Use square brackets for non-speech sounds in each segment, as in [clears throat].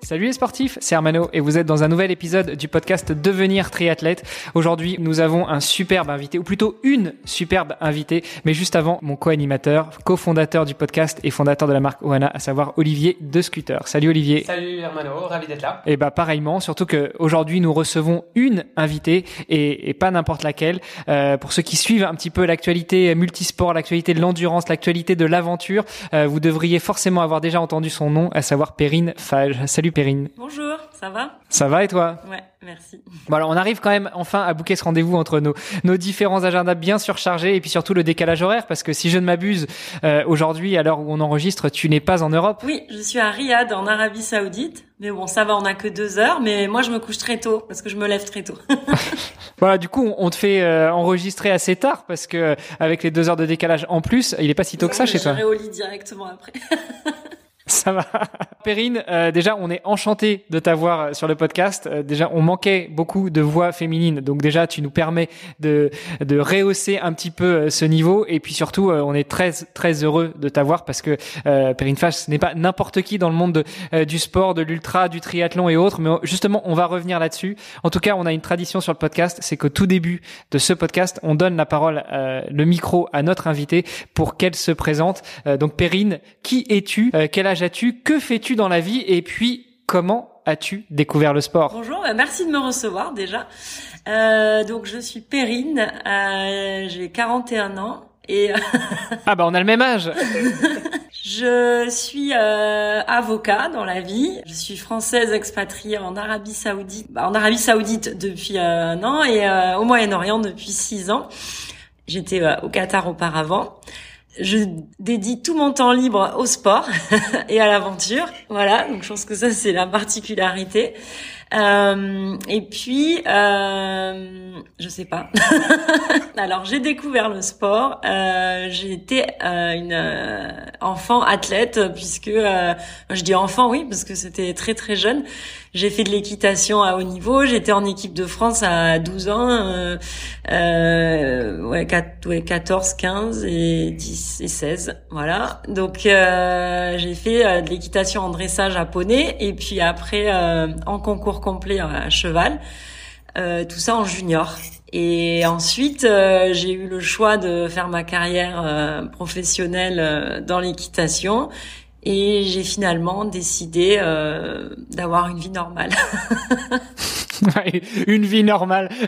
Salut les sportifs, c'est Armano et vous êtes dans un nouvel épisode du podcast Devenir triathlète. Aujourd'hui, nous avons un superbe invité, ou plutôt une superbe invitée, mais juste avant, mon co-animateur, cofondateur du podcast et fondateur de la marque Oana, à savoir Olivier de Scooter. Salut Olivier. Salut Armano, ravi d'être là. Et bah pareillement, surtout que aujourd'hui nous recevons une invitée et, et pas n'importe laquelle. Euh, pour ceux qui suivent un petit peu l'actualité multisport, l'actualité de l'endurance, l'actualité de l'aventure, euh, vous devriez forcément avoir déjà entendu son nom, à savoir Perrine Fage. Salut Perrine. Bonjour, ça va? Ça va et toi? Ouais, merci. Bon alors on arrive quand même enfin à bouquer ce rendez-vous entre nos, nos différents agendas bien surchargés et puis surtout le décalage horaire parce que si je ne m'abuse, euh, aujourd'hui à l'heure où on enregistre, tu n'es pas en Europe. Oui, je suis à Riyad en Arabie Saoudite. Mais bon, ça va, on a que deux heures. Mais moi, je me couche très tôt parce que je me lève très tôt. [laughs] voilà, du coup, on te fait euh, enregistrer assez tard parce que avec les deux heures de décalage en plus, il est pas si tôt que ça chez toi. Je au lit directement après. [laughs] Ça va. Perrine, euh, déjà, on est enchanté de t'avoir sur le podcast. Euh, déjà, on manquait beaucoup de voix féminines. Donc déjà, tu nous permets de, de rehausser un petit peu euh, ce niveau. Et puis surtout, euh, on est très, très heureux de t'avoir parce que euh, Perrine Fache, ce n'est pas n'importe qui dans le monde de, du sport, de l'ultra, du triathlon et autres. Mais justement, on va revenir là-dessus. En tout cas, on a une tradition sur le podcast. C'est qu'au tout début de ce podcast, on donne la parole, le micro à notre invité pour qu'elle se présente. donc Perrine, qui es-tu? Quel âge as-tu Que fais-tu dans la vie Et puis, comment as-tu découvert le sport? Bonjour, merci de me recevoir déjà. Euh, donc, je suis Perrine, euh, j'ai 41 ans. Et [laughs] ah bah on a le même âge. [laughs] je suis euh, avocat dans la vie. Je suis française expatriée en Arabie Saoudite, bah, en Arabie Saoudite depuis un an et au Moyen-Orient depuis six ans. J'étais au Qatar auparavant je dédie tout mon temps libre au sport [laughs] et à l'aventure. Voilà, donc je pense que ça c'est la particularité. Euh, et puis, euh, je sais pas. [laughs] Alors, j'ai découvert le sport. Euh, j'ai été euh, une euh, enfant athlète puisque euh, je dis enfant, oui, parce que c'était très très jeune. J'ai fait de l'équitation à haut niveau. J'étais en équipe de France à 12 ans, ouais, 4, ouais, 14, 15 et 10 et 16. Voilà. Donc, j'ai fait de l'équitation en dressage à poney et puis après en concours complet à cheval. Euh, tout ça en junior. Et ensuite, euh, j'ai eu le choix de faire ma carrière euh, professionnelle dans l'équitation. Et j'ai finalement décidé d'avoir une vie normale. [laughs] une vie normale. [laughs]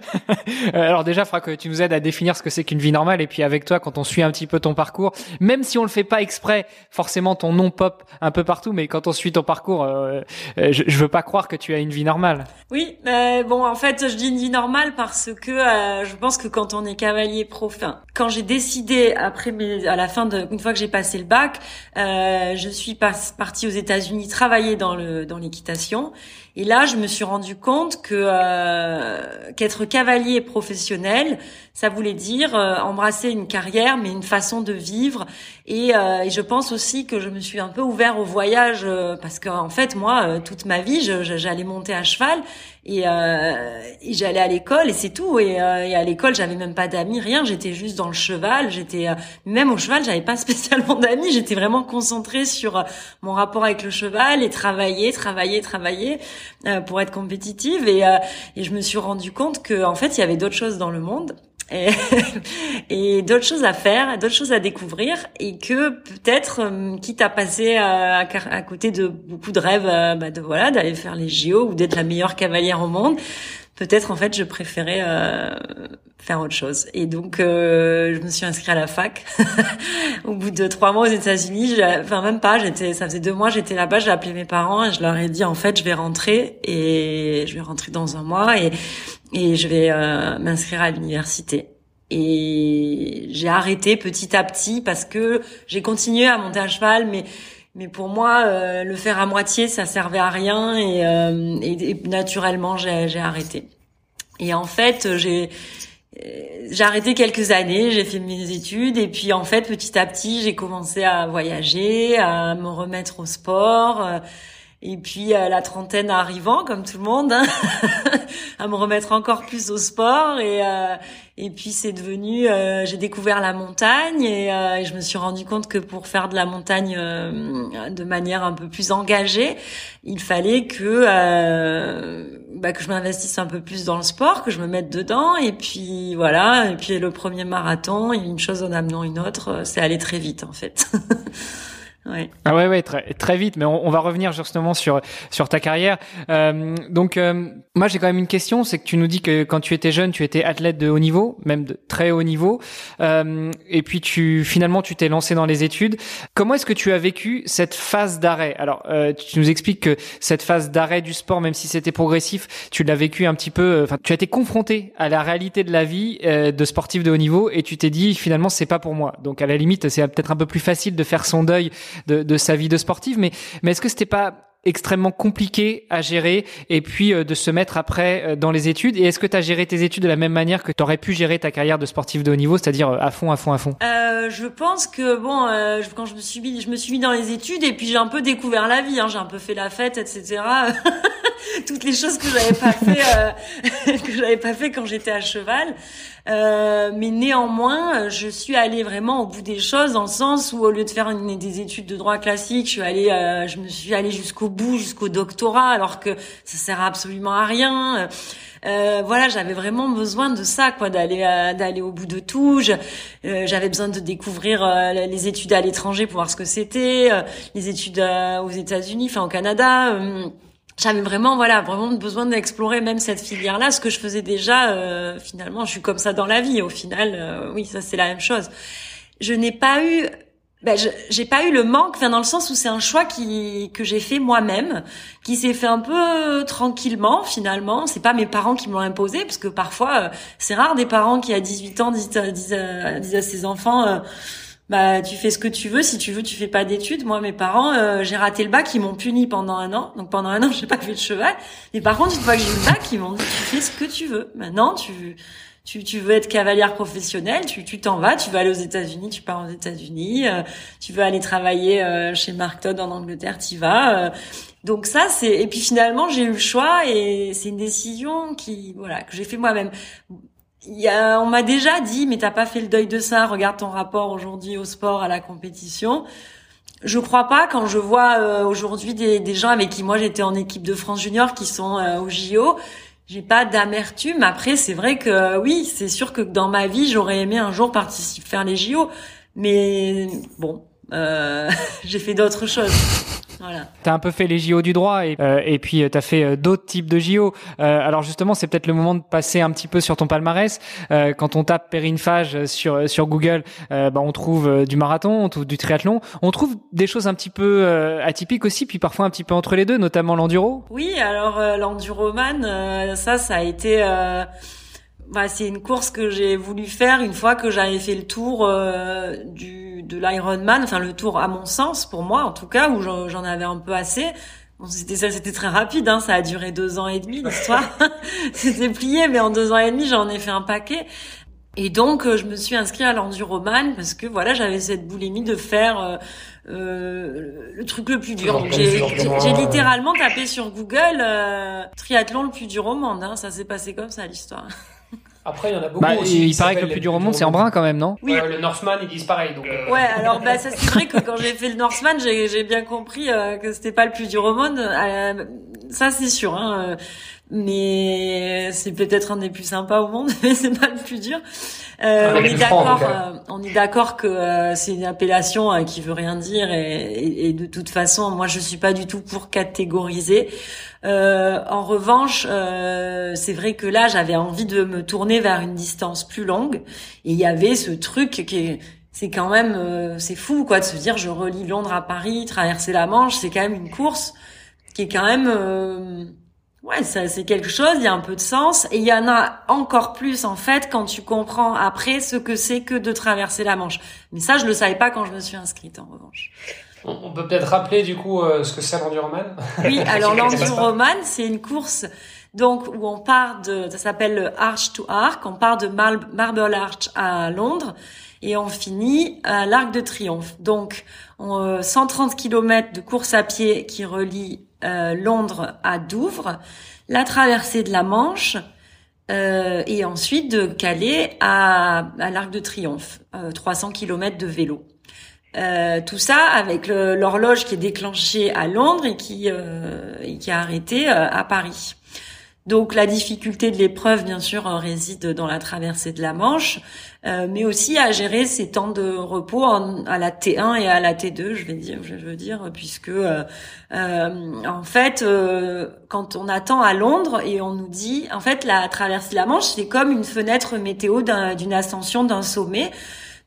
Euh, alors déjà, faudra que tu nous aides à définir ce que c'est qu'une vie normale. Et puis avec toi, quand on suit un petit peu ton parcours, même si on le fait pas exprès, forcément ton nom pop un peu partout. Mais quand on suit ton parcours, euh, euh, je, je, veux pas croire que tu as une vie normale. Oui, euh, bon, en fait, je dis une vie normale parce que euh, je pense que quand on est cavalier profin, quand j'ai décidé après mes, à la fin de, une fois que j'ai passé le bac, je suis pas, partie aux États-Unis travailler dans le dans l'équitation. Et là, je me suis rendu compte que euh, qu'être cavalier professionnel, ça voulait dire euh, embrasser une carrière, mais une façon de vivre. Et, euh, et, je pense aussi que je me suis un peu ouvert au voyage euh, parce qu'en en fait, moi, euh, toute ma vie, j'allais monter à cheval et, et j'allais à l'école et c'est tout. Et, et à l'école, j'avais même pas d'amis, rien. J'étais juste dans le cheval. J'étais même au cheval, j'avais pas [laughs] spécialement d'amis. J'étais vraiment concentrée sur mon rapport avec le cheval et travailler, travailler, travailler pour être compétitive. Et, et je me suis rendu compte que en fait, il y avait d'autres choses dans le monde [laughs] et, d'autres choses à faire, d'autres choses à découvrir et que peut-être, euh, quitte à passer à, à, côté de beaucoup de rêves, euh, bah de voilà, d'aller faire les JO ou d'être la meilleure cavalière au monde, peut-être en fait je préférais euh, faire autre chose. Et donc euh, je me suis inscrite à la fac. [laughs] au bout de trois mois aux États-Unis, enfin même pas, j'étais, ça faisait deux mois, j'étais là-bas, j'ai appelé mes parents et je leur ai dit en fait je vais rentrer et je vais rentrer dans un mois et et je vais euh, m'inscrire à l'université. Et j'ai arrêté petit à petit parce que j'ai continué à monter à cheval, mais mais pour moi, euh, le faire à moitié, ça servait à rien et, euh, naturellement, j'ai arrêté. Et en fait, j'ai j'ai arrêté quelques années, j'ai fait mes études et puis en fait petit à petit j'ai commencé à voyager, à me remettre au sport. Et puis à la trentaine arrivant, comme tout le monde, hein, [laughs] à me remettre encore plus au sport. Et, euh, et puis c'est devenu, euh, j'ai découvert la montagne et, euh, et, je me suis rendu compte que pour faire de la montagne de manière un peu plus engagée, il fallait que bah, que je m'investisse un peu plus dans le sport, que je me mette dedans. Et puis voilà. Et puis le premier marathon, une chose en amenant une autre, c'est allé très vite en fait. [laughs] Ouais. Ah ouais, ouais, très, très vite. Mais on, on, va revenir justement sur sur ta carrière. Euh, donc, euh, moi, j'ai quand même une question. C'est que tu nous dis que quand tu étais jeune, tu étais athlète de haut niveau, même de très haut niveau. Euh, et puis, tu finalement, tu t'es lancé dans les études. Comment est-ce que tu as vécu cette phase d'arrêt? Alors, euh, tu nous expliques que cette phase d'arrêt du sport, même si c'était progressif, tu l'as vécu un petit peu. Euh, enfin, tu as été confronté à la réalité de la vie euh, de sportif de haut niveau, et tu t'es dit finalement, c'est pas pour moi. Donc, à la limite, c'est peut-être un peu plus facile de faire son deuil de, de sa vie de sportive. Mais, mais est-ce que c'était pas extrêmement compliqué à gérer et puis euh, de se mettre après euh, dans les études? Et est-ce que tu as géré tes études de la même manière que tu aurais pu gérer ta carrière de sportive de haut niveau c'est-à-dire euh, à fond à fond à fond? Euh, je pense que bon quand je me suis mis je me suis mis dans les études et puis j'ai un peu découvert la vie hein, j'ai un peu fait la fête etc [laughs] toutes les choses que j'avais pas fait [laughs] que j'avais pas fait quand j'étais à cheval euh, mais néanmoins, je suis allée vraiment au bout des choses dans le sens où au lieu de faire des études de droit classique, je suis allée, euh, je me suis allée jusqu'au bout, jusqu'au doctorat, alors que ça sert absolument à rien. Euh, voilà, j'avais vraiment besoin de ça, quoi, d'aller euh, d'aller au bout de tout. j'avais besoin de découvrir les études à l'étranger pour voir ce que c'était, les études aux États-Unis, enfin au Canada j'avais vraiment voilà vraiment besoin d'explorer même cette filière là ce que je faisais déjà euh, finalement je suis comme ça dans la vie. Au final euh, oui ça c'est la même chose. Je n'ai pas eu ben, j'ai pas eu le manque enfin dans le sens où c'est un choix qui que j'ai fait moi-même qui s'est fait un peu tranquillement finalement. C'est pas mes parents qui m'ont imposé parce que parfois euh, c'est rare des parents qui à 18 ans disent, disent, disent à ses enfants bah tu fais ce que tu veux. Si tu veux tu fais pas d'études. Moi mes parents euh, j'ai raté le bac. Ils m'ont puni pendant un an. Donc pendant un an [laughs] j'ai pas fait de cheval. Mais par contre une fois que j'ai eu le bac ils m'ont dit tu fais ce que tu veux. Maintenant tu tu, tu veux être cavalière professionnelle, tu tu t'en vas, tu vas aller aux États-Unis, tu pars aux États-Unis, euh, tu veux aller travailler euh, chez Mark Todd en Angleterre, tu vas. donc ça c'est et puis finalement j'ai eu le choix et c'est une décision qui voilà que j'ai fait moi-même y a, on m'a déjà dit, mais t'as pas fait le deuil de ça. Regarde ton rapport aujourd'hui au sport, à la compétition. Je crois pas quand je vois euh, aujourd'hui des, des, gens avec qui moi j'étais en équipe de France junior qui sont euh, au JO. J'ai pas d'amertume. Après, c'est vrai que euh, oui, c'est sûr que dans ma vie, j'aurais aimé un jour participer faire les JO, mais bon, [laughs] j'ai fait d'autres choses. Voilà. T'as un peu fait les JO du droit et, euh, et puis euh, t'as fait euh, d'autres types de JO. Euh, alors justement, c'est peut-être le moment de passer un petit peu sur ton palmarès. Euh, quand on tape Phage sur sur Google, bah, on trouve du marathon, on trouve du triathlon, on trouve des choses un petit peu atypiques aussi, puis parfois un petit peu entre les deux, notamment l'enduro. Oui, alors l'enduroman, ça, ça a été bah, c'est une course que j'ai voulu faire une fois que j'avais fait le tour euh, du de l'Ironman, enfin le tour à mon sens pour moi en tout cas où j'en avais un peu assez. Bon, c'était ça, c'était très rapide, hein, ça a duré deux ans et demi l'histoire. [laughs] c'était plié, mais en deux ans et demi j'en ai fait un paquet. Et donc euh, je me suis inscrite à l'enduroman parce que voilà j'avais cette boulimie de faire euh, euh le truc le plus dur. J'ai littéralement tapé sur Google triathlon le plus dur au monde. Hein, ça s'est passé comme ça l'histoire. Après, il y en a beaucoup bah, aussi. Il paraît que le plus dur au monde, c'est en brun quand même, non? Oui. le Northman, ils disent pareil. Donc, euh. Ouais, alors bah, ça c'est vrai que quand j'ai fait le Northman, j'ai bien compris euh, que c'était pas le plus dur au monde. Euh, ça c'est sûr. Hein, mais c'est peut-être un des plus sympas au monde, [laughs] mais c'est pas le plus dur. Euh, on, est d'accord, on est d'accord que c'est une appellation qui veut rien dire et, et, et, de toute façon, moi je suis pas du tout pour catégoriser. Euh, en revanche, euh, c'est vrai que là, j'avais envie de me tourner vers une distance plus longue. Et il y avait ce truc qui est, c'est quand même, euh, c'est fou quoi de se dire, je relie Londres à Paris, traverser la Manche, c'est quand même une course qui est quand même, euh, ouais, ça, c'est quelque chose. Il y a un peu de sens. Et il y en a encore plus en fait quand tu comprends après ce que c'est que de traverser la Manche. Mais ça, je le savais pas quand je me suis inscrite en revanche. On peut peut-être rappeler du coup euh, ce que c'est l'enduroman. Oui, [laughs] alors l'enduroman, c'est? une course Donc où on part de, ça s'appelle le Arch to Arc, on part de Marble Arch à Londres et on finit à l'Arc de Triomphe. Donc on, 130 km de course à pied qui relie euh, Londres à Douvres, la traversée de la Manche euh, et ensuite de Calais à, l'Arc de Triomphe, 300 km de vélo. Euh, tout ça avec l'horloge qui est déclenchée à Londres et qui, euh, et qui a arrêté euh, à Paris. Donc la difficulté de l'épreuve, bien sûr, réside dans la traversée de la Manche, euh, mais aussi à gérer ces temps de repos à la T1 et à la T2, je veux dire, puisque euh, en fait, quand on attend à Londres et on nous dit, en fait, la traversée de la Manche, c'est comme une fenêtre météo d'une ascension d'un sommet.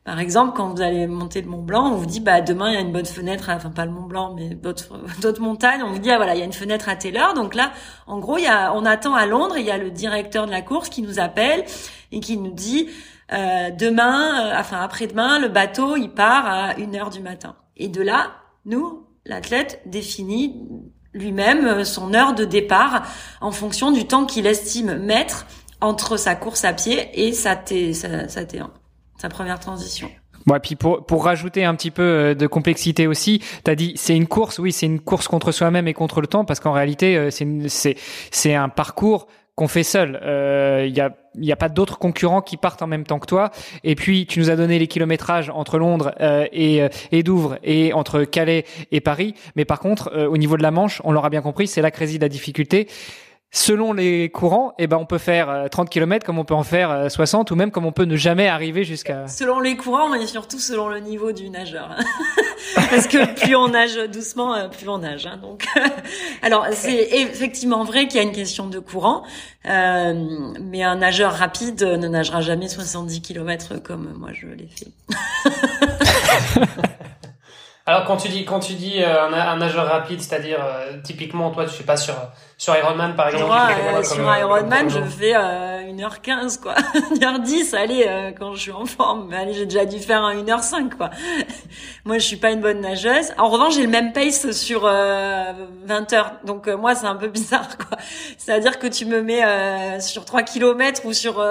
Par exemple, quand vous allez monter le Mont Blanc, on vous dit bah demain il y a une bonne fenêtre, enfin pas le Mont Blanc, mais [laughs] d'autres montagnes. On vous dit ah voilà il y a une fenêtre à telle heure. Donc là, en gros, on attend à Londres, il y a le directeur de la course qui nous appelle et qui nous dit euh, demain, euh, enfin après-demain, le bateau il part à une heure du matin. Et de là, nous, l'athlète définit lui-même son heure de départ en fonction du temps qu'il estime mettre entre sa course à pied et sa, sa T1 sa première transition. Bon, et puis pour, pour rajouter un petit peu euh, de complexité aussi, tu as dit c'est une course, oui, c'est une course contre soi-même et contre le temps, parce qu'en réalité, euh, c'est c'est un parcours qu'on fait seul. Il euh, y a il y a pas d'autres concurrents qui partent en même temps que toi. Et puis tu nous as donné les kilométrages entre Londres et, et Douvres et entre Calais et Paris. Mais par contre, au niveau de la Manche, on l'aura bien compris, c'est là que réside la difficulté selon les courants, eh ben on peut faire 30 euh, km comme on peut en faire 60 euh, ou même comme on peut ne jamais arriver jusqu'à Selon les courants, mais surtout selon le niveau du nageur. [laughs] Parce que plus on nage doucement, euh, plus on nage. Hein, donc [laughs] alors c'est effectivement vrai qu'il y a une question de courant, euh, mais un nageur rapide ne nagera jamais 70 km comme moi je l'ai fait. [laughs] Alors quand tu dis quand tu dis un, un nageur rapide, c'est-à-dire typiquement toi tu fais pas sur sur Ironman, par exemple Moi, euh, sur euh, Ironman, je fais euh, 1h15, quoi. [laughs] 1h10, allez, euh, quand je suis en forme. Mais allez, j'ai déjà dû faire un 1h5, quoi. [laughs] moi, je suis pas une bonne nageuse. En revanche, j'ai le même pace sur 20 heures. Donc, moi, c'est un peu [laughs] bizarre, quoi. C'est-à-dire que tu me mets sur 3 km ou sur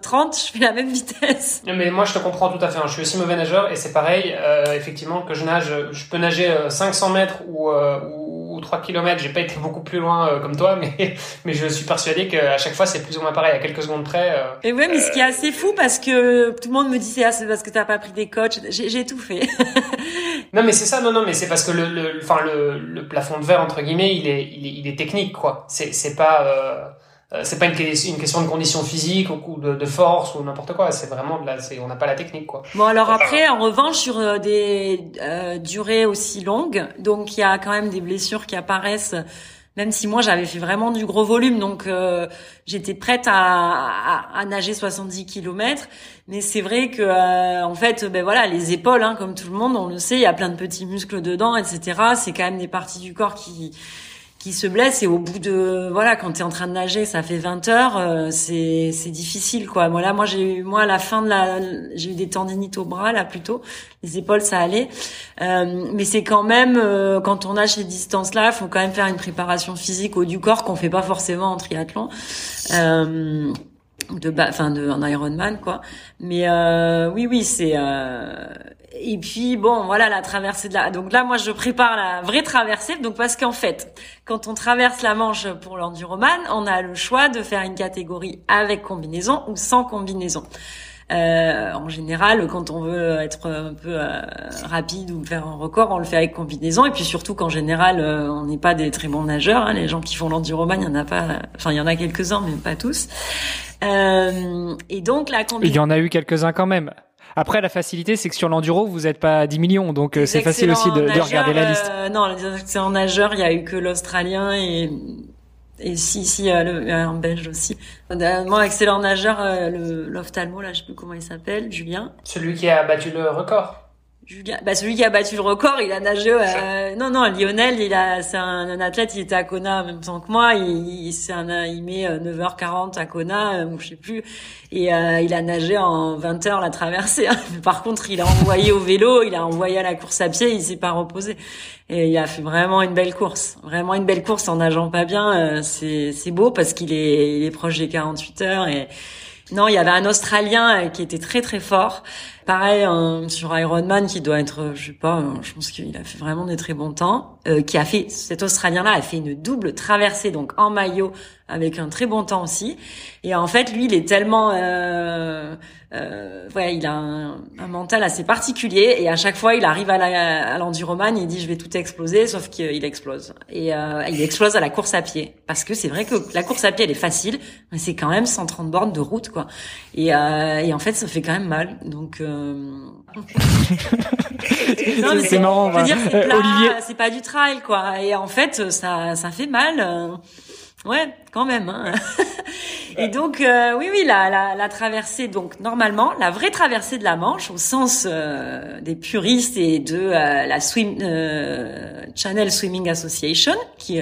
30, je fais la même vitesse. Mais moi, je te comprends tout à fait. Hein. Je suis aussi mauvais nageur et c'est pareil, effectivement, que je nage, je peux nager 500 mètres ou, ou, 3 km. J'ai pas été beaucoup plus loin comme toi, [laughs] mais, mais je suis persuadé qu'à chaque fois, c'est plus ou moins pareil, à quelques secondes près. Euh, et ouais, mais ce qui est assez fou, parce que tout le monde me dit, c'est parce que t'as pas pris des coachs. J'ai tout fait. [laughs] non, mais c'est ça, non, non, mais c'est parce que le, le, enfin, le, le plafond de verre, entre guillemets, il est, il est, il est technique, quoi. C'est, c'est pas, euh, euh, c'est pas une, question de condition physique ou de, force ou n'importe quoi. C'est vraiment de la, on n'a pas la technique quoi. Bon alors après, en revanche, sur des euh, durées aussi longues, donc il y a quand même des blessures qui apparaissent même si moi j'avais fait vraiment du gros volume, donc euh, j'étais prête à, à, nager 70 km. Mais c'est vrai que euh, en fait, ben voilà, les épaules, hein, comme tout le monde, on le sait, il y a plein de petits muscles dedans, etc. C'est quand même des parties du corps qui qui se blesse et au bout de voilà quand tu es en train de nager ça fait 20 heures euh, c'est c'est difficile quoi. Voilà moi j'ai eu moi à la fin de la j'ai eu des tendinites au bras là plutôt. Les épaules ça allait. Euh, mais c'est quand même euh, quand on nage ces distances là faut quand même faire une préparation physique au du corps qu'on fait pas forcément en triathlon. Euh, de enfin de un Ironman quoi. Mais euh, oui oui c'est euh, et puis bon, voilà la traversée de la. Donc là, moi, je prépare la vraie traversée. Donc parce qu'en fait, quand on traverse la Manche pour l'enduroman, on a le choix de faire une catégorie avec combinaison ou sans combinaison. Euh, en général, quand on veut être un peu euh, rapide ou faire un record, on le fait avec combinaison. Et puis surtout qu'en général, euh, on n'est pas des très bons nageurs. Hein. Les gens qui font l'enduroman, il y en a pas. Enfin, il y en a quelques-uns, mais pas tous. Euh, et donc la combinaison. Il y en a eu quelques-uns quand même. Après, la facilité, c'est que sur l'enduro, vous n'êtes pas à 10 millions, donc euh, c'est facile aussi de, de, regarder la liste. Euh, non, les excellents nageurs, il y a eu que l'Australien et et si si euh, le, un Belge aussi. Moi, excellent nageur, l'ophtalmo là, je sais plus comment il s'appelle, Julien. Celui qui a battu le record. Julien, bah celui qui a battu le record, il a nagé. Euh, non, non, Lionel, il a, c'est un, athlète, il était à Kona en même temps que moi. Il, il, c'est un, il met 9h40 à Kona, ou je sais plus, et euh, il a nagé en 20 heures la traversée. Hein. [laughs] Par contre, il a envoyé au vélo, il a envoyé à la course à pied, il s'est pas reposé. Et il a fait vraiment une belle course, vraiment une belle course en nageant pas bien. Euh, c'est, c'est beau parce qu'il est, il est proche des 48 heures et non, il y avait un Australien euh, qui était très très fort. Pareil sur Ironman qui doit être, je sais pas, je pense qu'il a fait vraiment des très bons temps. Euh, qui a fait cet Australien-là a fait une double traversée donc en maillot avec un très bon temps aussi. Et en fait, lui, il est tellement, euh, euh, ouais, il a un, un, mental assez particulier. Et à chaque fois, il arrive à l'enduroman, il dit je vais tout exploser, sauf qu'il explose. Et euh, il explose à la course à pied, parce que c'est vrai que la course à pied elle est facile, mais c'est quand même 130 bornes de route, quoi. Et, euh, et en fait, ça fait quand même mal. Donc euh, [laughs] c'est marrant. Je veux dire, c'est Olivier... c'est pas du trail, quoi. Et en fait, ça, ça fait mal. Ouais, quand même. Hein. et donc, euh, oui, oui, la, la, la, traversée, donc normalement, la vraie traversée de la Manche, au sens euh, des puristes et de euh, la swim, Channel Swimming Association, qui,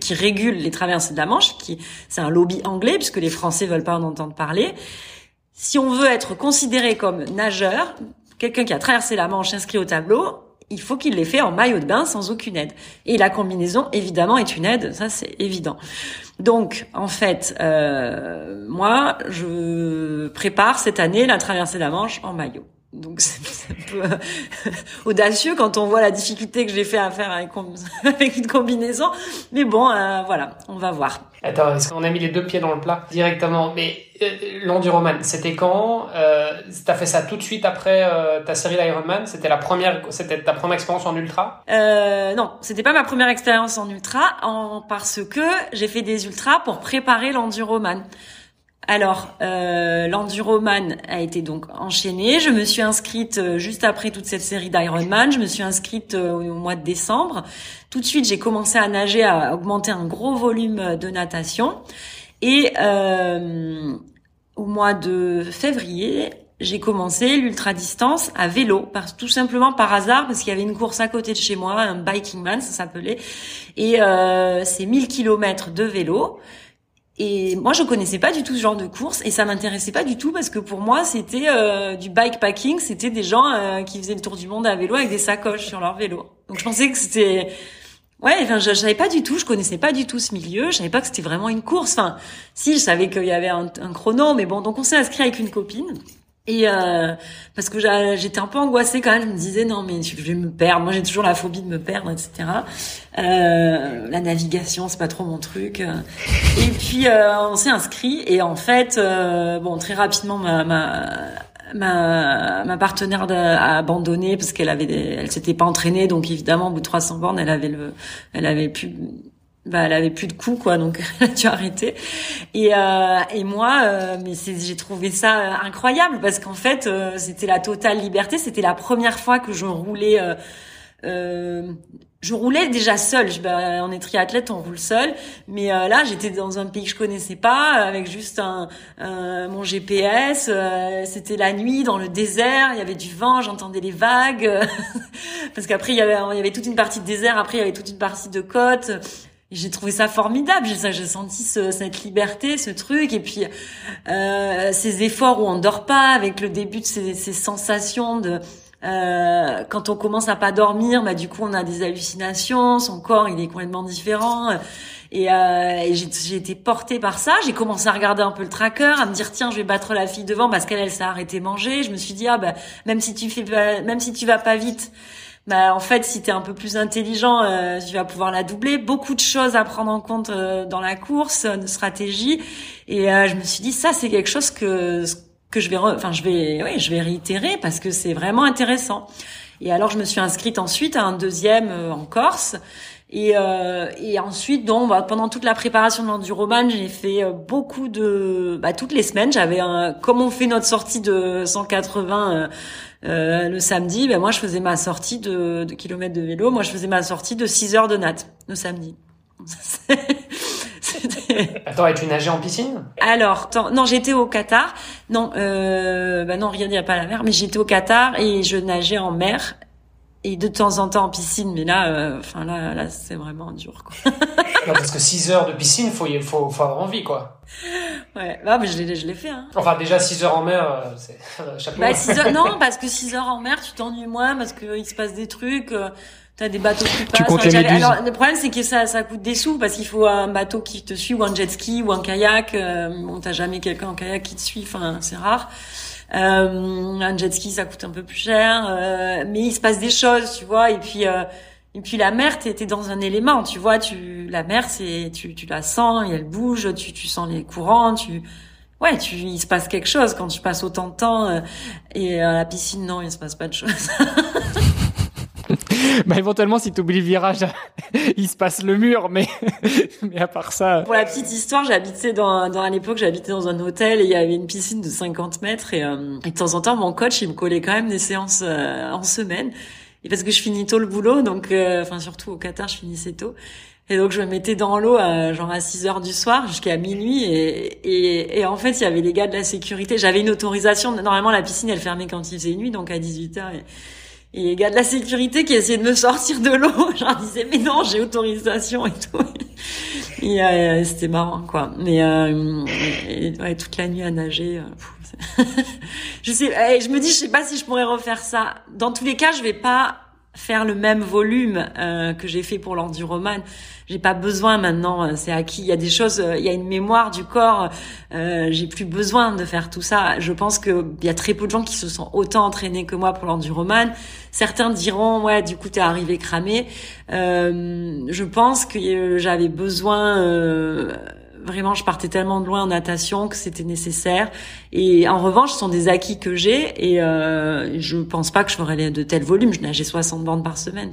qui régule les traversées de la Manche, qui c'est un lobby anglais puisque les Français veulent pas en entendre parler. Si on veut être considéré comme nageur, quelqu'un qui a traversé la Manche inscrit au tableau, il faut qu'il l'ait fait en maillot de bain sans aucune aide. Et la combinaison, évidemment, est une aide, ça c'est évident. Donc, en fait, euh, moi, je prépare cette année la traversée de la Manche en maillot. Donc [laughs] c'est un peu euh, audacieux quand on voit la difficulté que j'ai fait à faire avec, [laughs] avec une combinaison. Mais bon, euh, voilà, on va voir. Attends, est-ce qu'on a mis les deux pieds dans le plat directement? Mais euh, l'enduroman, c'était quand euh, T'as fait ça tout de suite après ta série d'Ironman? C'était la première, c'était ta première expérience en ultra? Euh, Non, c'était pas ma première expérience en ultra, en, parce que j'ai fait des ultras pour préparer l'enduroman. Alors, euh, l'enduroman a été donc enchaîné. Je me suis inscrite euh, juste après toute cette série d'Ironman. Je me suis inscrite euh, au mois de décembre. Tout de suite, j'ai commencé à nager, à augmenter un gros volume de natation. Et euh, au mois de février, j'ai commencé l'ultra distance à vélo, tout simplement par hasard, parce qu'il y avait une course à côté de chez moi, un biking man, ça s'appelait, et euh, c'est 1000 km de vélo. Et moi, je connaissais pas du tout ce genre de course et ça m'intéressait pas du tout parce que pour moi, c'était euh, du bikepacking, c'était des gens euh, qui faisaient le tour du monde à vélo avec des sacoches sur leur vélo. Donc je pensais que c'était Ouais, enfin, je, savais pas du tout, je connaissais pas du tout ce milieu, je savais pas que c'était vraiment une course. Enfin, si, je savais qu'il y avait un, un, chrono, mais bon, donc on s'est inscrit avec une copine. Et euh, parce que j'étais un peu angoissée quand même, je me disais non mais je vais me perdre. Moi j'ai toujours la phobie de me perdre, etc. Euh, la navigation c'est pas trop mon truc. Et puis euh, on s'est inscrit et en fait euh, bon très rapidement ma, ma ma, ma partenaire a abandonné parce qu'elle avait elle s'était pas entraînée donc évidemment au bout de 300 bornes elle avait le elle avait plus bah, elle avait plus de coups quoi donc [laughs] elle a dû et euh, et moi euh, mais j'ai trouvé ça euh, incroyable parce qu'en fait euh, c'était la totale liberté c'était la première fois que je roulais euh, je roulais déjà seule. Je, bah, on est triathlète, on roule seul. Mais là, j'étais dans un pays que je connaissais pas, avec juste mon GPS. C'était la nuit dans le désert. Il y avait du vent, j'entendais les vagues. [laughs] Parce qu'après, il y avait, il y avait toute une partie de désert. Après, il y avait toute une partie de côte j'ai trouvé ça formidable. J'ai, senti ce, cette liberté, ce truc, et puis euh, ces efforts où on dort pas, avec le début de ces, sensations de euh, quand on commence à pas dormir, bah du coup on a des hallucinations, son corps il est complètement différent. Et, euh, j'ai été portée par ça. J'ai commencé à regarder un peu le tracker, à me dire tiens je vais battre la fille devant parce qu'elle elle s'est arrêtée manger. Je me suis dit ah bah même si tu fais même si tu vas pas vite bah en fait si tu es un peu plus intelligent euh, tu vas pouvoir la doubler. Beaucoup de choses à prendre en compte euh, dans la course euh, de stratégie. Et euh, je me suis dit ça c'est quelque chose que que je vais enfin je vais oui je vais réitérer parce que c'est vraiment intéressant. Et alors je me suis inscrite ensuite à un deuxième en Corse et, et ensuite donc bah, pendant toute la préparation de l'enduroman j'ai fait beaucoup de bah, toutes les semaines j'avais un comme on fait notre sortie de 180 euh, le samedi, ben moi je faisais ma sortie de, de kilomètres de vélo. Moi je faisais ma sortie de 6 heures de natte le samedi. [laughs] Attends, et tu nageais en piscine? Alors, non, j'étais au Qatar. Non, euh, bah non, rien n'y a pas la mer, mais j'étais au Qatar et je nageais en mer et de temps en temps en piscine, mais là, euh, enfin là, là, c'est vraiment dur, quoi. [laughs] non, parce que 6 heures de piscine, faut, faut, faut avoir envie, quoi. Ouais, bah, mais je l'ai, je l'ai fait, hein. Enfin, déjà 6 heures en mer, euh, c'est [laughs] chapeau. Bah, 6 heures, non, parce que 6 heures en mer, tu t'ennuies moins, parce que il se passe des trucs, euh, T'as des bateaux qui passent. Tu comptes les Alors le problème c'est que ça ça coûte des sous parce qu'il faut un bateau qui te suit ou un jet ski ou un kayak. Euh, bon t'as jamais quelqu'un en kayak qui te suit, enfin c'est rare. Euh, un jet ski, ça coûte un peu plus cher, euh, mais il se passe des choses, tu vois. Et puis, euh, et puis la mer, t'es es dans un élément, tu vois. Tu, la mer, c'est, tu, tu la sens, et elle bouge, tu, tu sens les courants, tu, ouais, tu, il se passe quelque chose quand tu passes autant de temps. Et à la piscine, non, il se passe pas de choses. [laughs] [laughs] bah éventuellement si tu oublies le virage [laughs] il se passe le mur mais [laughs] mais à part ça pour la petite histoire j'habitais dans dans à l'époque j'habitais dans un hôtel et il y avait une piscine de 50 mètres et, euh, et de temps en temps mon coach il me collait quand même des séances euh, en semaine et parce que je finis tôt le boulot donc euh, enfin surtout au Qatar je finissais tôt et donc je me mettais dans l'eau genre à 6 heures du soir jusqu'à minuit et, et, et en fait il y avait les gars de la sécurité. J'avais une autorisation. Normalement la piscine elle fermait quand il faisait nuit donc à 18 heures. Et les gars de la sécurité qui essayaient de me sortir de l'eau, [laughs] je leur disais mais non j'ai autorisation et tout. Et euh, c'était marrant quoi. Mais euh, ouais, toute la nuit à nager. Euh, [laughs] je sais, je me dis je sais pas si je pourrais refaire ça. Dans tous les cas je vais pas faire le même volume euh, que j'ai fait pour l'enduroman. J'ai pas besoin maintenant, euh, c'est acquis. Il y a des choses, euh, il y a une mémoire du corps. Euh, j'ai plus besoin de faire tout ça. Je pense que il y a très peu de gens qui se sont autant entraînés que moi pour l'enduroman. Certains diront ouais, du coup t'es arrivé cramé. Euh, je pense que j'avais besoin vraiment, je partais tellement de loin en natation que c'était nécessaire. Et en revanche, ce sont des acquis que j'ai et euh, je pense pas que je ferais de tels volumes. Je nageais 60 bandes par semaine.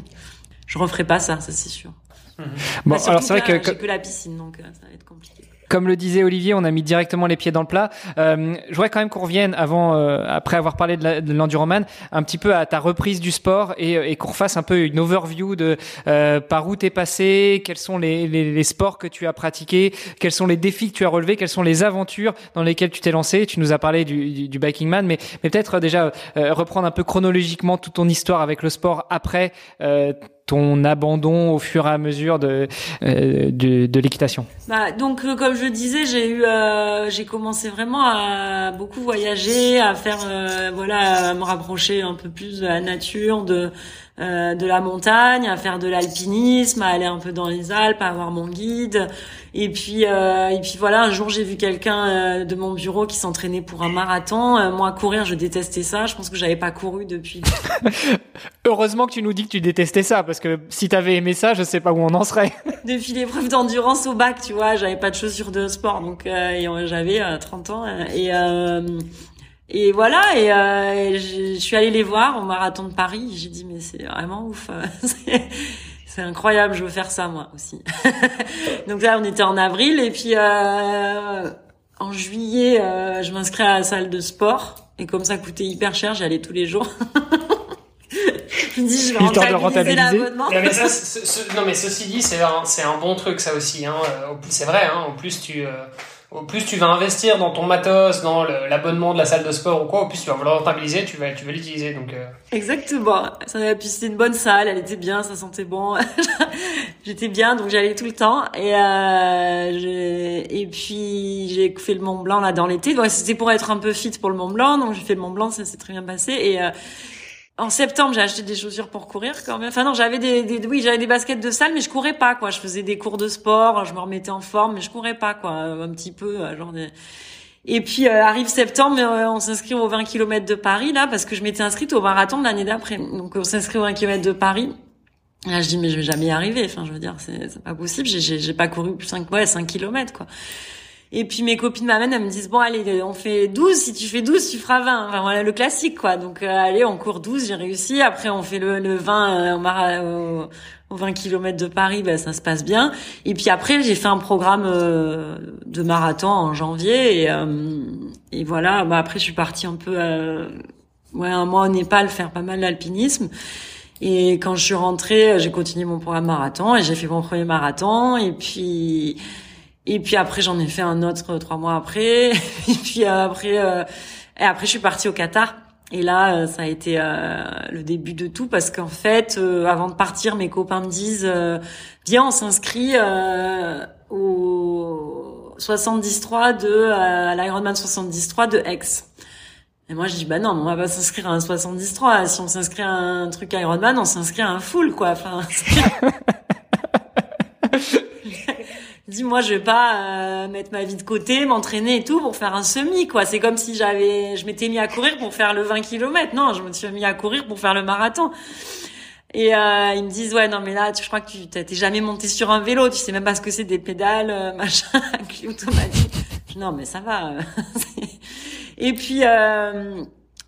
Je referai pas ça, ça c'est sûr. Mmh. Bon, alors c'est vrai que, j'ai que la piscine, donc euh, ça va être compliqué. Comme le disait Olivier, on a mis directement les pieds dans le plat. Euh, je voudrais quand même qu'on revienne avant, euh, après avoir parlé de l'enduroman, un petit peu à ta reprise du sport et, et qu'on refasse un peu une overview de euh, par où t'es passé, quels sont les, les, les, sports que tu as pratiqués, quels sont les défis que tu as relevés, quelles sont les aventures dans lesquelles tu t'es lancé. Tu nous as parlé du, du, du biking man, mais, mais peut-être déjà euh, reprendre un peu chronologiquement toute ton histoire avec le sport après euh, ton abandon au fur et à mesure de euh, de, de l'équitation bah, donc euh, comme je disais j'ai eu euh, j'ai commencé vraiment à beaucoup voyager à faire euh, voilà à me rapprocher un peu plus de la nature de euh, de la montagne, à faire de l'alpinisme, à aller un peu dans les Alpes, à avoir mon guide. Et puis, euh, et puis voilà, un jour j'ai vu quelqu'un euh, de mon bureau qui s'entraînait pour un marathon. moi, courir, je détestais ça. Je pense que j'avais pas couru depuis. [laughs] Heureusement que tu nous dis que tu détestais ça, parce que si t'avais aimé ça, je sais pas où on en serait. [laughs] depuis l'épreuve d'endurance au bac, tu vois, j'avais pas de chaussures de sport, donc j'avais 30 ans et et voilà, et euh, je suis allée les voir au marathon de Paris. J'ai dit mais c'est vraiment ouf, [laughs] c'est incroyable, je veux faire ça moi aussi. [laughs] Donc là on était en avril et puis euh, en juillet euh, je m'inscris à la salle de sport et comme ça coûtait hyper cher, j'allais tous les jours. [laughs] je me dis je vais rentabiliser l'abonnement. Non mais, ça, non mais ceci dit c'est un, c'est un bon truc ça aussi. Hein. C'est vrai, hein. en plus tu euh, au plus tu vas investir dans ton matos, dans l'abonnement de la salle de sport ou quoi, au plus tu vas vouloir rentabiliser, tu vas, tu vas l'utiliser. Donc euh. exactement. Puis c'était une bonne salle, elle était bien, ça sentait bon. [laughs] J'étais bien, donc j'allais tout le temps. Et euh, et puis j'ai fait le Mont Blanc là dans l'été. Donc c'était pour être un peu fit pour le Mont Blanc, donc j'ai fait le Mont Blanc, ça s'est très bien passé. Et euh, en septembre, j'ai acheté des chaussures pour courir quand même. Enfin non, j'avais des, des, oui, j'avais des baskets de salle, mais je courais pas quoi. Je faisais des cours de sport, je me remettais en forme, mais je courais pas quoi, un petit peu euh, genre. Des... Et puis euh, arrive septembre, euh, on s'inscrit aux 20 km de Paris là parce que je m'étais inscrite au marathon de l'année d'après. Donc on s'inscrit aux 20 km de Paris. Là, je dis mais je vais jamais y arriver. Enfin, je veux dire, c'est pas possible. J'ai pas couru plus 5 ouais 5 km quoi. Et puis mes copines m'amènent, elles me disent bon allez, on fait 12, si tu fais 12, tu feras 20. Enfin voilà le classique quoi. Donc euh, allez, on court 12, j'ai réussi. Après on fait le, le 20 euh, au, 20 km de Paris, ben ça se passe bien. Et puis après j'ai fait un programme euh, de marathon en janvier et, et voilà, bah après je suis partie un peu ouais un mois au Népal faire pas mal d'alpinisme. Et quand je suis rentrée, j'ai continué mon programme marathon et j'ai fait mon premier marathon. Et puis Et puis après, j'en ai fait un autre trois mois après. [laughs] Et puis après, et après, je suis partie au Qatar. Et là, ça a été le début de tout parce qu'en fait, avant de partir, mes copains me disent "Viens, on s'inscrit au 73 de à l'Ironman 73 de Aix." Et moi, je dis, bah non, on va pas s'inscrire à un 73. Si on s'inscrit à un truc Ironman, on s'inscrit à un full, quoi. Enfin, [laughs] dis moi je vais pas euh, mettre ma vie de côté, m'entraîner et tout pour faire un semi quoi. C'est comme si j'avais je m'étais mis à courir pour faire le 20 km. Non, je me suis mis à courir pour faire le marathon. Et euh, ils me disent ouais non mais là je crois que tu t'es jamais monté sur un vélo, tu sais même pas ce que c'est des pédales euh, [laughs] machin automatique. Non mais ça va. [laughs] Et puis euh,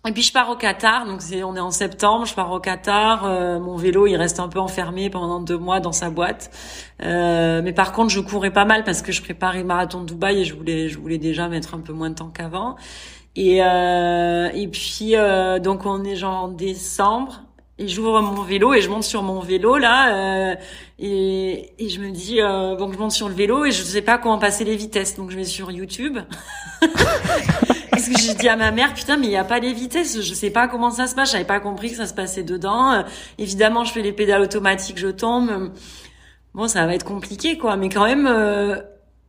et puis je pars au Qatar, donc c'est on est en septembre, je pars au Qatar. Euh, mon vélo il reste un peu enfermé pendant deux mois dans sa boîte, euh, mais par contre je courais pas mal parce que je préparais le marathon de Dubaï et je voulais je voulais déjà mettre un peu moins de temps qu'avant. Et euh, et puis euh, donc on est genre en décembre et j'ouvre mon vélo et je monte sur mon vélo là euh, et, et je me dis euh, bon je monte sur le vélo et je sais pas comment passer les vitesses. Donc je vais sur YouTube. [laughs] Parce que j'ai dit à ma mère? Putain mais il y a pas les vitesses. Je sais pas comment ça se passe. J'avais pas compris que ça se passait dedans. Euh, évidemment je fais les pédales automatiques je tombe. Bon ça va être compliqué quoi. Mais quand même euh,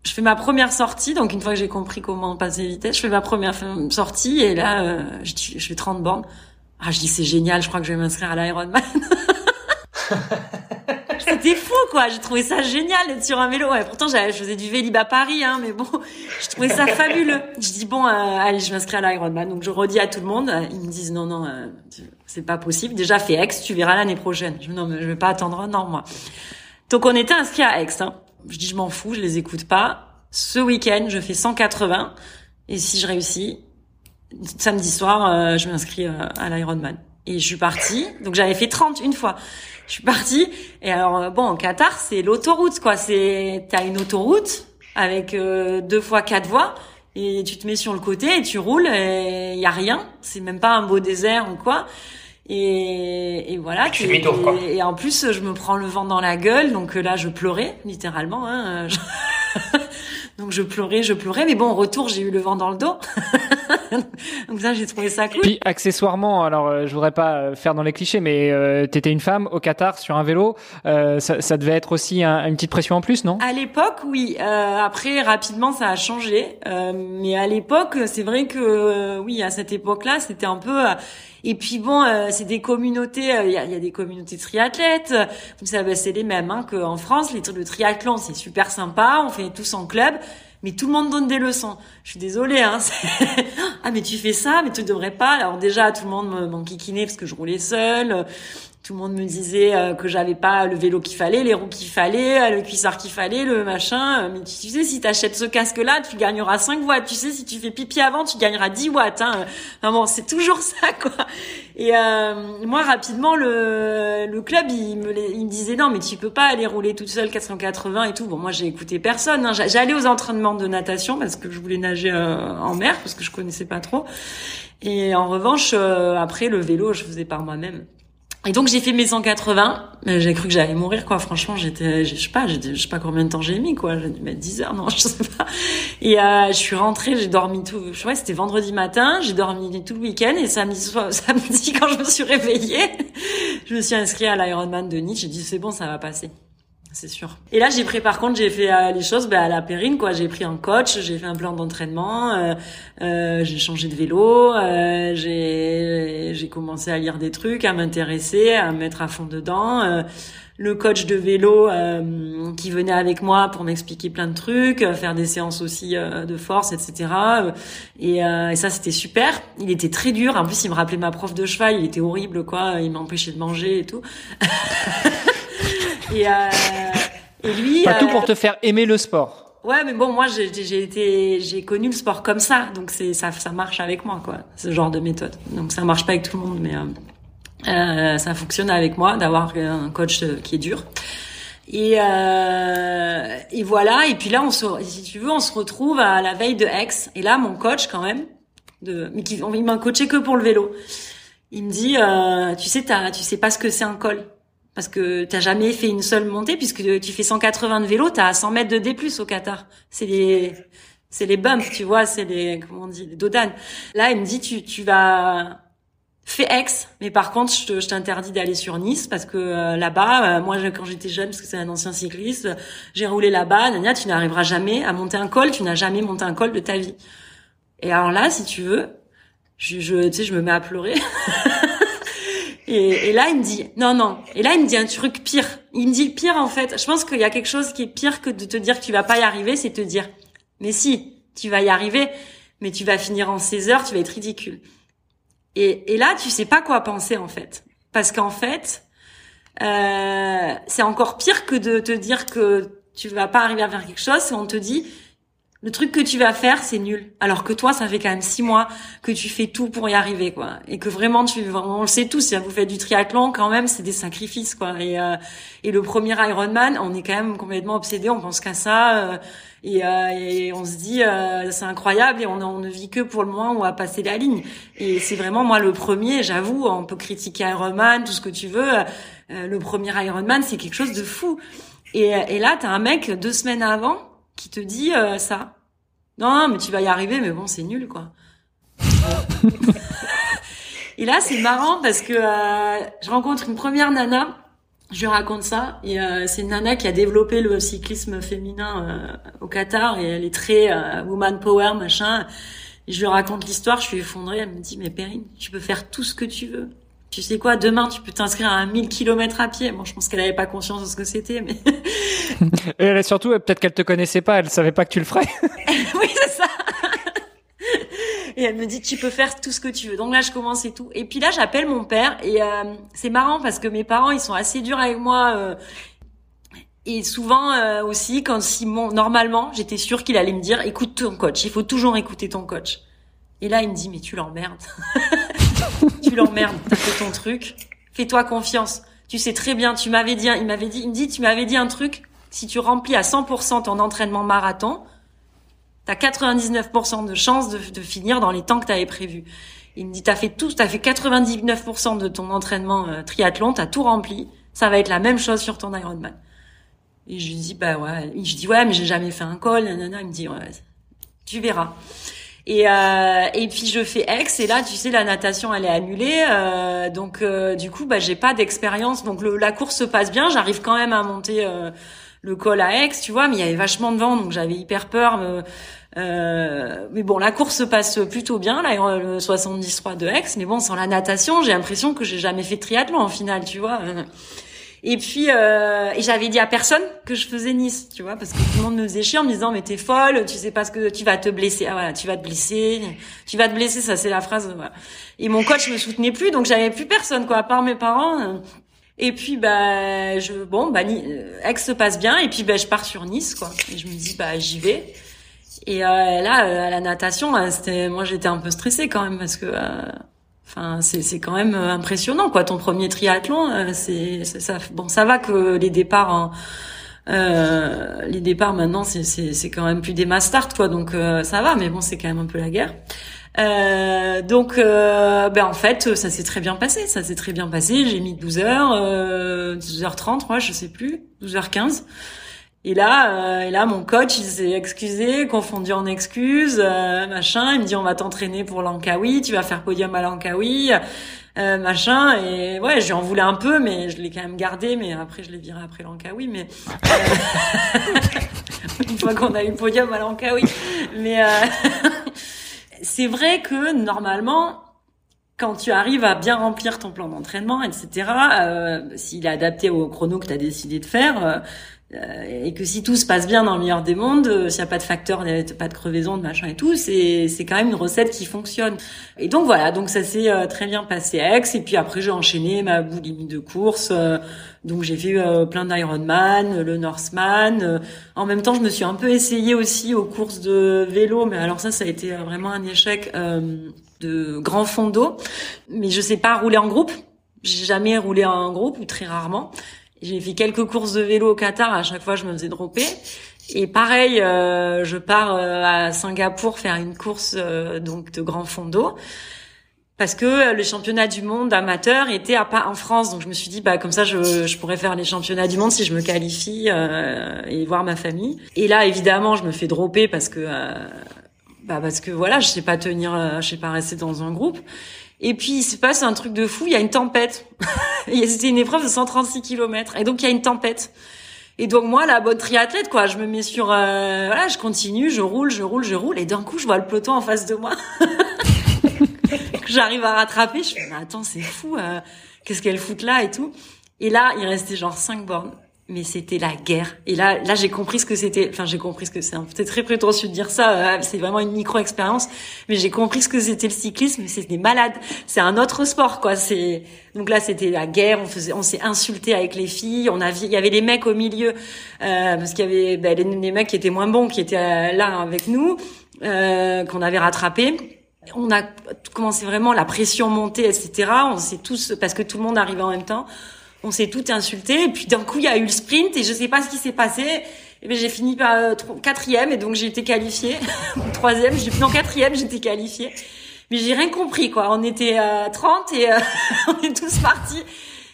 je fais ma première sortie, donc une fois que j'ai compris comment passer les vitesses, je fais ma première sortie. Et là, euh, je, je fais 30 bornes. Ah, je dis c'est génial, je crois que je vais m'inscrire à l'Ironman. [laughs] C'était fou, quoi. J'ai trouvé ça génial d'être sur un vélo. Ouais, pourtant, je faisais du vélib à Paris, hein, mais bon, [laughs] je trouvais ça fabuleux. Je dis bon, euh, allez, je m'inscris à l'Ironman. Donc je redis à tout le monde. Ils me disent non, non, euh, c'est pas possible. Déjà fais Aix, tu verras l'année prochaine. Je dis non, mais je vais pas attendre un an, moi. Donc on était inscrits à Aix. Hein. Je dis je m'en fous, je les écoute pas. Ce week-end, je fais 180. Et si je réussis, samedi soir, euh, je m'inscris euh, à l'Ironman. Et je suis partie. Donc j'avais fait 30 une fois. Je suis partie. Et alors euh, bon, au Qatar, c'est l'autoroute quoi. C'est t'as une autoroute avec deux fois quatre voies et tu te mets sur le côté et tu roules et il y a rien. C'est même pas un beau désert ou quoi. Et, et voilà. Tu et, quoi. et, en plus, je me prends le vent dans la gueule. Donc là, je pleurais littéralement. Hein. [laughs] Donc je pleurais, je pleurais, mais bon, en retour, j'ai eu le vent dans le dos. [laughs] [laughs] Donc ça, j'ai trouvé ça cool. Puis accessoirement, alors euh, je voudrais pas euh, faire dans les clichés, mais euh, t'étais une femme au Qatar sur un vélo, euh, ça, ça, devait être aussi un, une petite pression en plus, non? À l'époque, oui. Euh, après, rapidement, ça a changé. mais à l'époque, c'est vrai que oui, à cette époque-là, c'était un peu et puis bon, euh, c'est des communautés, il y, a, y, a, des communautés triathlètes. Vous savez, c'est les mêmes hein, qu'en France. Les, le triathlon, c'est super sympa. On fait tous en club. Mais tout le monde donne des leçons. Je suis désolée, hein. [laughs] ah, mais tu fais ça, mais tu devrais pas. Alors déjà, tout le monde m'enquiquinait parce que je roulais seule. Tout le monde me disait euh, que j'avais pas le vélo qu'il fallait, les roues qu'il fallait, euh, le cuissard qu'il fallait, le machin. Mais tu sais, si t'achètes ce casque-là, tu gagneras 5 watts. Tu sais, si tu fais pipi avant, tu gagneras 10 watts. Hein. Bon, c'est toujours [laughs] ça, quoi. Et euh, moi, rapidement, le, le club, il me, il me disait non, mais tu peux pas aller rouler toute seule 480 et tout. Bon, moi, j'ai écouté personne. Hein. J'allais aux entraînements de natation parce que je voulais nager en mer parce que je connaissais pas trop. Et en revanche, après le vélo, je faisais par moi-même. Et donc j'ai fait mes 180, j'ai cru que j'allais mourir quoi. Franchement, j'étais, je sais pas, je sais pas combien de temps j'ai mis quoi. J'ai dû mettre 10 heures, non, [laughs] je sais pas. Et euh, je suis rentrée, j'ai dormi tout. Je sais c'était vendredi matin, j'ai dormi tout le week-end et samedi, [laughs] samedi quand je me suis réveillée, je me suis inscrite à l'Ironman de Nice. J'ai dit c'est bon, ça va passer c'est sûr. Et là, j'ai pris par contre, j'ai fait euh, les choses bah, à la périne, quoi. J'ai pris un coach, j'ai fait un plan d'entraînement, euh, euh, j'ai changé de vélo, euh, j'ai j'ai commencé à lire des trucs, à m'intéresser, à me mettre à fond dedans. Euh, le coach de vélo qui venait avec moi pour m'expliquer plein de trucs, faire des séances aussi de force, etc. Et, et ça, c'était super. Il était très dur. En plus, il me rappelait ma prof de cheval. Il était horrible, quoi. Il m'empêchait de manger et tout. [laughs] Et, euh, et lui. Pas tout pour te faire aimer le sport. Ouais, mais bon, moi, j'ai été, j'ai connu le sport comme ça, donc c'est ça, ça marche avec moi, quoi, ce genre de méthode. Donc ça marche pas avec tout le monde, mais euh, euh, ça fonctionne avec moi d'avoir un coach qui est dur. Et, euh, et voilà. Et puis là, on se, si tu veux, on se retrouve à la veille de Aix. Et là, mon coach, quand même, de, mais qui, il m'a coaché que pour le vélo. Il me dit, euh, tu sais, tu sais pas ce que c'est un col parce que t'as jamais fait une seule montée puisque tu fais 180 de vélo, t'as 100 mètres de D+ au Qatar. C'est les c'est les bumps, tu vois, c'est les comment on dit, les dodanes. Là, il me dit tu tu vas fais Aix, mais par contre, je t'interdis d'aller sur Nice parce que euh, là-bas, euh, moi, quand j'étais jeune, parce que c'est un ancien cycliste, j'ai roulé là-bas. Nania, tu n'arriveras jamais à monter un col. Tu n'as jamais monté un col de ta vie. Et alors là, si tu veux, je, je tu sais, je me mets à pleurer. [laughs] Et, et, là, il me dit, non, non. Et là, il me dit un truc pire. Il me dit pire, en fait. Je pense qu'il y a quelque chose qui est pire que de te dire que tu vas pas y arriver, c'est te dire, mais si, tu vas y arriver, mais tu vas finir en 16 heures, tu vas être ridicule. Et, et là, tu sais pas quoi penser, en fait. Parce qu'en fait, euh, c'est encore pire que de te dire que tu vas pas arriver à faire quelque chose, et on te dit, le truc que tu vas faire, c'est nul. Alors que toi, ça fait quand même six mois que tu fais tout pour y arriver, quoi. Et que vraiment, tu, on le sait tous, si vous faites du triathlon, quand même, c'est des sacrifices, quoi. Et, euh, et le premier Ironman, on est quand même complètement obsédé, on pense qu'à ça. Euh, et, euh, et, on se dit, c'est incroyable, et on, on, ne vit que pour le moment où va passer la ligne. Et c'est vraiment, moi, le premier, j'avoue, on peut critiquer Ironman, tout ce que tu veux. le premier Ironman, c'est quelque chose de fou. Et, et là, t'as un mec, deux semaines avant, qui te dit euh, ça. Non, mais tu vas y arriver, mais bon, c'est nul, quoi. [laughs] et là, c'est marrant parce que euh, je rencontre une première nana, je lui raconte ça, et euh, c'est une nana qui a développé le cyclisme féminin au Qatar, et elle est très woman power, machin. Et je lui raconte l'histoire, je suis effondrée, elle me dit, mais Perrine, tu peux faire tout ce que tu veux tu sais quoi, demain tu peux t'inscrire à un 1000 km à pied. Bon, je pense qu'elle avait pas conscience de ce que c'était, mais. [laughs] Et elle, surtout, peut-être qu'elle te connaissait pas, elle savait pas que tu le ferais. [laughs] oui, c'est ça. Et elle me dit, tu peux faire tout ce que tu veux. Donc là, je commence et tout. Et puis là, j'appelle mon père et euh, c'est marrant parce que mes parents, ils sont assez durs avec moi. Euh, et souvent euh, aussi, quand Simon, normalement, j'étais sûre qu'il allait me dire, écoute ton coach. Il faut toujours écouter ton coach. Et là, il me dit, mais tu l'emmerdes. [laughs] tu l'emmerdes, t'as fait ton truc. Fais-toi confiance. Tu sais très bien, tu m'avais dit, il m'avait dit, il me dit, tu m'avais dit un truc. Si tu remplis à 100% ton entraînement marathon, t'as 99% de chances de, de, finir dans les temps que t'avais prévu. Il me dit, t'as fait tout, t'as fait 99% de ton entraînement euh, triathlon, t'as tout rempli. Ça va être la même chose sur ton Ironman. Et je lui dis, bah ouais. je dis, ouais, mais j'ai jamais fait un col, nanana. Il me dit, ouais, tu verras. Et, euh, et puis je fais ex et là tu sais la natation elle est annulée euh, donc euh, du coup bah j'ai pas d'expérience. Donc le, la course se passe bien. J'arrive quand même à monter euh, le col à Aix tu vois mais il y avait vachement de vent donc j'avais hyper peur euh, mais bon la course se passe plutôt bien là le 73 de Aix mais bon sans la natation j'ai l'impression que j'ai jamais fait de triathlon en finale tu vois et puis, euh, et j'avais dit à personne que je faisais Nice, tu vois, parce que tout le monde me faisait chier en me disant, mais t'es folle, tu sais pas ce que tu vas te blesser. Ah voilà, tu vas te blesser, tu vas te blesser, ça c'est la phrase. Voilà. Et mon coach me soutenait plus, donc j'avais plus personne, quoi, à part mes parents. Et puis, bah, je, bon, bah, Aix se passe bien, et puis, bah, je pars sur Nice, quoi. Et je me dis, bah, j'y vais. Et euh, là, euh, à la natation, c'était, moi, j'étais un peu stressée quand même parce que. Euh, Enfin, c'est quand même euh, impressionnant, quoi. Ton premier triathlon, euh, c'est ça. Bon, ça va que les départs, euh, les départs maintenant, c'est quand même plus des mass quoi. Donc ça va, mais bon, c'est quand même un peu la guerre. Donc, ben en fait, ça s'est très bien passé. Ça s'est très bien passé. J'ai mis 12 heures, 12h30, moi, je sais plus, 12h15. Et là, euh, et là, mon coach, il s'est excusé, confondu en excuses, euh, machin. Il me dit, on va t'entraîner pour l'Ankawi, tu vas faire podium à l'Ankawi, euh, machin. Et ouais, je lui en voulais un peu, mais je l'ai quand même gardé. Mais après, je l'ai viré après l'Ankawi. Mais [laughs] une fois qu'on a eu podium à l'Ankawi. Mais [laughs] c'est vrai que normalement, quand tu arrives à bien remplir ton plan d'entraînement, etc., s'il est adapté au chrono que tu as décidé de faire, euh, et que si tout se passe bien dans le meilleur des mondes, euh, s'il n'y a pas de facteur, pas de crevaison, de machin et tout, c'est c'est quand même une recette qui fonctionne. Et donc voilà, donc ça s'est euh, très bien passé à Aix. Et puis après j'ai enchaîné ma boulimie de course. donc j'ai fait plein d'Ironman, le Northman. en même temps, je me suis un peu essayée aussi aux courses de vélo, mais alors ça, ça a été vraiment un échec de grand fond d'eau. Mais je sais pas rouler en groupe. J'ai jamais roulé en groupe ou très rarement. J'ai fait quelques courses de vélo au Qatar. À chaque fois, je me faisais dropper. Et pareil, euh, je pars euh, à Singapour faire une course euh, donc de grand fond d'eau. parce que le championnat du monde amateur était à pas en France. Donc je me suis dit bah comme ça je, je pourrais faire les championnats du monde si je me qualifie euh, et voir ma famille. Et là évidemment je me fais dropper parce que euh, bah parce que voilà je sais pas tenir, euh, je sais pas rester dans un groupe. Et puis il se passe un truc de fou, il y a une tempête. [laughs] C'était une épreuve de 136 km et donc il y a une tempête. Et donc moi, la bonne triathlète, quoi, je me mets sur, euh, voilà, je continue, je roule, je roule, je roule, et d'un coup, je vois le peloton en face de moi. [laughs] J'arrive à rattraper, je fais, mais attends, c'est fou, euh, qu'est-ce qu'elle fout là et tout. Et là, il restait genre cinq bornes mais c'était la guerre. Et là, là, j'ai compris ce que c'était. Enfin, j'ai compris ce que c'est. Peut-être très prétentieux de dire ça. Euh, c'est vraiment une micro-expérience, mais j'ai compris ce que c'était le cyclisme. C'est des malades. C'est un autre sport, quoi. C'est donc là, c'était la guerre. On faisait, on s'est insulté avec les filles. On a, il y avait les mecs au milieu euh, parce qu'il y avait ben, les, mecs qui étaient moins bons, qui étaient euh, là avec nous, euh, qu'on avait rattrapés on a commencé vraiment la pression monter, etc. On s'est tous parce que tout le monde arrivait en même temps on s'est tout insulté. Et puis d'un coup, il y a eu le sprint et je sais pas ce qui s'est passé. Et ben j'ai fini par euh, quatrième et donc j'ai été qualifiée. [laughs] Troisième, j'ai non quatrième, j'étais qualifiée. Mais j'ai rien compris quoi. On était à 30 et euh, [laughs] on est tous partis.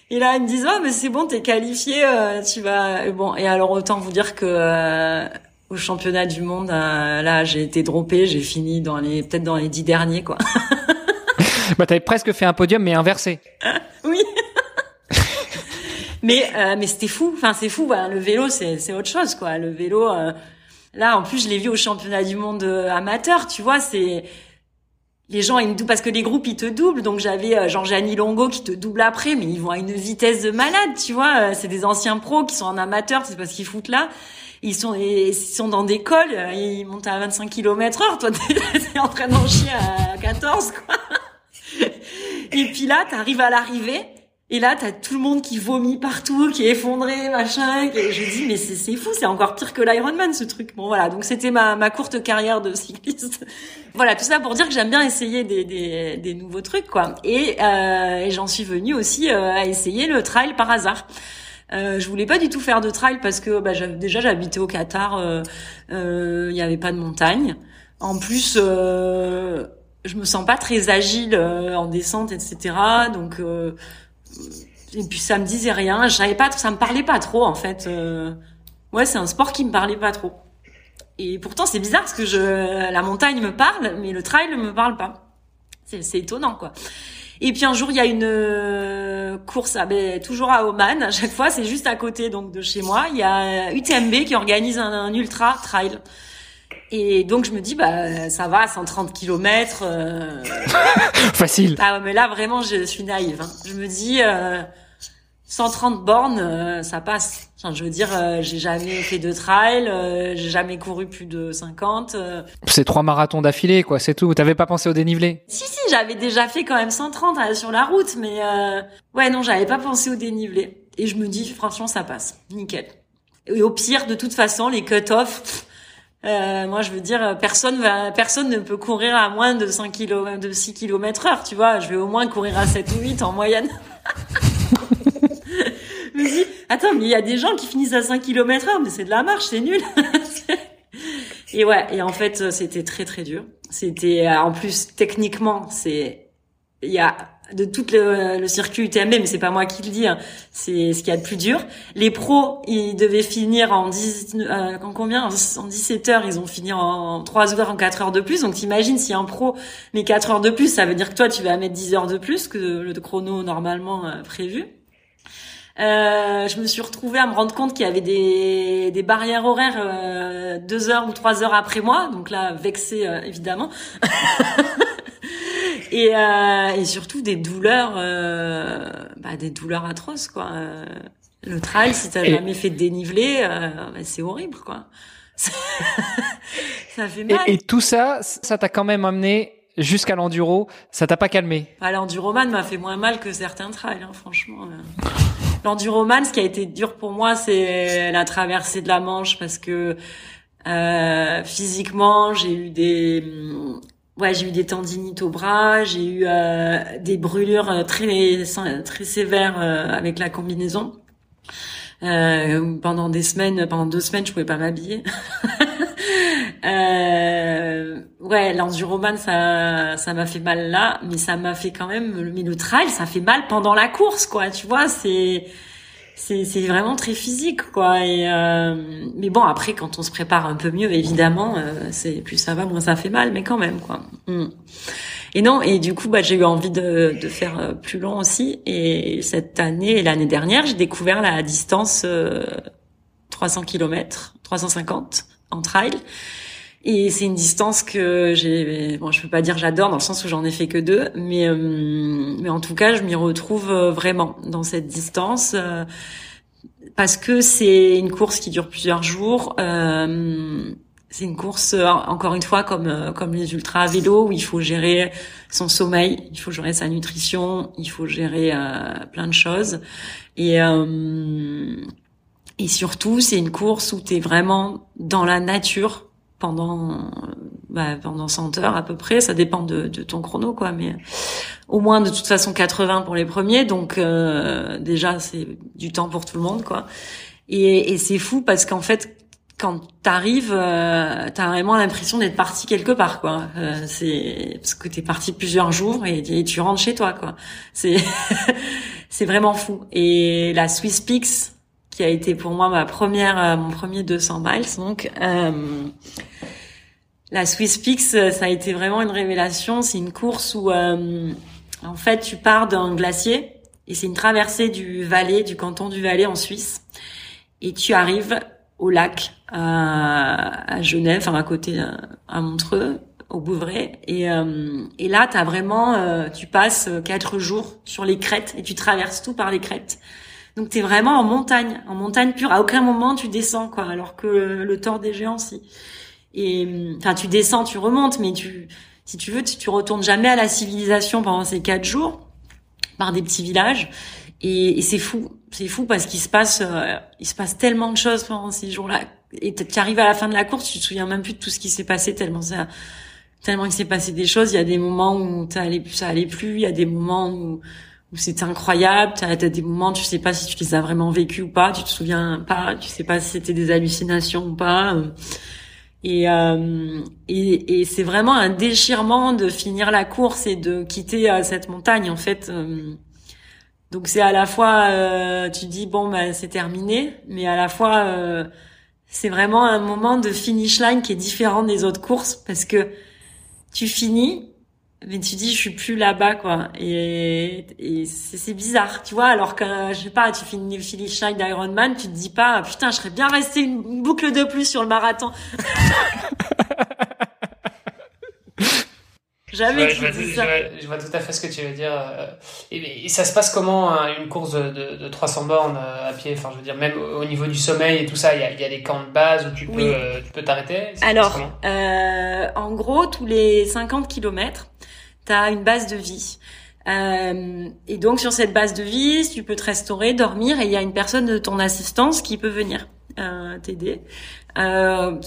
Et là, ils me disent oh mais c'est bon, t'es qualifié, euh, tu vas. bon et alors autant vous dire que au championnat du monde, là j'ai été droppée, j'ai fini dans les peut-être dans les dix derniers quoi. [laughs] bah t'avais presque fait un podium mais inversé. oui. Mais euh, mais c'était fou. Enfin c'est fou. le vélo c'est c'est autre chose quoi. Le vélo. Euh, là en plus je l'ai vu au championnat du monde euh, amateur. Tu vois c'est les gens ils me doublent parce que les groupes ils te doublent. Donc j'avais euh, jean Longo qui te double après, mais ils vont à une vitesse de malade. Tu vois c'est des anciens pros qui sont en amateur. C'est parce qu'ils foutent là. Ils sont, ils sont dans des cols, ils montent à 25 km heure. Toi, [laughs] t'es en train d'en chier à 14, quoi. [laughs] Et puis là, t'arrives à l'arrivée et là, t'as tout le monde qui vomit partout, qui est effondré, machin. Et je dis, mais c'est fou, c'est encore pire que l'Ironman, ce truc. Bon, voilà. Donc, c'était ma, ma courte carrière de cycliste. [laughs] voilà, tout ça pour dire que j'aime bien essayer des, des, des, nouveaux trucs, quoi. Et, euh, j'en suis venue aussi euh, à essayer le trail par hasard. Euh, je voulais pas du tout faire de trail parce que bah, déjà j'habitais au Qatar, euh, euh, il euh, y avait pas de montagne. En plus, je me sens pas très agile en descente, etc. Donc et puis ça me disait rien. Je savais pas, ça me parlait pas trop en fait. Euh, ouais, c'est un sport qui me parlait pas trop. Et pourtant c'est bizarre parce que je, la montagne me parle, mais le trail me parle pas. C'est étonnant quoi. Et puis un jour il y a une euh, course, ah ben, toujours à Oman. À chaque fois c'est juste à côté donc de chez moi. Il y a UTMB qui organise un ultra trail. Et donc je me dis bah ça va 130 km euh... [laughs] facile. Ah mais là vraiment je suis naïve. Hein. Je me dis euh, 130 bornes euh, ça passe. Enfin, je veux dire euh, j'ai jamais fait de trail, euh, j'ai jamais couru plus de 50. C'est trois marathons d'affilée quoi, c'est tout. T'avais pas pensé au dénivelé? Si si, j'avais déjà fait quand même 130 sur la route mais ouais non, j'avais pas pensé au dénivelé. Et je me dis franchement ça passe. Nickel. Et au pire de toute façon les cut-off euh, moi, je veux dire, personne va, personne ne peut courir à moins de 5 km, de 6 km heure, tu vois. Je vais au moins courir à 7 ou 8 en moyenne. [laughs] me dis, attends, mais il y a des gens qui finissent à 5 km heure, mais c'est de la marche, c'est nul. [laughs] et ouais, et en fait, c'était très très dur. C'était, en plus, techniquement, c'est, il y a de tout le, le, circuit UTMB, mais c'est pas moi qui le dis, hein. c'est ce qu'il y a de plus dur. Les pros, ils devaient finir en 10, euh, en combien? En 17 heures, ils ont fini en 3 heures, en 4 heures de plus. Donc t'imagines si un pro met 4 heures de plus, ça veut dire que toi tu vas mettre 10 heures de plus que le chrono normalement euh, prévu. Euh, je me suis retrouvée à me rendre compte qu'il y avait des, des barrières horaires euh, deux heures ou trois heures après moi, donc là vexée euh, évidemment. [laughs] [laughs] et, euh, et surtout des douleurs, euh, bah, des douleurs atroces quoi. Euh, le trail, si t'as jamais fait de dénivelé, euh, bah, c'est horrible quoi. [laughs] ça fait mal. Et, et tout ça, ça t'a quand même amené jusqu'à l'enduro, ça t'a pas calmé? Ah, L'enduroman m'a fait moins mal que certains trails, hein, franchement. [laughs] L'enduroman, ce qui a été dur pour moi, c'est la traversée de la Manche parce que euh, physiquement, j'ai eu des ouais, j'ai eu des tendinites au bras, j'ai eu euh, des brûlures euh, très très sévères euh, avec la combinaison. pendant des semaines, pendant deux semaines, je pouvais pas m'habiller. [laughs] Euh, ouais, l'enduroman, ça, ça m'a fait mal là, mais ça m'a fait quand même, mais le trail, ça fait mal pendant la course, quoi. Tu vois, c'est, c'est, vraiment très physique, quoi. Et euh, mais bon, après, quand on se prépare un peu mieux, évidemment, euh, c'est plus ça va, moins ça fait mal, mais quand même, quoi. Mm. Et non, et du coup, bah, j'ai eu envie de, de faire euh, plus long aussi. Et cette année et l'année dernière, j'ai découvert la distance 300 km, 350 en trail. Et c'est une distance que j'ai, bon, je peux pas dire j'adore dans le sens où j'en ai fait que deux, mais euh, mais en tout cas, je m'y retrouve euh, vraiment dans cette distance euh, parce que c'est une course qui dure plusieurs jours. c'est une course encore une fois comme comme les ultras à vélo où il faut gérer son sommeil, il faut gérer sa nutrition, il faut gérer plein de choses et et surtout, c'est une course où tu es vraiment dans la nature pendant bah, pendant 100 heures à peu près. Ça dépend de, de, ton chrono, quoi. Mais au moins, de toute façon, 80 pour les premiers. Donc euh, déjà, c'est du temps pour tout le monde, quoi. Et, et c'est fou parce qu'en fait, quand t'arrives, euh, t'as vraiment l'impression d'être parti quelque part, quoi. Euh, c'est parce que t'es parti plusieurs jours et, et, tu rentres chez toi, quoi. C'est [laughs] c'est vraiment fou. Et la Swiss Peaks, qui a été pour moi ma première, euh, mon premier 200 miles. Donc, euh, la Swiss Peaks, euh, ça a été vraiment une révélation. C'est une course où, en fait, tu pars d'un glacier et c'est une traversée du Valais, du canton du Valais en Suisse, et tu arrives au lac à, Genève, enfin à côté à Montreux, au Bouvray. Et, et là, t'as vraiment, tu passes quatre jours sur les crêtes et tu traverses tout par les crêtes. Donc tu es vraiment en montagne, en montagne pure. À aucun moment tu descends, quoi. Alors que le tort des géants, si. Et enfin, tu descends, tu remontes, mais tu, si tu veux, tu, tu retournes jamais à la civilisation pendant ces quatre jours par des petits villages. Et, et c'est fou, c'est fou parce qu'il se passe, euh, il se passe tellement de choses pendant ces jours-là. Et tu arrives à la fin de la course, tu te souviens même plus de tout ce qui s'est passé tellement ça, tellement il s'est passé des choses. Il y a des moments où ça allait, ça allait plus, il y a des moments où où c'était incroyable. Tu as, des moments, tu sais pas si tu les as vraiment vécus ou pas, tu te souviens pas, tu sais pas si c'était des hallucinations ou pas. Et, euh, et, et c'est vraiment un déchirement de finir la course et de quitter euh, cette montagne en fait. Euh. Donc c'est à la fois, euh, tu dis bon bah c'est terminé, mais à la fois c'est vraiment un moment de finish line qui est différent des autres courses parce que tu finis mais tu dis je suis plus là-bas quoi. Et, et c'est bizarre tu vois. Alors que je sais pas tu finis Philly Shine d'Ironman tu te dis pas putain je serais bien resté une boucle de plus sur le marathon. [laughs] Jamais je, vois, je, vois, tout à fait ce que tu veux dire. Euh, et, ça se passe comment hein, une course de, de, de, 300 bornes euh, à pied? Enfin, je veux dire, même au niveau du sommeil et tout ça, il y a, y a des camps de base où tu peux, euh, tu peux t'arrêter? Alors, euh, en gros, tous les 50 kilomètres, tu as une base de vie. Euh, et donc sur cette base de vie, tu peux te restaurer, dormir, et il y a une personne de ton assistance qui peut venir euh, t'aider. Euh,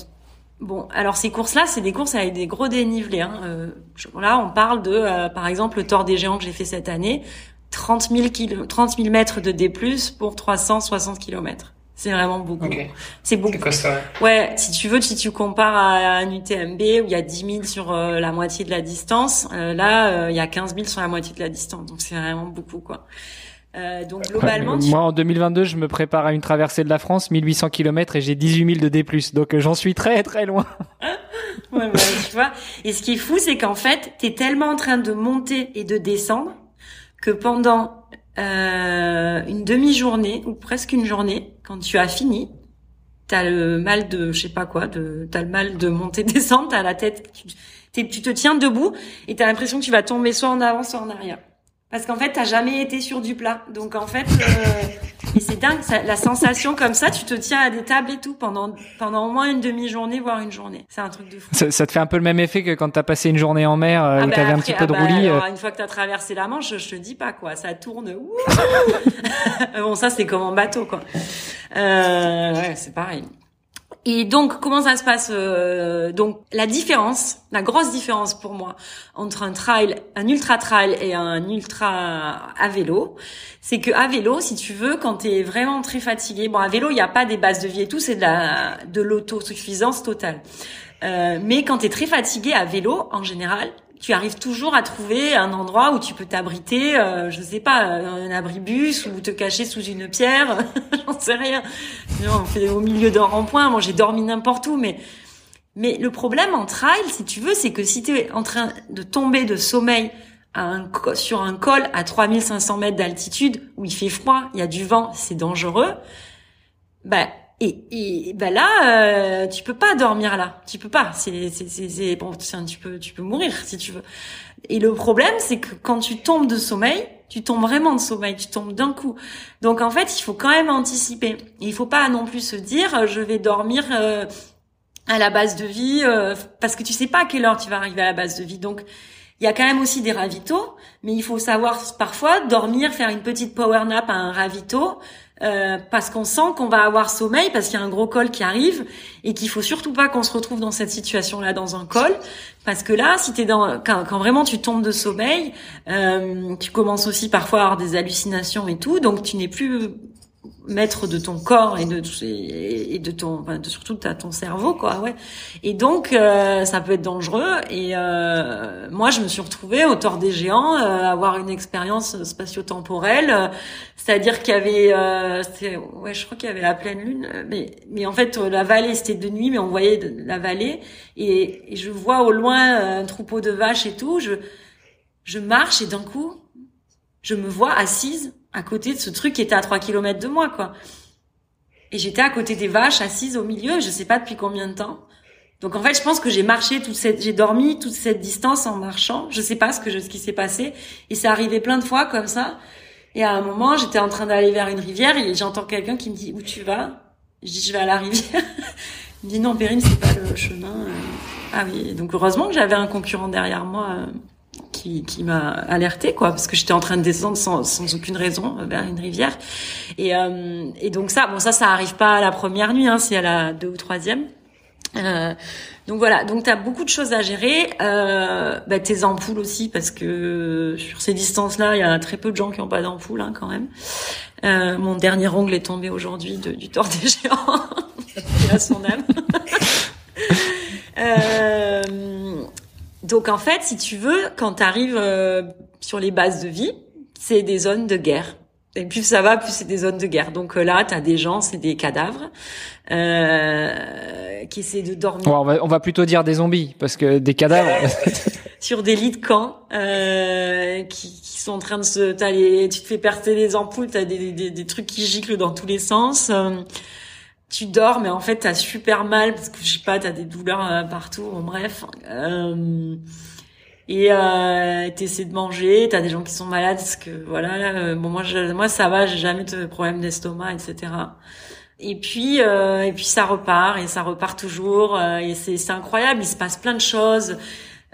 bon, alors ces courses-là, c'est des courses avec des gros dénivelés. Hein. Euh, là, on parle de, euh, par exemple, le Tour des Géants que j'ai fait cette année, 30 000, kilo, 30 000 mètres de D+, pour 360 kilomètres. C'est vraiment beaucoup. C'est beaucoup. Ouais, si tu veux, si tu compares à un UTMB où il y a 10 000 sur euh, la moitié de la distance, euh, là, euh, il y a 15 000 sur la moitié de la distance. Donc c'est vraiment beaucoup, quoi. donc globalement, moi en 2022, je me prépare à une traversée de la France, 1800 km et j'ai 18 000 de D+. Donc j'en suis très très loin. [laughs] ouais, bah, tu vois. Et ce qui est fou, c'est qu'en fait, t'es tellement en train de monter et de descendre que pendant euh, une demi-journée ou presque une journée, quand tu as fini, t'as le mal de, je sais pas quoi, de, t'as le mal de monter [laughs] descendre, t'as la tête, tu, tu te tiens debout et t'as l'impression que tu vas tomber soit en avant, soit en arrière. Parce qu'en fait, t'as jamais été sur du plat. Donc en fait, euh, [laughs] c'est dingue, la sensation comme ça, tu te tiens à des tables et tout pendant pendant au moins une demi-journée, voire une journée. C'est un truc de fou. Ça, te fait un peu le même effet que quand t'as passé une journée en mer euh, ah où bah t'avais un petit peu de ah bah roulis. Euh. une fois que t'as traversé la Manche, je te dis pas quoi, ça tourne. [laughs] bon, ça c'est comme en bateau quoi. Euh, ouais, c'est pareil. Et donc, comment ça se passe euh, Donc, la différence, la grosse différence pour moi entre un trail, un ultra trail et un ultra à vélo, c'est que à vélo, si tu veux, quand tu es vraiment très fatigué, bon, à vélo, il n'y a pas des bases de vie et tout, c'est de la de l'autosuffisance totale. Euh, mais quand tu es très fatigué à vélo, en général, tu arrives toujours à trouver un endroit où tu peux t'abriter, euh, je sais pas, un abribus ou te cacher sous une pierre, [laughs] j'en sais rien. On fait au milieu d'un rond-point. Moi, j'ai dormi n'importe où, mais mais le problème en trail, si tu veux, c'est que si tu es en train de tomber de sommeil à un, sur un col à 3500 mètres d'altitude où il fait froid, il y a du vent, c'est dangereux. Bah et, et bah là, euh, tu peux pas dormir là. Tu peux pas. C'est c'est c'est bon. Tu peux tu peux mourir si tu veux. Et le problème, c'est que quand tu tombes de sommeil, tu tombes vraiment de sommeil. Tu tombes d'un coup. Donc en fait, il faut quand même anticiper. il faut pas non plus se dire, euh, je vais dormir. Euh, à la base de vie euh, parce que tu sais pas à quelle heure tu vas arriver à la base de vie donc il y a quand même aussi des ravitaux mais il faut savoir parfois dormir faire une petite power nap à un ravito euh, parce qu'on sent qu'on va avoir sommeil parce qu'il y a un gros col qui arrive et qu'il faut surtout pas qu'on se retrouve dans cette situation là dans un col. Parce que là si t'es dans quand, quand, vraiment tu tombes de sommeil euh, tu commences aussi parfois à avoir des hallucinations et tout donc tu n'es plus maître de ton corps et de et de ton enfin, de, surtout ton cerveau quoi ouais. Et donc euh, ça peut être dangereux et euh, moi je me suis retrouvée au tort des géants euh, avoir une expérience spatio-temporelle euh, c'est-à-dire qu'il y avait euh, ouais je crois qu'il y avait la pleine lune mais mais en fait la vallée c'était de nuit mais on voyait la vallée et, et, je vois au loin un troupeau de vaches et tout je je marche et d'un coup je me vois assise à côté de ce truc qui était à 3 km de moi, quoi. Et j'étais à côté des vaches, assise au milieu, je sais pas depuis combien de temps. Donc en fait, je pense que j'ai marché toute cette, j'ai dormi toute cette distance en marchant. Je sais pas ce que je, ce qui s'est passé. Et c'est arrivé plein de fois comme ça. Et à un moment, j'étais en train d'aller vers une rivière et j'entends quelqu'un qui me dit où tu vas? Je dis je vais à la rivière. [laughs] Il me dit non, Périne, c'est pas le chemin. Ah oui. Donc heureusement que j'avais un concurrent derrière moi euh, qui, qui m'a alerté quoi parce que j'étais en train de descendre sans, sans aucune raison vers une rivière et, euh, et donc ça bon ça ça arrive pas à la première nuit hein, c'est à la deux ou troisième euh, donc voilà, donc tu as beaucoup de choses à gérer. Euh, bah, tes ampoules aussi, parce que sur ces distances-là, il y a très peu de gens qui n'ont pas d'ampoule hein, quand même. Euh, mon dernier ongle est tombé aujourd'hui du tort des géants. [laughs] à son âme. [laughs] euh, donc en fait, si tu veux, quand tu arrives euh, sur les bases de vie, c'est des zones de guerre. Et plus ça va, plus c'est des zones de guerre. Donc euh, là, tu as des gens, c'est des cadavres euh, qui essaient de dormir. on, va, on, va, plutôt dire des zombies, parce que des cadavres... [laughs] sur des lits de camp euh, qui, qui, sont en train de se... Les, tu te fais percer les ampoules, tu as des, des, des, trucs qui giclent dans tous les sens tu dors, mais en fait, t'as super mal parce que je sais pas, t'as des douleurs euh, partout. Bref. Euh, et euh, t'essaies de manger. T'as des gens qui sont malades parce que voilà. Euh, bon, moi, je, moi, ça va. J'ai jamais de problème d'estomac, etc. Et puis, euh, et puis ça repart et ça repart toujours. Euh, et c'est, c'est incroyable. Il se passe plein de choses.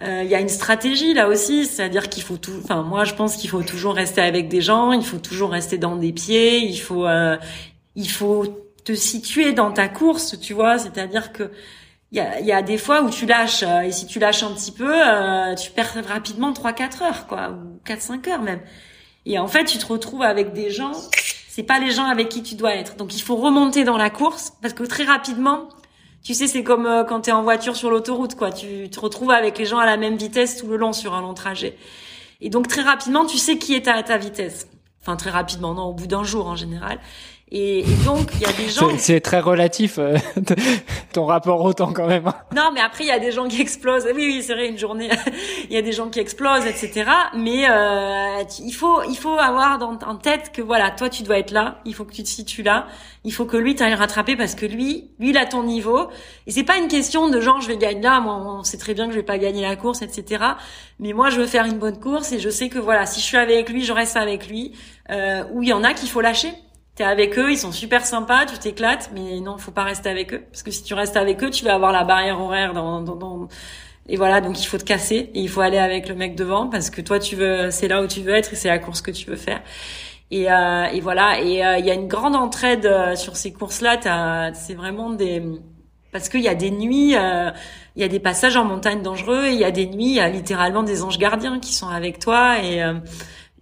Il y a une stratégie là aussi, c'est-à-dire qu'il faut tout. Enfin, moi, je pense qu'il faut toujours rester avec des gens. Il faut toujours rester dans des pieds. Il faut, il faut te situer dans ta course, tu vois, c'est-à-dire que il y a, y a, des fois où tu lâches euh, et si tu lâches un petit peu, euh, tu perds rapidement 3-4 heures quoi ou 4-5 heures même. Et en fait, tu te retrouves avec des gens, c'est pas les gens avec qui tu dois être. Donc il faut remonter dans la course parce que très rapidement, tu sais, c'est comme euh, quand tu es en voiture sur l'autoroute quoi, tu te retrouves avec les gens à la même vitesse tout le long sur un long trajet. Et donc très rapidement, tu sais qui est à ta vitesse. Enfin très rapidement, non, au bout d'un jour en général. Et, donc, il y a des gens... C'est très relatif, euh, [laughs] ton rapport au temps quand même. Non, mais après, il y a des gens qui explosent. Oui, oui, c'est vrai, une journée, [laughs] il y a des gens qui explosent, etc. Mais euh, il faut il faut avoir dans, en tête que, voilà, toi, tu dois être là, il faut que tu te situes là, il faut que lui t'aille rattraper parce que lui, lui, il a ton niveau. Et c'est pas une question de genre, je vais gagner là, moi, on sait très bien que je vais pas gagner la course, etc. Mais moi, je veux faire une bonne course et je sais que, voilà, si je suis avec lui, je reste avec lui. Euh, ou il y en a qu'il faut lâcher t'es avec eux, ils sont super sympas, tu t'éclates, mais non, faut pas rester avec eux parce que si tu restes avec eux, tu vas avoir la barrière horaire dans, dans, dans... et voilà, donc il faut te casser et il faut aller avec le mec devant parce que toi tu veux, c'est là où tu veux être et c'est la course que tu veux faire. Et, euh, et voilà, et euh, il y a une grande entraide euh, sur ces courses-là. C'est vraiment des parce qu'il y a des nuits, euh, il y a des passages en montagne dangereux, il y a des nuits, il y a littéralement des anges gardiens qui sont avec toi et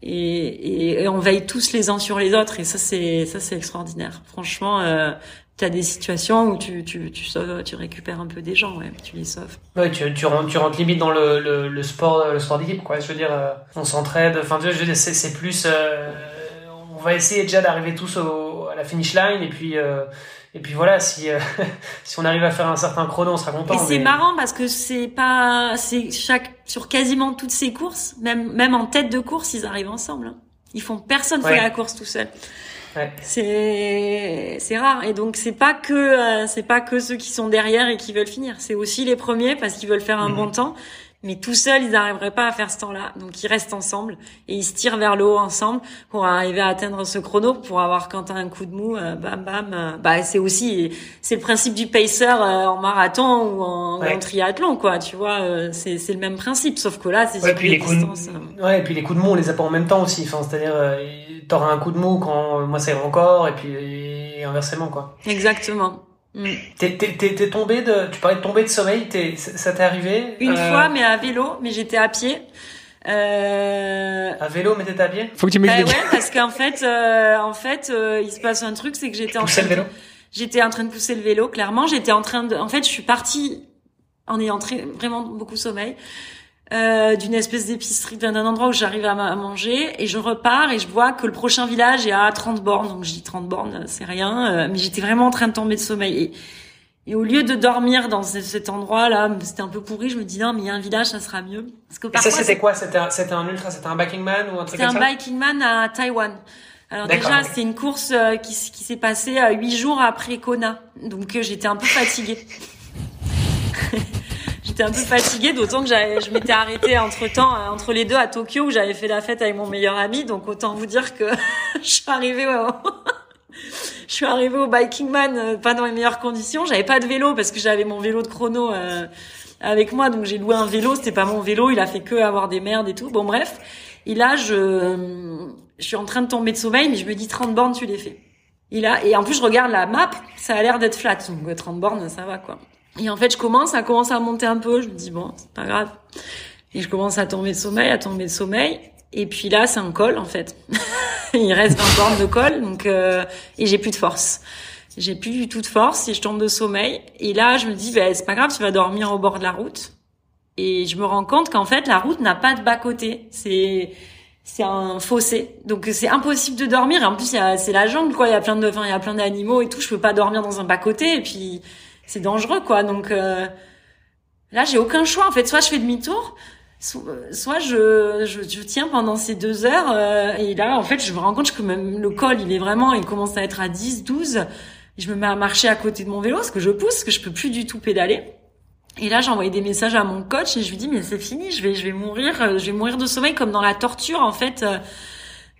et, et, on veille tous les uns sur les autres et ça c'est ça c'est extraordinaire. Franchement, euh, t'as des situations où tu, tu, tu, sauves, tu récupères un peu des gens, ouais, tu les sauves. Ouais, tu, tu, rentres, tu limite dans le, le, le sport, le sport d'équipe, quoi. Je veux dire, euh, on s'entraide. Enfin, je veux dire, c'est plus, euh, on va essayer déjà d'arriver tous au, à la finish line et puis, euh, et puis voilà, si, [laughs] si on arrive à faire un certain chrono, on sera content. Et c'est marrant parce que c'est pas, c'est chaque, sur quasiment toutes ces courses, même, même en tête de course, ils arrivent ensemble. Hein. Ils font personne fait la course tout seul. Ouais. C'est c'est rare et donc c'est pas que euh, c'est pas que ceux qui sont derrière et qui veulent finir, c'est aussi les premiers parce qu'ils veulent faire un mhm. bon temps mais tout seuls, ils n'arriveraient pas à faire ce temps-là. Donc ils restent ensemble et ils se tirent vers le haut ensemble pour arriver à atteindre ce chrono, pour avoir quand t'as un coup de mou, euh, bam bam. Euh, bah c'est aussi c'est le principe du pacer euh, en marathon ou en, triathlon quoi. Tu vois, c'est c'est le même principe, sauf que là c'est ouais, puis les coups de... ouais, et puis les coups de mou on les a pas en même temps aussi. Enfin c'est-à-dire t'auras un coup de mou quand moi c'est encore et puis et inversement quoi. Exactement. Mm. T'es tombé de, tu parlais de tomber de sommeil, ça t'est arrivé Une euh, fois, mais à vélo, mais j'étais à pied. Euh... À vélo, mais t'étais à pied? Faut que tu bah ouais, parce qu'en fait, euh, en fait, euh, il se passe un truc, c'est que j'étais en train, de... j'étais en train de pousser le vélo. Clairement, j'étais en train de, en fait, je suis partie en ayant très, vraiment beaucoup sommeil euh, d'une espèce d'épicerie, d'un endroit où j'arrive à, manger, et je repars et je vois que le prochain village est à 30 bornes, donc je dis 30 bornes, c'est rien, euh, mais j'étais vraiment en train de tomber de sommeil. Et, et au lieu de dormir dans cet endroit-là, c'était un peu pourri, je me dis non, mais il y a un village, ça sera mieux. Parce que parfois, ça c'était quoi? C'était un, un ultra, c'était un biking man ou un truc comme ça? C'était un biking man à Taïwan. Alors déjà, c'est une course euh, qui, qui s'est passée huit jours après Kona, donc euh, j'étais un peu fatiguée. [laughs] J'étais un peu fatiguée, d'autant que je m'étais arrêtée entre temps, euh, entre les deux à Tokyo où j'avais fait la fête avec mon meilleur ami. Donc autant vous dire que [laughs] je suis arrivée, au... je suis arrivée au Biking Man euh, pas dans les meilleures conditions. J'avais pas de vélo parce que j'avais mon vélo de chrono euh, avec moi, donc j'ai loué un vélo. C'était pas mon vélo, il a fait que avoir des merdes et tout. Bon bref. Et là, je, suis en train de tomber de sommeil, mais je me dis 30 bornes, tu les fais. Et là, et en plus, je regarde la map, ça a l'air d'être flat. Donc 30 bornes, ça va quoi. Et en fait, je commence, ça commence à monter un peu. Je me dis bon, c'est pas grave. Et je commence à tomber de sommeil, à tomber de sommeil. Et puis là, c'est un col en fait. [laughs] Il reste 20 bornes de col, donc euh, et j'ai plus de force. J'ai plus du tout de force et je tombe de sommeil. Et là, je me dis, ben c'est pas grave, tu vas dormir au bord de la route. Et je me rends compte qu'en fait, la route n'a pas de bas côté. C'est c'est un fossé, donc c'est impossible de dormir. Et en plus, c'est la jungle, quoi. Il y a plein de, enfin, il y a plein d'animaux et tout. Je peux pas dormir dans un bas côté. Et puis c'est dangereux quoi. Donc euh, là, j'ai aucun choix en fait. Soit je fais demi-tour, soit je, je, je, tiens pendant ces deux heures. Euh, et là, en fait, je me rends compte que même le col, il est vraiment, il commence à être à 10, 12. Et je me mets à marcher à côté de mon vélo parce que je pousse, que je peux plus du tout pédaler. Et là, j'ai envoyé des messages à mon coach et je lui dis mais c'est fini, je vais je vais mourir, je vais mourir de sommeil comme dans la torture en fait.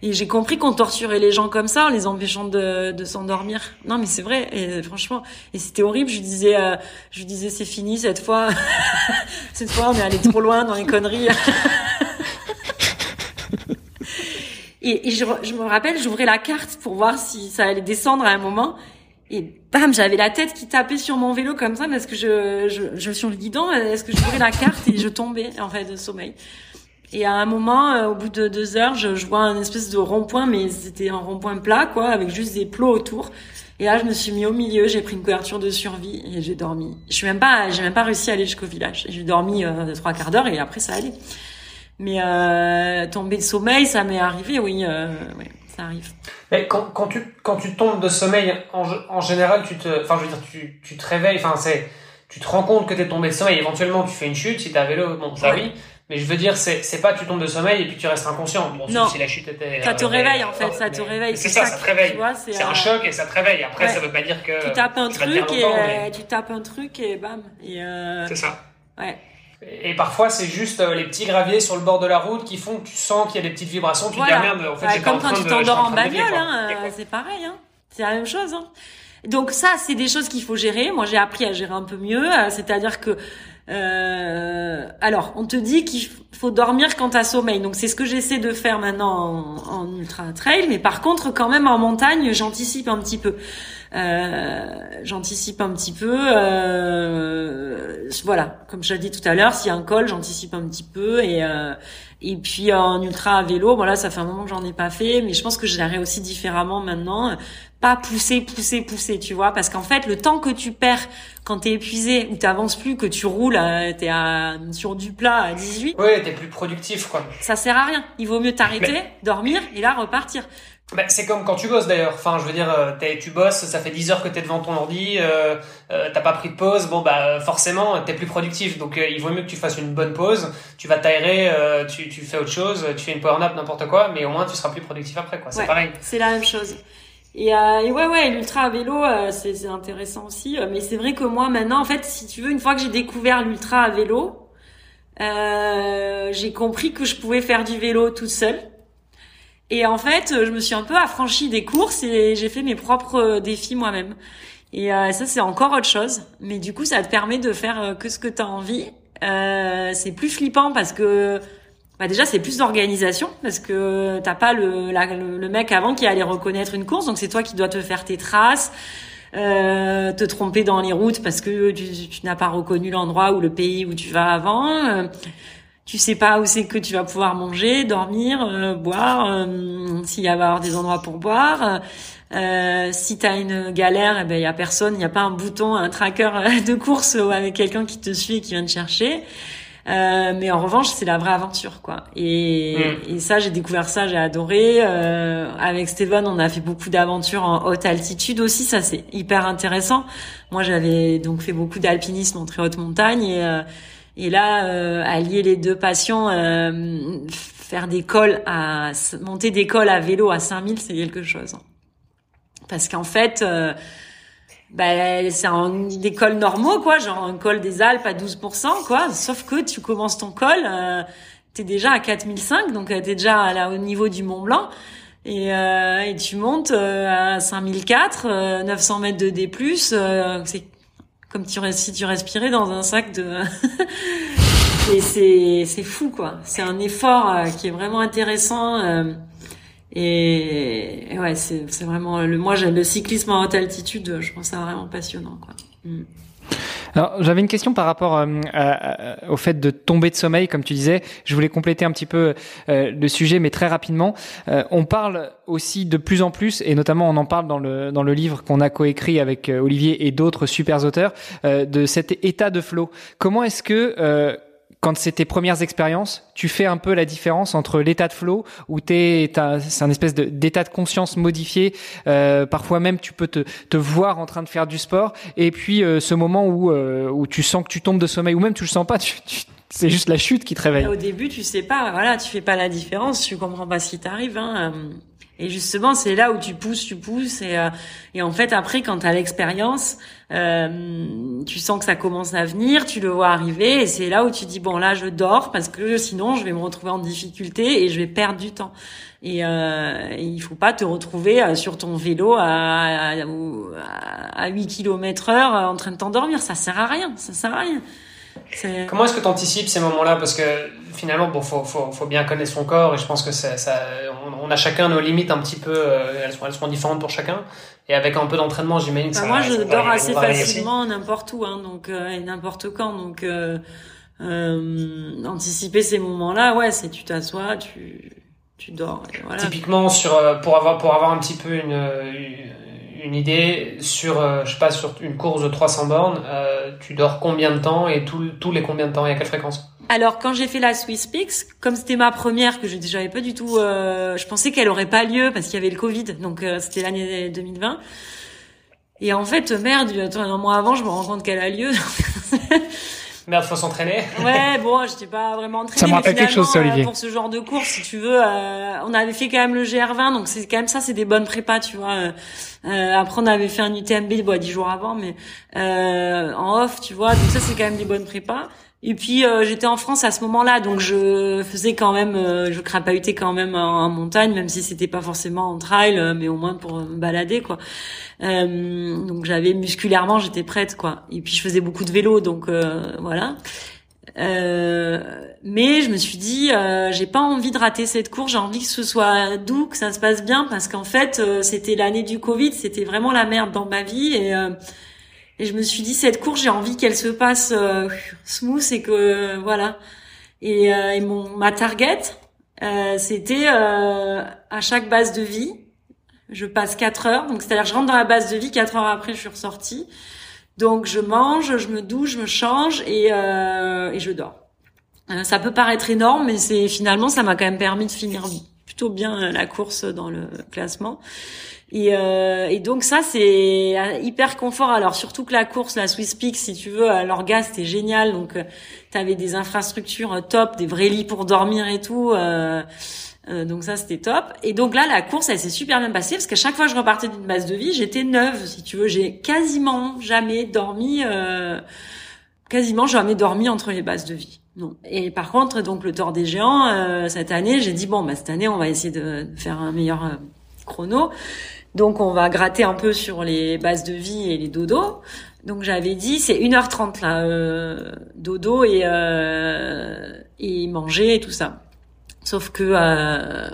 Et j'ai compris qu'on torturait les gens comme ça en les empêchant de, de s'endormir. Non, mais c'est vrai. Et franchement, et c'était horrible. Je disais, euh, je disais, c'est fini cette fois. [laughs] cette fois, on est allé trop loin dans les conneries. [laughs] et, je, me rappelle, j'ouvrais la carte pour voir si ça allait descendre à un moment. Et bam, j'avais la tête qui tapait sur mon vélo comme ça parce que je, je, je sur le guidon. Est-ce que j'ouvrais la carte et je tombais en fait de sommeil. Et à un moment, euh, au bout de deux heures, je, je vois un espèce de rond-point, mais c'était un rond-point plat, quoi, avec juste des plots autour. Et là, je me suis mis au milieu, j'ai pris une couverture de survie et j'ai dormi. Je suis même pas, j'ai même pas réussi à aller jusqu'au village. J'ai dormi euh, trois quarts d'heure et après ça allait. Mais euh, tomber de sommeil, ça m'est arrivé, oui, euh, oui, ça arrive. Mais quand, quand tu quand tu tombes de sommeil, en, en général, tu te, enfin, je veux dire, tu tu te réveilles, enfin, c'est, tu te rends compte que t'es tombé de sommeil. Éventuellement, tu fais une chute si t'as vélo, bon, ça oui. Mais je veux dire, c'est, pas tu tombes de sommeil et puis tu restes inconscient. Bon, non. si la chute était. Ça te réveille, en fait, ça te réveille. C'est ça, ça, te réveille. c'est, un choc et ça te réveille. Après, ça veut pas dire que. Tu tapes un truc et tu tapes un truc et bam. Euh... C'est ça. Ouais. Et parfois, c'est juste euh, les petits graviers sur le bord de la route qui font que tu sens qu'il y a des petites vibrations. Tu te dis, ah, merde, en fait, ouais, Comme quand tu t'endors en bagnole, hein, euh, c'est pareil, hein. C'est la même chose, hein. Donc ça, c'est des choses qu'il faut gérer. Moi, j'ai appris à gérer un peu mieux. Euh, c'est-à-dire que euh, alors, on te dit qu'il faut dormir quand t'as sommeil. Donc, c'est ce que j'essaie de faire maintenant en, ultra trail. Mais par contre, quand même en montagne, j'anticipe un petit peu. euh, j'anticipe un petit peu. Euh, voilà, comme je l'ai dit tout à l'heure, s'il y a un col, j'anticipe un petit peu et et puis en ultra à vélo, bon là ça fait un moment que j'en ai pas fait, mais je pense que je gérerai aussi différemment maintenant. Pas pousser, pousser, pousser, tu vois, parce qu'en fait le temps que tu perds quand t'es épuisé ou t'avances plus, que tu roules, t'es à, sur du plat à 18. Ouais, t'es plus productif quoi. Ça sert à rien. Il vaut mieux t'arrêter, dormir et là repartir. Bah, c'est comme quand tu bosses d'ailleurs. Enfin, je veux dire, euh, tu bosses, ça fait 10 heures que t'es devant ton ordi, euh, euh, t'as pas pris de pause, bon bah forcément t'es plus productif. Donc euh, il vaut mieux que tu fasses une bonne pause. Tu vas t'aérer, tu, tu fais autre chose, tu fais une power nap, n'importe quoi, mais au moins tu seras plus productif après quoi. C'est pareil. C'est la même chose. Et, et ouais ouais, l'ultra à vélo, c'est intéressant aussi. mais c'est vrai que moi maintenant, en fait, si tu veux, une fois que j'ai découvert l'ultra à vélo, j'ai compris que je pouvais faire du vélo toute seule et en fait, je me suis un peu affranchie des courses et j'ai fait mes propres euh, défis moi-même. Et euh, ça, c'est encore autre chose. Mais du coup, ça te permet de faire euh, que ce que tu as envie. Euh, c'est plus flippant parce que bah déjà c'est plus d'organisation parce que t'as pas le, le, mec avant qui allait reconnaître une course donc c'est toi qui dois te faire tes traces euh, te tromper dans les routes parce que tu n'as pas reconnu l'endroit ou le pays où tu vas avant tu sais pas où c'est que tu vas pouvoir manger, dormir, euh, boire, euh, s'il y a avoir des endroits pour boire. Euh, si tu as une galère, eh ben il y a personne, il n'y a pas un bouton, un tracker de course avec quelqu'un qui te suit et qui vient te chercher. Euh, mais en revanche, c'est la vraie aventure, quoi. Et, mm. et ça, j'ai découvert ça, j'ai adoré. Euh, avec Steven, on a fait beaucoup d'aventures en haute altitude aussi. Ça, c'est hyper intéressant. Moi, j'avais donc fait beaucoup d'alpinisme en très haute montagne et et là, euh, allier les deux passions, euh, faire des cols à monter des cols à vélo à 5000, c'est quelque chose. Parce qu'en fait, euh, bah, c'est un, des cols normaux, quoi, genre un col des Alpes à 12%, quoi. Sauf que tu commences ton col, euh, t'es déjà à 4005, donc t'es déjà là au niveau du Mont Blanc. Et, euh, et tu montes à 5004, 900 mètres de D+, c'est comme tu, si tu respirais dans un sac de... [laughs] et c'est, fou, quoi. C'est un effort euh, qui est vraiment intéressant. Euh, et, ouais, c'est, vraiment... Le, moi, le cyclisme en haute altitude, je pense ça vraiment passionnant, quoi. Mm. J'avais une question par rapport euh, au fait de tomber de sommeil, comme tu disais. Je voulais compléter un petit peu euh, le sujet, mais très rapidement. Euh, on parle aussi de plus en plus, et notamment on en parle dans le dans le livre qu'on a coécrit avec Olivier et d'autres super auteurs, de cet état de flow. Comment est-ce que quand c'est tes premières expériences, tu fais un peu la différence entre l'état de flow où t'es, c'est un espèce d'état de, conscience modifié. Euh, parfois même, tu peux te, te voir en train de faire du sport, et puis euh, ce moment où euh, où tu sens que tu tombes de sommeil, ou même tu le sens pas, tu, c'est juste la chute qui te réveille. Au début, tu sais pas, voilà, tu fais pas la différence, tu comprends pas ce qui t'arrive. Hein. Et justement, c'est là où tu pousses, tu pousses, et, euh, et en fait, après, quand tu as l'expérience, euh, tu sens que ça commence à venir, tu le vois arriver, et c'est là où tu dis bon là, je dors parce que sinon, je vais me retrouver en difficulté et je vais perdre du temps. Et, euh, il faut pas te retrouver euh, sur ton vélo à, à, à 8 km heure en train de t'endormir, ça sert à rien, ça sert à rien. Comment est-ce que tu anticipes ces moments-là? Parce que finalement, bon, faut, faut, faut, bien connaître son corps et je pense que ça, ça on, a chacun nos limites un petit peu, euh, elles, sont, elles sont différentes pour chacun. Et avec un peu d'entraînement, j'imagine que bah, ça Moi, je dors assez facilement n'importe où, hein, donc euh, et n'importe quand. Donc, euh, anticiper ces moments-là, ouais, c'est tu t'assois, tu, tu dors. voilà. Typiquement, sur, pour, avoir, pour avoir un petit peu une, une une idée sur, euh, je sais pas, sur une course de 300 bornes, euh, tu dors combien de temps et tous les combien de temps et à quelle fréquence? Alors quand j'ai fait la Swiss Peaks, comme c'était ma première que je j'avais pas du tout, euh, je pensais qu'elle aurait pas lieu parce qu'il y avait le Covid, donc c'était l'année 2020. Et en fait, merde, un mois avant, je me rends compte qu'elle a lieu. [laughs] Merde, faut s'entraîner. Ouais, [laughs] bon, j'étais pas vraiment entraîné. Ça me rappelle quelque chose, Olivier. Pour ce genre de course, si tu veux, euh, on avait fait quand même le GR20, donc c'est quand même ça, c'est des bonnes prépas, tu vois. Euh, euh après, on avait fait un UTMB, bon, dix jours avant, mais euh, en off, tu vois. Donc ça, c'est quand même des bonnes prépas. Et puis euh, j'étais en France à ce moment-là, donc je faisais quand même, euh, je crapahutais quand même en, montagne, même si c'était pas forcément en trail, euh, mais au moins pour me balader quoi. donc j'avais musculairement, j'étais prête quoi. Et puis je faisais beaucoup de vélo, donc voilà. Euh, mais je me suis dit, euh, j'ai pas envie de rater cette course, j'ai envie que ce soit doux, que ça se passe bien, parce qu'en fait, euh, c'était l'année du Covid, c'était vraiment la merde dans ma vie, et, euh, et je me suis dit, cette course, j'ai envie qu'elle se passe smooth et que voilà. Et, et mon ma target, c'était à chaque base de vie, je passe 4 heures, donc c'est-à-dire je rentre dans la base de vie, 4 heures après, je suis ressortie. Donc je mange, je me douche, je me change et, euh, et je dors. Euh, ça peut paraître énorme, mais c'est finalement ça m'a quand même permis de finir plutôt bien euh, la course dans le classement. Et, euh, donc ça c'est hyper confort. Alors surtout que la course, la Swiss Peak, si tu veux, à l'orgas c'était génial. Donc tu avais des infrastructures top, des vrais lits pour dormir et tout. Euh, euh, donc ça c'était top. Et donc là la course elle s'est super bien passée parce qu'à chaque fois que je repartais d'une base de vie j'étais neuve si tu veux. J'ai quasiment jamais dormi, euh, quasiment jamais dormi entre les bases de vie. Et par contre donc le Tour des Géants euh, cette année j'ai dit bon bah cette année on va essayer de faire un meilleur euh, chrono. Donc on va gratter un peu sur les bases de vie et les dodos. Donc j'avais dit c'est 1h30 là, euh, dodo et, euh, et manger et tout ça. Sauf que euh,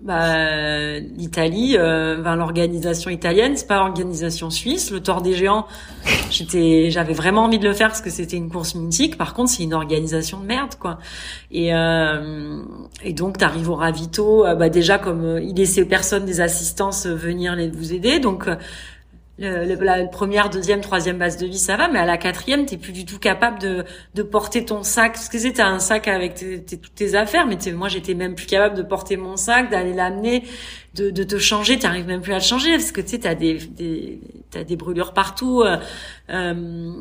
bah, l'Italie, euh, l'organisation italienne, c'est pas l'organisation suisse. Le Tour des Géants, [laughs] j'étais, j'avais vraiment envie de le faire parce que c'était une course mythique. Par contre, c'est une organisation de merde, quoi. Et euh, et donc, t'arrives au ravito, euh, bah déjà comme euh, il laissait personne des assistances venir les vous aider, donc le, la première, deuxième, troisième base de vie, ça va, mais à la quatrième, t'es plus du tout capable de, de porter ton sac. Parce que t'as un sac avec tes, toutes tes affaires, mais moi, j'étais même plus capable de porter mon sac, d'aller l'amener, de, de te changer. T'arrives même plus à le changer parce que tu sais, t'as des, des, t'as des brûlures partout. Euh, euh,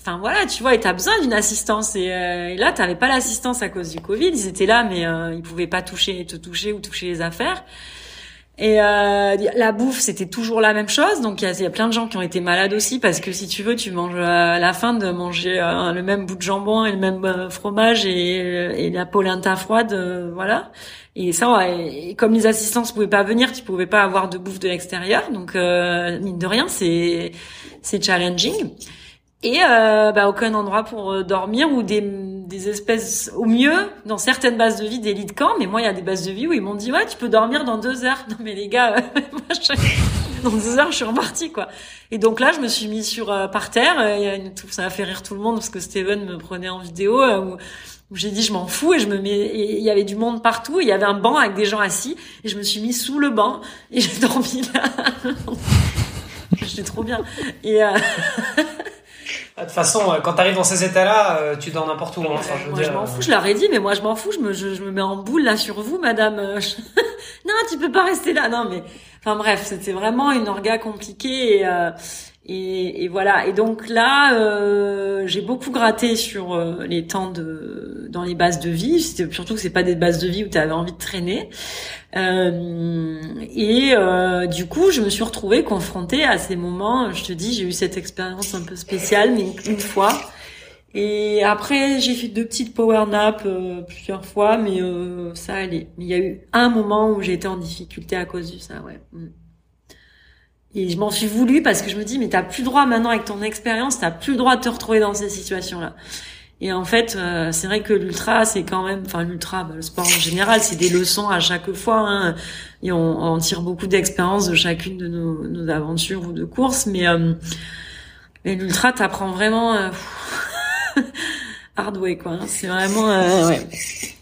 Enfin voilà, tu vois, et t'as besoin d'une assistance. Et, euh, et là, t'avais pas l'assistance à cause du Covid. Ils étaient là, mais euh, ils pouvaient pas toucher, te toucher ou toucher les affaires. Et euh, la bouffe, c'était toujours la même chose. Donc il y, a plein de gens qui ont été malades aussi parce que si tu veux, tu manges euh, à la fin de manger euh, le même bout de jambon et le même euh, fromage et, la polenta froide, voilà. Et ça, comme les assistants ne pouvaient pas venir, tu pouvais pas avoir de bouffe de l'extérieur. Donc mine de rien, c'est c'est challenging et bah, aucun endroit pour dormir ou des, des espèces au mieux dans certaines bases de vie des lits de camp mais moi il y a des bases de vie où ils m'ont dit ouais tu peux dormir dans deux heures. Non mais les gars euh, [laughs] dans deux heures je suis repartie quoi. Et donc là je me suis mis sur euh, par terre. Ça a fait rire tout le monde parce que Steven me prenait en vidéo où, où j'ai dit je m'en fous et je me mets il y avait du monde partout. Il y avait un banc avec des gens assis et je me suis mis sous le banc et [laughs] j'ai dormi là. [laughs] J'étais trop bien. Et De toute façon, euh, quand tu arrives dans ces états-là, euh, tu dors n'importe où. Hein. Enfin, je moi, je m'en fous. Je leur ai dit, mais moi, je m'en fous. Je me, je, me mets en boule là sur vous, madame. [laughs] non, tu peux pas rester là. Non, mais enfin bref, c'était vraiment une orga compliquée et, euh, et, et, voilà. Et donc là, euh, j'ai beaucoup gratté sur euh, les temps de dans les bases de vie. Surtout que c'est pas des bases de vie où tu avais envie de traîner. Euh, et euh, du coup, je me suis retrouvée confrontée à ces moments. Je te dis, j'ai eu cette expérience un peu spéciale, mais une, fois. Et après, j'ai fait deux petites power naps euh, plusieurs fois, mais ça allait. Il y a eu un moment où j'ai été en difficulté à cause de ça, ouais. Et je m'en suis voulu parce que je me dis, mais t'as plus le droit maintenant avec ton expérience, t'as plus le droit de te retrouver dans ces situations-là. Et en fait, euh, c'est vrai que l'ultra, c'est quand même, enfin l'ultra, bah, le sport en général, c'est des leçons à chaque fois. Hein, et on, on, tire beaucoup d'expérience de chacune de nos, nos, aventures ou de courses. Mais, euh, mais l'ultra, t'apprends vraiment euh, [laughs] hard way, quoi. Hein. C'est vraiment, euh, ouais.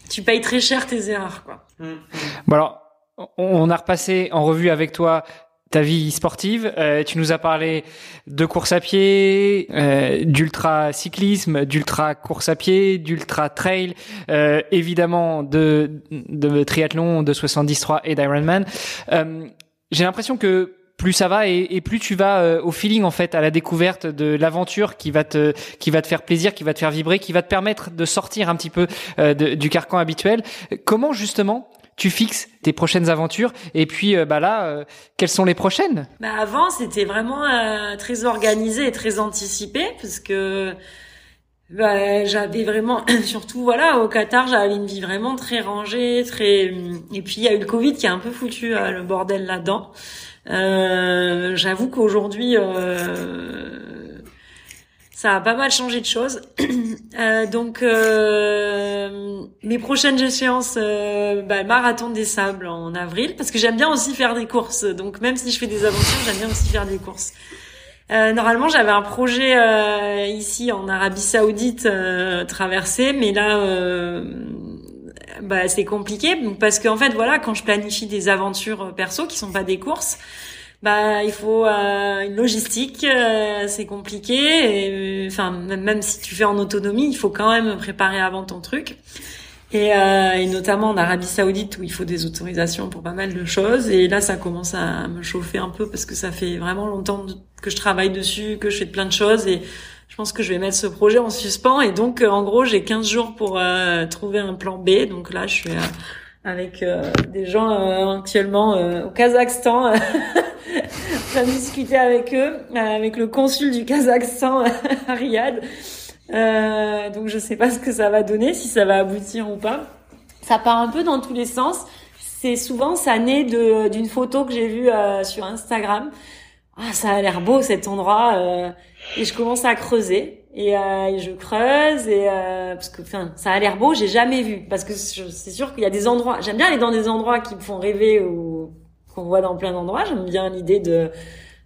Tu payes très cher tes erreurs, quoi. Bon alors, on a repassé en revue avec toi ta vie sportive. Euh, tu nous as parlé de course à pied, euh, d'ultra cyclisme, d'ultra course à pied, d'ultra trail, euh, évidemment de, de triathlon, de 73 et d'Ironman. Euh, J'ai l'impression que plus ça va et, plus tu vas euh, au feeling en fait à la découverte de l'aventure qui va te qui va te faire plaisir, qui va te faire vibrer, qui va te permettre de sortir un petit peu euh, du carcan habituel. Comment justement tu fixes tes prochaines aventures et puis euh, bah là euh, quelles sont les prochaines? Bah avant c'était vraiment euh, très organisé et très anticipé parce que bah, j'avais vraiment [clears throat] surtout voilà au Qatar j'avais une vie vraiment très rangée très et puis il y a eu le Covid qui a un peu foutu le bordel là-dedans. J'avoue qu'aujourd'hui ça a pas mal changé de choses. [clears throat] euh, donc, euh, mes prochaines échéances, euh, bah, marathon des sables en avril, parce que j'aime bien aussi faire des courses. Donc, même si je fais des aventures, j'aime bien aussi faire des courses. Euh, normalement, j'avais un projet euh, ici en Arabie Saoudite traversé, mais là, bah, c'est compliqué parce qu'en fait, voilà, quand je planifie des aventures perso qui sont pas des courses, bah il faut euh, une logistique, euh, c'est compliqué. Et, enfin, même, si tu fais en autonomie, il faut quand même préparer avant ton truc. Et, euh, et, notamment en Arabie Saoudite où il faut des autorisations pour pas mal de choses. Et là, ça commence à me chauffer un peu parce que ça fait vraiment longtemps que je travaille dessus, que je fais plein de choses et je pense que je vais mettre ce projet en suspens. Et donc, en gros, j'ai 15 jours pour euh, trouver un plan B. Donc là, je suis avec euh, des gens euh, actuellement euh, au Kazakhstan, en train de discuter avec eux, avec le consul du Kazakhstan à [laughs] Riyad. donc je sais pas ce que ça va donner, si ça va aboutir ou pas. Ça part un peu dans tous les sens. C'est souvent ça naît de d'une photo que j'ai vue sur Instagram. Ah, ça a l'air beau cet endroit et je commence à creuser et, euh, je creuse et euh, parce que enfin ça a l'air beau j'ai jamais vu. Parce que c'est sûr qu'il y a des endroits j'aime bien aller dans des endroits qui me font rêver ou qu'on voit dans plein d'endroits. J'aime bien l'idée de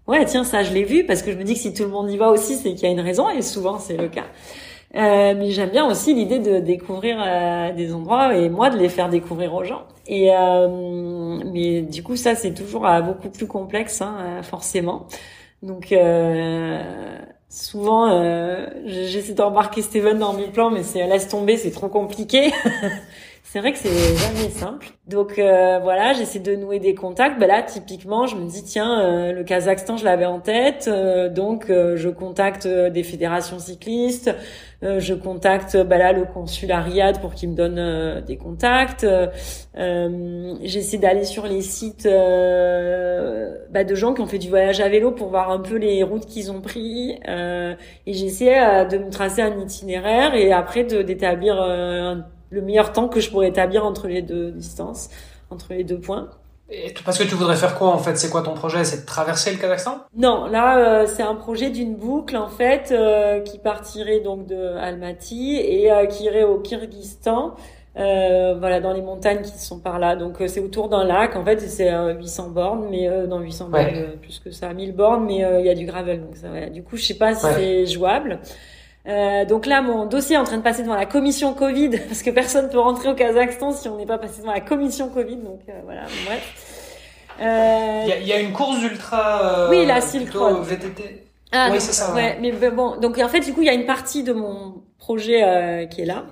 ouais tiens ça je l'ai vu. Parce que je me dis que si tout le monde y va aussi c'est qu'il y a une raison. Et souvent c'est le cas. Euh, mais j'aime bien aussi l'idée de découvrir euh, des endroits et moi de les faire découvrir aux gens. Et euh, mais du coup ça c'est toujours euh, beaucoup plus complexe hein, forcément. Donc souvent, euh, j'essaie d'embarquer Steven dans mes plans, mais c'est laisse tomber, c'est trop compliqué. [laughs] c'est vrai que c'est jamais simple. Donc euh, voilà, j'essaie de nouer des contacts. Ben là, typiquement, je me dis tiens, euh, le Kazakhstan, je l'avais en tête, euh, donc je contacte des fédérations cyclistes. je contacte ben là le consul à Riyad pour qu'il me donne des contacts. j'essaie d'aller sur les sites ben, de gens qui ont fait du voyage à vélo pour voir un peu les routes qu'ils ont pris. et j'essaie de me tracer un itinéraire et après d'établir un le meilleur temps que je pourrais établir entre les deux distances, entre les deux points. Et parce que tu voudrais faire quoi en fait? C'est quoi ton projet? C'est de traverser le Kazakhstan? Non, là euh, c'est un projet d'une boucle en fait euh, qui partirait donc de Almaty et euh, qui irait au Kyrgyzstan. voilà dans les montagnes qui sont par là donc c'est autour d'un lac en fait c'est 800 bornes mais dans 800 bornes plus que ça 1000 bornes mais il y a du gravel donc ça ouais. du coup je sais pas si c'est jouable euh, donc là, mon dossier est en train de passer devant la commission Covid [laughs] parce que personne peut rentrer au Kazakhstan si on n'est pas passé devant la commission Covid. Donc euh, voilà, bref. Euh... Il, y a, une course d'ultra. Euh, oui, la Silk Road. VTT. Ah, oui, c'est ça. Ouais, mais bon, donc en fait, du coup, il y a une partie de mon projet euh, qui est là.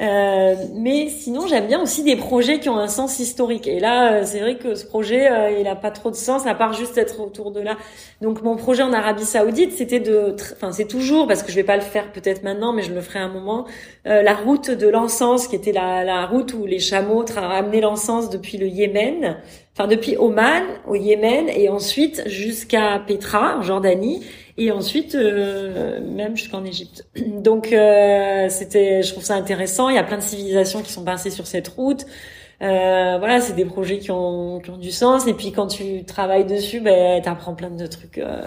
Euh, mais sinon, j'aime bien aussi des projets qui ont un sens historique. Et là, euh, c'est vrai que ce projet, euh, il a pas trop de sens à part juste être autour de là. Donc, mon projet en Arabie Saoudite, c'était de, enfin, c'est toujours parce que je vais pas le faire peut-être maintenant, mais je le ferai un moment. la route de l'encens, qui était la, la route où les chameaux ramenaient l'encens depuis le Yémen, enfin depuis Oman au Yémen et ensuite jusqu'à Petra en Jordanie et ensuite euh, même jusqu'en Égypte. [clears throat] Donc euh, c'était, je trouve ça intéressant. Il y a plein de civilisations qui sont passées sur cette route. Euh, voilà, c'est des projets qui ont, qui ont du sens. Et puis quand tu travailles dessus, ben, t'apprends plein de trucs, euh,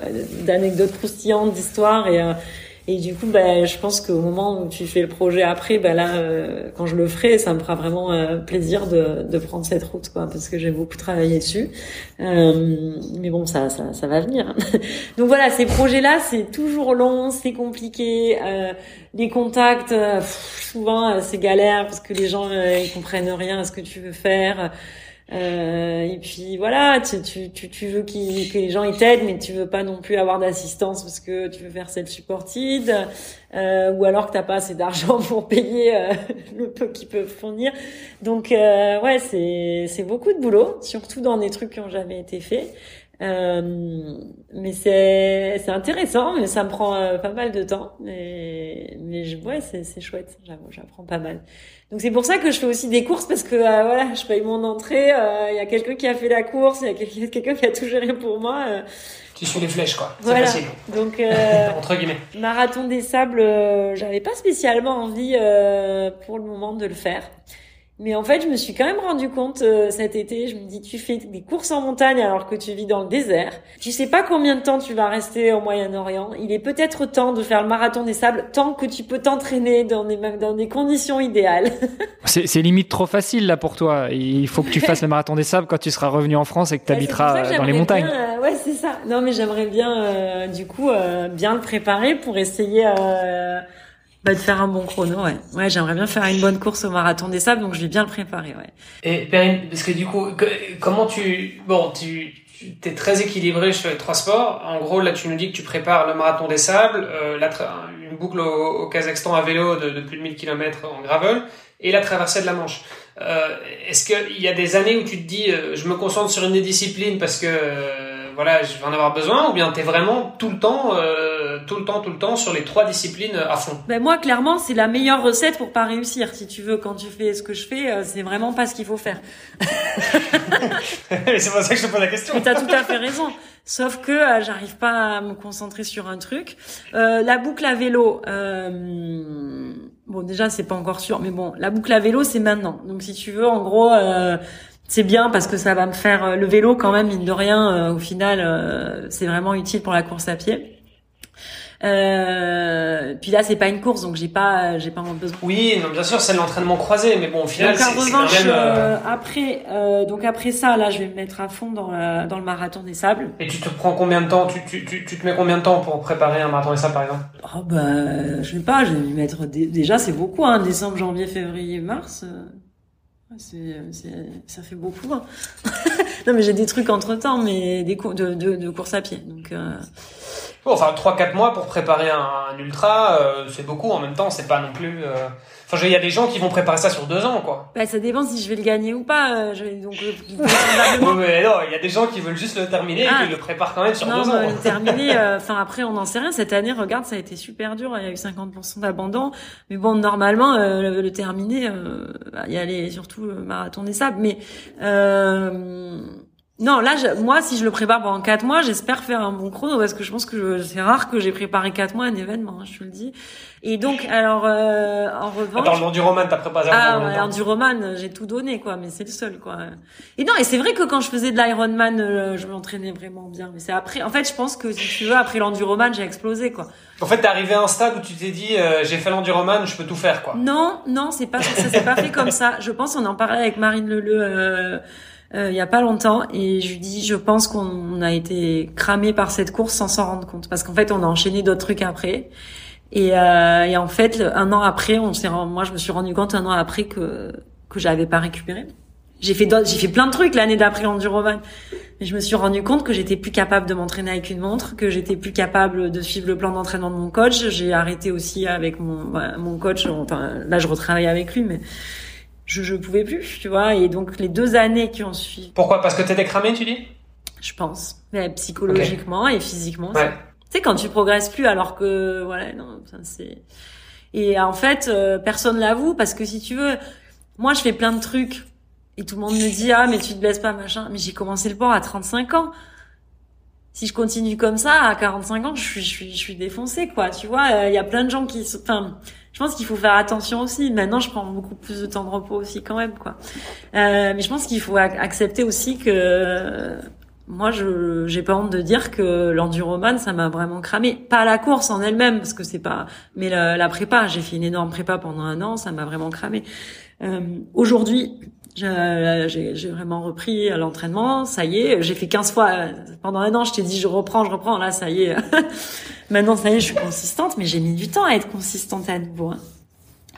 d'anecdotes croustillantes, d'histoires et euh, et du coup, bah, je pense qu'au moment où tu fais le projet après, bah là, euh, quand je le ferai, ça me fera vraiment euh, plaisir de, de prendre cette route, quoi, parce que j'ai beaucoup travaillé dessus. Euh, mais bon, ça, ça, ça va venir. [laughs] Donc voilà, ces projets-là, c'est toujours long, c'est compliqué. les contacts, souvent, c'est galère parce que les gens ils comprennent rien à ce que tu veux faire. Euh, et puis voilà, tu, tu, tu, tu veux que les gens ils t'aident, mais tu veux pas non plus avoir d'assistance parce que tu veux faire cette supportide, euh, ou alors que t'as pas assez d'argent [laughs] pour payer euh, le peu qu'ils peuvent fournir. Donc euh, ouais, c'est beaucoup de boulot, surtout dans des trucs qui ont jamais été faits. Euh, mais c'est c'est intéressant, mais ça me prend euh, pas mal de temps. Mais mais je, ouais, c'est c'est chouette. J'avoue, j'apprends pas mal. Donc c'est pour ça que je fais aussi des courses parce que euh, voilà, je paye mon entrée. Il y a quelqu'un qui a fait la course, il y a quelqu'un [laughs] qui a tout géré pour moi. tu suis les flèches quoi. C'est voilà. facile. Donc [laughs] entre guillemets. Marathon des sables, j'avais pas spécialement envie pour le moment de le faire. Mais en fait, je me suis quand même rendu compte euh, cet été, je me dis, tu fais des courses en montagne alors que tu vis dans le désert. Tu sais pas combien de temps tu vas rester au Moyen-Orient. Il est peut-être temps de faire le marathon des sables tant que tu peux t'entraîner dans des, dans des conditions idéales. [laughs] c'est limite trop facile là pour toi. Il faut que tu fasses le marathon des sables quand tu seras revenu en France et que tu habiteras dans les montagnes. Euh, ouais, c'est ça. Non, mais j'aimerais bien, euh, du coup, bien le préparer pour essayer bah, de faire un bon chrono, ouais. Ouais, j'aimerais bien faire une bonne course au marathon des sables, donc je vais bien le préparer, ouais. Et Perrine, parce que du coup, comment tu, bon, tu, tu es très équilibré sur les trois sports. En gros, là, tu nous dis que tu prépares le marathon des sables, euh, la une boucle au, Kazakhstan à vélo de, de, plus de 1000 km en gravel et la traversée de la Manche. Euh, Est-ce qu'il y a des années où tu te dis, euh, je me concentre sur une des disciplines parce que euh, voilà, je vais en avoir besoin, ou bien tu es vraiment tout le temps, euh, tout le temps, tout le temps sur les trois disciplines à fond Ben moi, clairement, c'est la meilleure recette pour pas réussir. Si tu veux, quand tu fais ce que je fais, euh, c'est vraiment pas ce qu'il faut faire. [laughs] c'est pour ça que je te pose la question. Tu as tout à fait raison. Sauf que euh, j'arrive pas à me concentrer sur un truc. Euh, la boucle à vélo, euh, bon déjà c'est pas encore sûr, mais bon, la boucle à vélo c'est maintenant. Donc si tu veux, en gros, euh, c'est bien parce que ça va me faire euh, le vélo quand même mine de rien euh, au final euh, c'est vraiment utile pour la course à pied. Euh, puis là, c'est pas une course, donc j'ai pas, j'ai pas besoin. Oui, non, bien sûr, c'est l'entraînement croisé, mais bon, au final, c'est quand même. Euh... après, euh, donc après ça, là, je vais me mettre à fond dans, dans le marathon des sables. Et tu te prends combien de temps tu, tu, tu, tu, te mets combien de temps pour préparer un marathon des sables, par exemple? Oh bah, je sais pas, je vais me mettre déjà, c'est beaucoup, hein, décembre, janvier, février, mars. C'est, ça fait beaucoup. Hein. [laughs] non, mais j'ai des trucs entre temps, mais des cours de, de, course à pied. Donc, euh... bon, enfin, 3-4 mois pour préparer un, un ultra, euh, c'est beaucoup. En même temps, c'est pas non plus. Euh... Enfin, il y a des gens qui vont préparer ça sur deux ans, quoi. Bah, ça dépend si je vais le gagner ou pas. Euh, je vais donc. Euh, [laughs] non, mais non, il y a des gens qui veulent juste le terminer ah. et qui le préparent quand même sur non, deux ans. le terminer. Enfin, après, on n'en sait rien. Cette année, regarde, ça a été super dur. Il y a eu 50% d'abandon. Mais bon, normalement, le, le, terminer, bah, il y allait surtout le marathon des sables. Mais non, là, je, moi, si je le prépare pendant quatre mois, j'espère faire un bon chrono parce que je pense que c'est rare que j'ai préparé quatre mois un événement, hein, je te le dis. Et donc, alors, euh, en revanche. Attends, l'enduroman, t'as préparé Ah, ouais, l'enduroman, j'ai tout donné, quoi, mais c'est le seul, quoi. Et non, et c'est vrai que quand je faisais de l'Ironman, euh, je m'entraînais vraiment bien. Mais c'est après, en fait, je pense que si tu veux, après l'enduroman, j'ai explosé, quoi. En fait, t'es arrivé à un stade où tu t'es dit, euh, j'ai fait l'enduroman, je peux tout faire, quoi. Non, non, c'est pas ça, s'est pas fait comme ça. Je pense, on en parlait avec Marine Leleu, euh, il y a pas longtemps et je lui dis je pense qu'on a été cramé par cette course sans s'en rendre compte. Parce qu'en fait on a enchaîné d'autres trucs après. Et, euh, et en fait un an après on s'est moi je me suis rendu compte un an après que que j'avais pas récupéré. J'ai fait j'ai fait plein de trucs l'année d'après l'enduroman mais je me suis rendu compte que j'étais plus capable de m'entraîner avec une montre que j'étais plus capable de suivre le plan d'entraînement de mon coach. J'ai arrêté aussi avec mon mon coach enfin là je retravaille avec lui mais je je pouvais plus, tu vois. Et donc les deux années qui ont suivi. Pourquoi? Parce que t'étais cramé, tu dis? Je pense, mais psychologiquement et physiquement. Ouais. Tu sais quand tu progresses plus, alors que voilà, non, c'est. Et en fait, euh, personne l'avoue parce que si tu veux, moi je fais plein de trucs et tout le monde me dit ah mais tu te blesses pas machin. Mais j'ai commencé le sport à 35 ans. Si je continue comme ça à 45 ans, je suis je suis je suis défoncé quoi. Tu vois, il euh, y a plein de gens qui, enfin je pense qu'il faut faire attention aussi. Maintenant, je prends beaucoup plus de temps de repos aussi quand même, quoi. Euh, mais je pense qu'il faut accepter aussi que moi, je j'ai pas honte de dire que l'enduroman, ça m'a vraiment cramé. Pas la course en elle-même, parce que c'est pas, mais la, prépa. J'ai fait une énorme prépa pendant un an, ça m'a vraiment cramé. Euh, Aujourd'hui, j'ai vraiment repris l'entraînement, ça y est, j'ai fait 15 fois pendant un an, je t'ai dit je reprends, je reprends, là ça y est. [laughs] Maintenant ça y est, je suis consistante, mais j'ai mis du temps à être consistante à nouveau. Hein.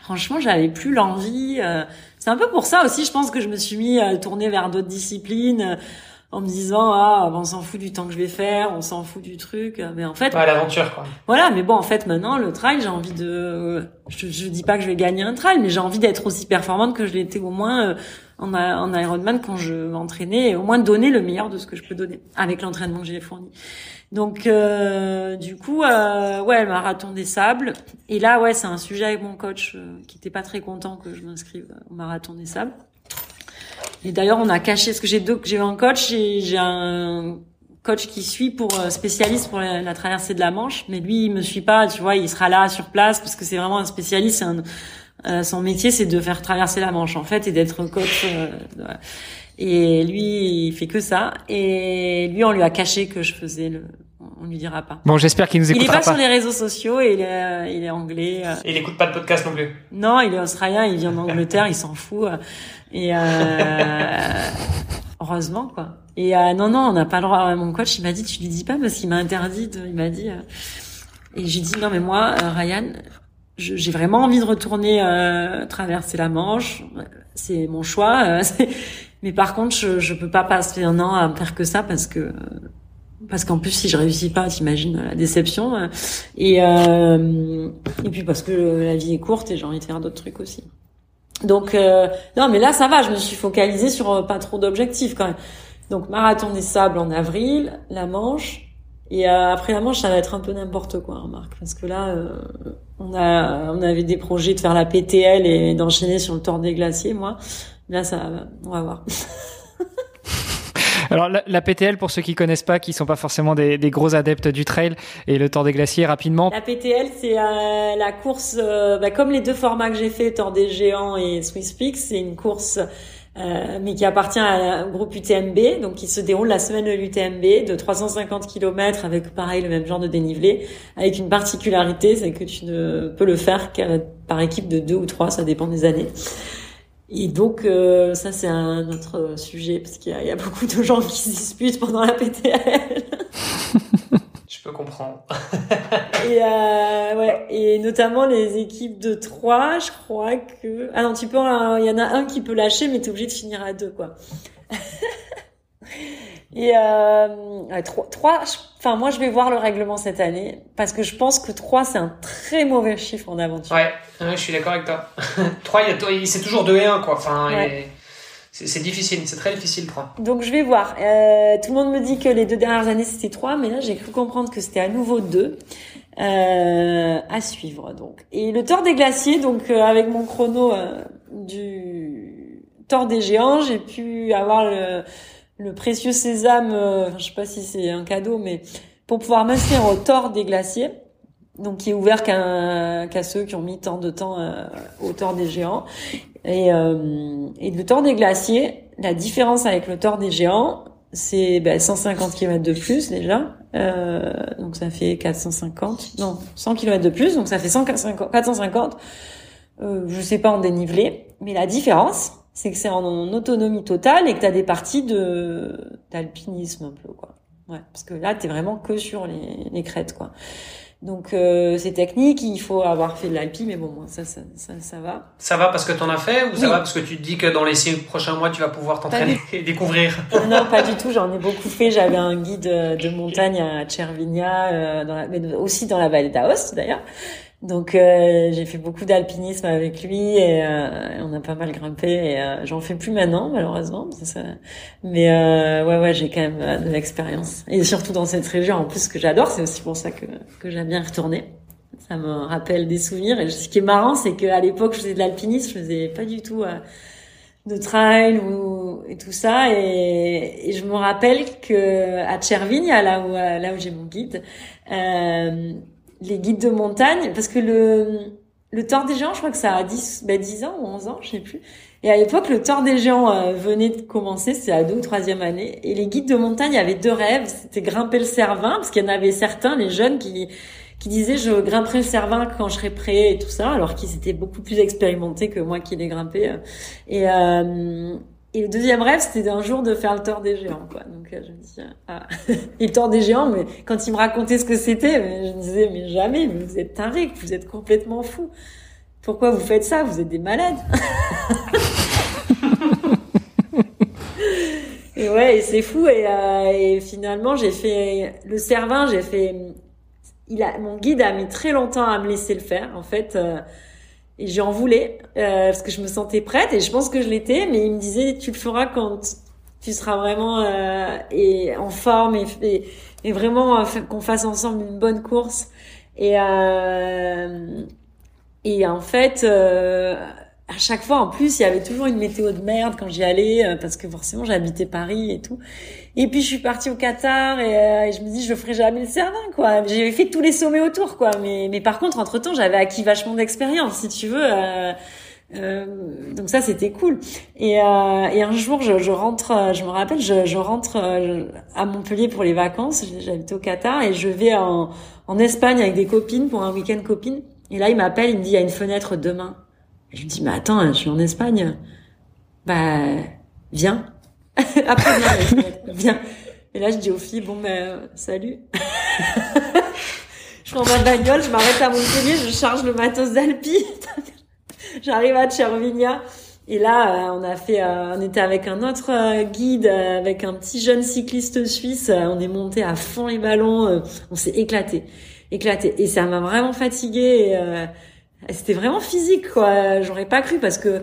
Franchement, j'avais plus l'envie. Euh, c'est un peu pour ça aussi, je pense que je me suis mis à tourner vers d'autres disciplines en me disant ah on s'en fout du temps que je vais faire, on s'en fout du truc, mais en fait ouais, l'aventure quoi. Voilà, mais bon en fait maintenant le trail j'ai envie de je, je dis pas que je vais gagner un trail, mais j'ai envie d'être aussi performante que je l'étais au moins euh, en, en Ironman quand je m'entraînais et au moins donner le meilleur de ce que je peux donner avec l'entraînement que j'ai fourni. Donc euh, du coup euh, ouais le marathon des sables et là ouais c'est un sujet avec mon coach euh, qui était pas très content que je m'inscrive au marathon des sables. Et d'ailleurs on a caché ce que j'ai deux j'ai un coach et j'ai un coach qui suit pour euh, spécialiste pour la, la, traversée de la Manche mais lui il me suit pas tu vois il sera là sur place parce que c'est vraiment un spécialiste un son métier, c'est de faire traverser la Manche, en fait, et d'être coach. et lui, il fait que ça. Et lui, on lui a caché que je faisais le. On lui dira pas. Bon, j'espère qu'il nous écoutera pas. Il est pas, sur les réseaux sociaux et il est, il est anglais. Et il écoute pas de podcast non plus. Non, il est australien, il vient d'Angleterre, il s'en fout. Et [laughs] heureusement quoi. Et euh, non non, on n'a pas le droit. Mon coach il m'a dit tu lui dis pas parce qu'il m'a interdit. De, il m'a dit. Euh, et j'ai dit non mais moi euh, Ryan, j'ai vraiment envie de retourner traverser la Manche. C'est mon choix. [laughs] mais par contre je je peux pas passer un an à faire que ça parce que parce qu'en plus si je réussis pas t'imagines la déception et euh, et puis parce que la vie est courte et j'ai envie de faire d'autres trucs aussi donc euh, non, mais là ça va. Je me suis focalisée sur euh, pas trop d'objectifs quand même. Donc marathon des sables en avril, la Manche. Et euh, après la Manche, ça va être un peu n'importe quoi, Marc, parce que là, on a, on avait des projets de faire la PTL et d'enchaîner sur le Tour des Glaciers. Moi, là, ça, on va voir. [laughs] Alors la, PTL, pour ceux qui connaissent pas, qui sont pas forcément des, des, gros adeptes du trail et le Tour des Glaciers, rapidement. La PTL, c'est euh, la course, euh, bah, comme les deux formats que j'ai fait, Tour des Géants et Swiss Peaks, c'est une course euh, mais qui appartient au groupe UTMB, donc qui se déroule la semaine de l'UTMB de 350 km avec pareil le même genre de dénivelé, avec une particularité, c'est que tu ne peux le faire qu'à par équipe de deux ou trois, ça dépend des années. Et donc, euh, ça, c'est un autre sujet, parce qu'il y, a beaucoup de gens qui se disputent pendant la PTL. [laughs] Je peux comprendre. et, euh, ouais, et notamment les équipes de trois, je crois que... Ah non, tu peux... Il y en a un qui peut lâcher, mais t'es obligé de finir à deux, quoi. Et euh, 3, enfin moi je vais voir le règlement cette année parce que je pense que 3 c'est un très mauvais chiffre en aventure. Ouais, je suis d'accord avec toi. [laughs] 3 c'est toujours 2 et 1 quoi. Enfin c'est difficile, c'est très difficile 3. Donc je vais voir. Euh, tout le monde me dit que les deux dernières années c'était 3 mais là j'ai cru comprendre que c'était à nouveau 2. Euh, à suivre donc. Et le tort des glaciers donc euh, avec mon chrono euh, du tort des géants, j'ai pu avoir le le précieux sésame, euh, je sais pas si c'est un cadeau, mais pour pouvoir m'inscrire au tort des glaciers, donc qui est ouvert qu'à ceux qui ont mis tant de temps euh, au tort des géants. Et, euh, et le tort des glaciers, la différence avec le tort des géants, c'est ben, 150 km de plus déjà, euh, donc ça fait 450, non 100 km de plus, donc ça fait 150, 450. Euh, je sais pas en dénivelé, mais la différence, c'est que c'est en, autonomie totale et que tu as des parties de d'alpinisme un peu quoi. Ouais, parce que là tu es vraiment que sur les, les crêtes quoi. Donc euh, c'est technique, il faut avoir fait de l'alpi, mais bon, ça, ça, ça, ça, va. Ça va parce que t'en as fait ou ça va parce que tu te dis que dans les six prochains mois tu vas pouvoir t'entraîner et découvrir? Non, pas du tout. J'en ai beaucoup fait. J'avais un guide de montagne à Cervinia, euh, dans la, mais aussi dans la vallée d'Aoste d'ailleurs. Donc euh, j'ai fait beaucoup d'alpinisme avec lui et euh, on a pas mal grimpé et euh, j'en fais plus maintenant malheureusement. Ça... Mais ouais ouais j'ai quand même de l'expérience et surtout dans cette région en plus que j'adore c'est aussi pour ça que que j'aime bien retourner. Ça me rappelle des souvenirs et ce qui est marrant c'est qu'à l'époque je faisais de l'alpinisme je faisais pas du tout de trail ou et tout ça et, et, je me rappelle que à Chervigne là où là où j'ai mon guide euh, les guides de montagne, parce que le, le Tour des Géants, je crois que ça a 10, bah 10 ans ou 11 ans, je sais plus. Et à l'époque, le Tour des Géants euh, venait de commencer, c'était à deux ou troisième année. Et les guides de montagne avaient deux rêves, c'était grimper le Cervin, parce qu'il y en avait certains, les jeunes, qui, qui disaient je grimperai le Cervin quand je serai prêt et tout ça, alors qu'ils étaient beaucoup plus expérimentés que moi qui l'ai grimpé. Et, euh, et le deuxième rêve, c'était d'un jour de faire le tort des géants, quoi. Donc euh, je dis, ah, [laughs] et le tort des géants, mais quand il me racontait ce que c'était, je me disais, mais jamais, mais vous êtes taré, vous êtes complètement fou. Pourquoi vous faites ça? Vous êtes des malades. [laughs] et ouais, c'est fou. Et, euh, et finalement, j'ai fait le Cervin, j'ai fait. Il a, mon guide a mis très longtemps à me laisser le faire. En fait, euh, et j'en voulais euh, parce que je me sentais prête et je pense que je l'étais, mais il me disait tu le feras quand tu seras vraiment euh, et en forme et, et, vraiment euh, qu'on fasse ensemble une bonne course. Et euh, et en fait, euh, à chaque fois, en plus, il y avait toujours une météo de merde quand j'y allais, euh, parce que forcément, j'habitais Paris et tout. Et puis, je suis partie au Qatar et, je me dis, je ferai jamais le Cervin, quoi. J'ai fait tous les sommets autour, quoi. Mais, mais par contre, entre temps, j'avais acquis vachement d'expérience, si tu veux. Euh, euh, donc ça c'était cool et, euh, et un jour je, je, rentre je me rappelle je, je rentre à Montpellier pour les vacances j'habite au Qatar et je vais en, en Espagne avec des copines pour un week-end copine et là il m'appelle il me dit il y a une fenêtre demain je lui dis mais attends je suis en Espagne bah viens [laughs] après viens viens et là je dis aux filles bon ben salut [laughs] je prends ma bagnole je m'arrête à Montpellier je charge le matos d'Alpi [laughs] J'arrive à Chervinia. Et là, euh, on a fait, euh, on était avec un autre euh, guide, avec un petit jeune cycliste suisse. on est monté à fond les ballons. on s'est éclaté, éclaté. Et ça m'a vraiment fatigué. C'était vraiment physique, quoi. J'aurais pas cru parce que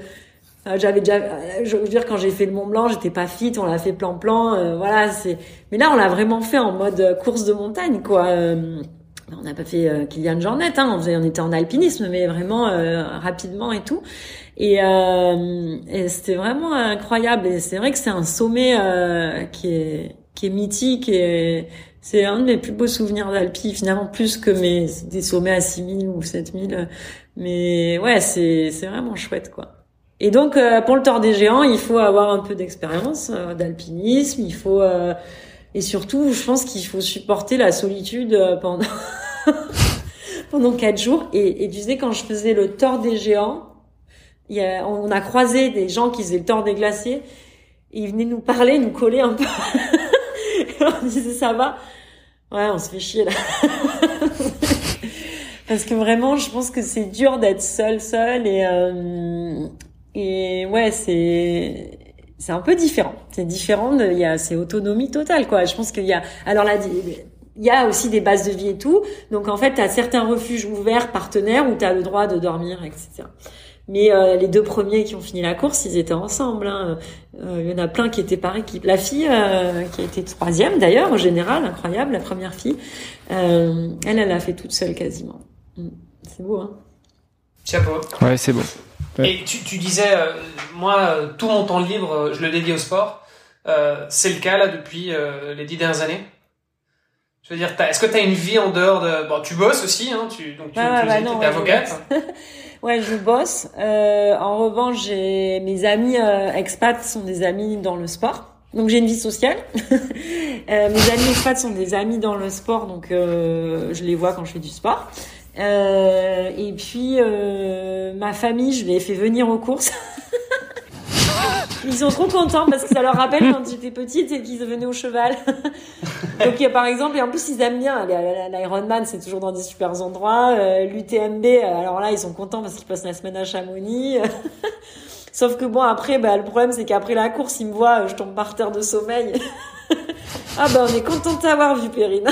j'avais déjà, je veux dire, quand j'ai fait le Mont Blanc, j'étais pas fit. On l'a fait plan-plan. voilà, c'est. Mais là, on l'a vraiment fait en mode course de montagne, quoi on n'a pas fait euh, Kylian Jornet, hein, on, on était en alpinisme, mais vraiment euh, rapidement et tout. Et, euh, et c'était vraiment incroyable. Et c'est vrai que c'est un sommet euh, qui est qui est mythique et c'est un de mes plus beaux souvenirs d'Alpi, finalement plus que mes des sommets à 6000 ou 7000. Mais ouais, c'est c'est vraiment chouette quoi. Et donc pour le Tour des Géants, il faut avoir un peu d'expérience d'alpinisme, il faut et surtout, je pense qu'il faut supporter la solitude pendant [laughs] pendant quatre jours. Et, et, tu sais, quand je faisais le tort des géants, y a, on a croisé des gens qui faisaient le tort des glaciers. Et ils venaient nous parler, nous coller un peu. [laughs] [laughs] on disait, ça va Ouais, on se fait chier là. [laughs] Parce que vraiment, je pense que c'est dur d'être seul, seul. Et, euh, ouais, c'est c'est un peu différent. C'est différent. Il y a c'est autonomie totale quoi. Je pense qu'il y a alors là il y a aussi des bases de vie et tout. Donc en fait, tu as certains refuges ouverts, partenaires, où tu as le droit de dormir, etc. Mais euh, les deux premiers qui ont fini la course, ils étaient ensemble. Hein. Euh, il y en a plein qui étaient par équipe. La fille, euh, qui a été troisième d'ailleurs, en général, incroyable, la première fille, elle, elle a fait toute seule quasiment. Mm. C'est beau, hein Chapeau. Ouais, c'est beau. Et tu, tu disais, moi, tout mon temps libre, je le dédie au sport. c'est le cas là depuis les dix dernières années? Je veux dire, est-ce que tu as une vie en dehors de... Bon, tu bosses aussi, hein, tu, donc tu, es avocate. [laughs] ouais, je bosse. Euh, en revanche, j'ai mes amis euh, expats sont des amis dans le sport. Donc j'ai une vie sociale. [laughs] euh, mes amis expats sont des amis dans le sport, donc euh, je les vois quand je fais du sport. Euh, et puis euh, ma famille, je les ai fait venir aux courses. [laughs] Ils sont trop contents parce que ça leur rappelle quand j'étais petite et qu'ils venaient au cheval. [laughs] Donc par exemple, et en plus ils aiment bien l'Ironman, c'est toujours dans des super endroits. Euh, L'UTMB, alors là ils sont contents parce qu'ils passent la semaine à Chamonix. [laughs] Sauf que bon après, bah, le problème c'est qu'après la course, ils me voient, je tombe par terre de sommeil. [laughs] ah bah on est content de t'avoir vu, Perrine.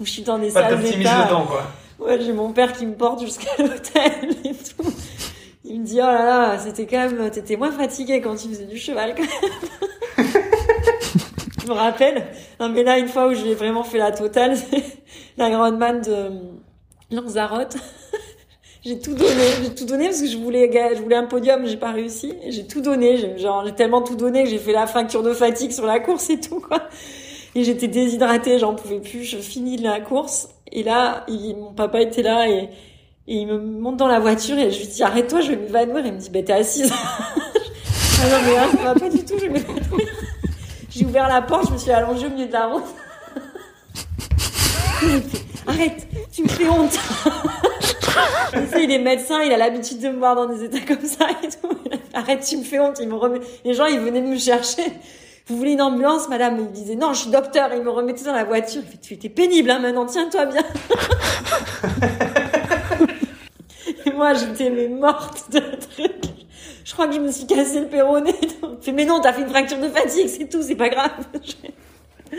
je suis dans des Pas salles d'état. quoi. Ouais, j'ai mon père qui me porte jusqu'à l'hôtel et tout il me dit oh là là, c'était quand même, t'étais moins fatigué quand tu faisais du cheval quand même. [laughs] je me rappelle. Non mais là, une fois où j'ai vraiment fait la totale, c'est man de Lanzarote. [laughs] j'ai tout donné, j'ai tout donné parce que je voulais, je voulais un podium, j'ai pas réussi. J'ai tout donné, genre, j'ai tellement tout donné que j'ai fait la fracture de fatigue sur la course et tout, quoi. Et j'étais déshydratée, j'en pouvais plus, je finis la course. Et là, mon papa était là et et il me monte dans la voiture et je lui dis arrête-toi, je vais m'évanouir. Il me dit bah t'es assise. [laughs] ah non mais là, ça va pas du tout, je vais m'évanouir. J'ai ouvert la porte, je me suis allongée au milieu de la route. [laughs] arrête, tu me fais honte. [laughs] il est médecin, il a l'habitude de me voir dans des états comme ça et tout. Arrête, tu me fais honte. Il me remet... Les gens, ils venaient me chercher. Vous voulez une ambulance, madame? Il disait non, je suis docteur. Il me remettait dans la voiture. Il fait, tu étais pénible, hein, maintenant, tiens-toi bien. [laughs] moi, j'étais mais morte de trucs. Je crois que je me suis cassé le péroné. [laughs] mais non, t'as fait une fracture de fatigue, c'est tout, c'est pas grave. [laughs]